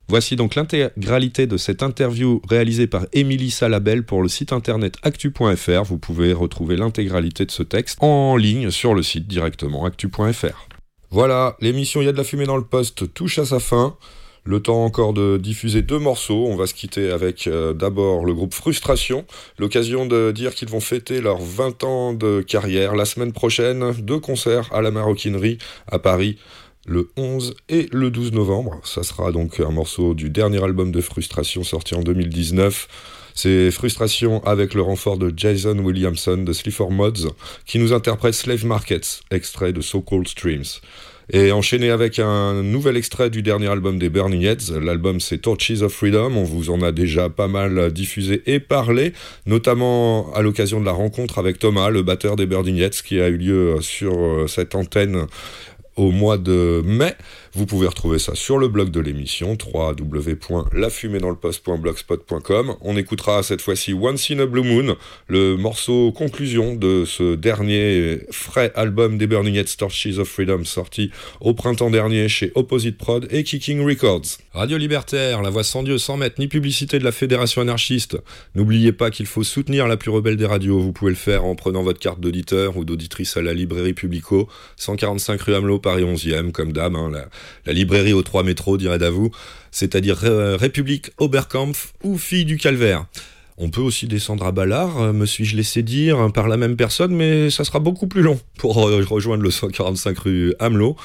Voici donc l'intégralité de cette interview réalisée par Émilie Salabel pour le site internet actu.fr. Vous pouvez retrouver l'intégralité de ce texte en ligne sur le site directement actu.fr. Voilà, l'émission Il y a de la fumée dans le poste touche à sa fin. Le temps encore de diffuser deux morceaux. On va se quitter avec euh, d'abord le groupe Frustration. L'occasion de dire qu'ils vont fêter leurs 20 ans de carrière la semaine prochaine. Deux concerts à la Maroquinerie à Paris le 11 et le 12 novembre. Ça sera donc un morceau du dernier album de Frustration sorti en 2019. C'est Frustration avec le renfort de Jason Williamson de Sleaford Mods qui nous interprète Slave Markets, extrait de So Cold Streams. Et enchaîné avec un nouvel extrait du dernier album des Burning Heads. L'album c'est Torches of Freedom. On vous en a déjà pas mal diffusé et parlé, notamment à l'occasion de la rencontre avec Thomas, le batteur des Burning Heads, qui a eu lieu sur cette antenne au mois de mai. Vous pouvez retrouver ça sur le blog de l'émission www.lafumédansleposte.blogspot.com. On écoutera cette fois-ci Once in a Blue Moon, le morceau conclusion de ce dernier frais album des Burning Head Torches of Freedom sorti au printemps dernier chez Opposite Prod et Kicking Records. Radio Libertaire, la voix sans Dieu, sans mètres, ni publicité de la Fédération anarchiste. N'oubliez pas qu'il faut soutenir la plus rebelle des radios. Vous pouvez le faire en prenant votre carte d'auditeur ou d'auditrice à la librairie Publico, 145 rue Hamelot, Paris 11e, comme d'hab. Hein, la, la librairie aux trois métros, dirait Davou, c'est-à-dire euh, République Oberkampf ou Fille du Calvaire. On peut aussi descendre à Ballard, euh, me suis-je laissé dire, hein, par la même personne, mais ça sera beaucoup plus long pour euh, rejoindre le 145 rue Hamelot.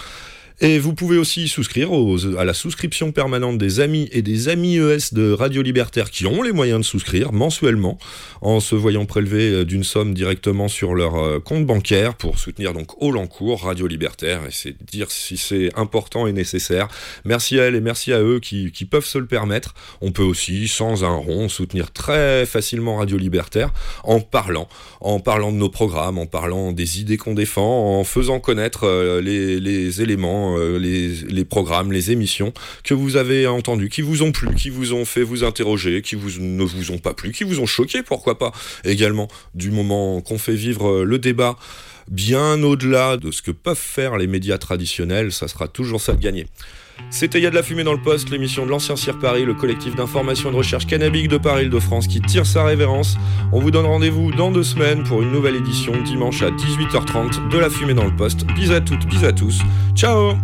Et vous pouvez aussi souscrire aux- à la souscription permanente des amis et des amis ES de Radio Libertaire qui ont les moyens de souscrire mensuellement en se voyant prélever euh, d'une somme directement sur leur euh, compte bancaire pour soutenir donc haut l'encours Radio Libertaire et c'est dire si c'est important et nécessaire. Merci à elles et merci à eux qui, qui peuvent se le permettre. On peut aussi, sans un rond, soutenir très facilement Radio Libertaire en parlant, en parlant de nos programmes, en parlant des idées qu'on défend, en faisant connaître euh, les, les éléments, euh, les, programmes, les émissions que vous avez entendus, qui vous ont plu, qui vous ont fait vous interroger, qui vous, ne vous ont pas plu, qui vous ont choqué, pourquoi pas, également du moment qu'on fait vivre euh, le débat bien au-delà de ce que peuvent faire les médias traditionnels, ça sera toujours ça de gagner. C'était Y a de la fumée dans le poste, l'émission de l'Ancien Cire Paris, le collectif d'information et de recherche cannabique de Paris de France qui tire sa révérence. On vous donne rendez-vous dans deux semaines pour une nouvelle édition dimanche à 18h30 de la fumée dans le poste. Bis à toutes, bis à tous. Ciao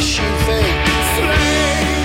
SUV. Slave.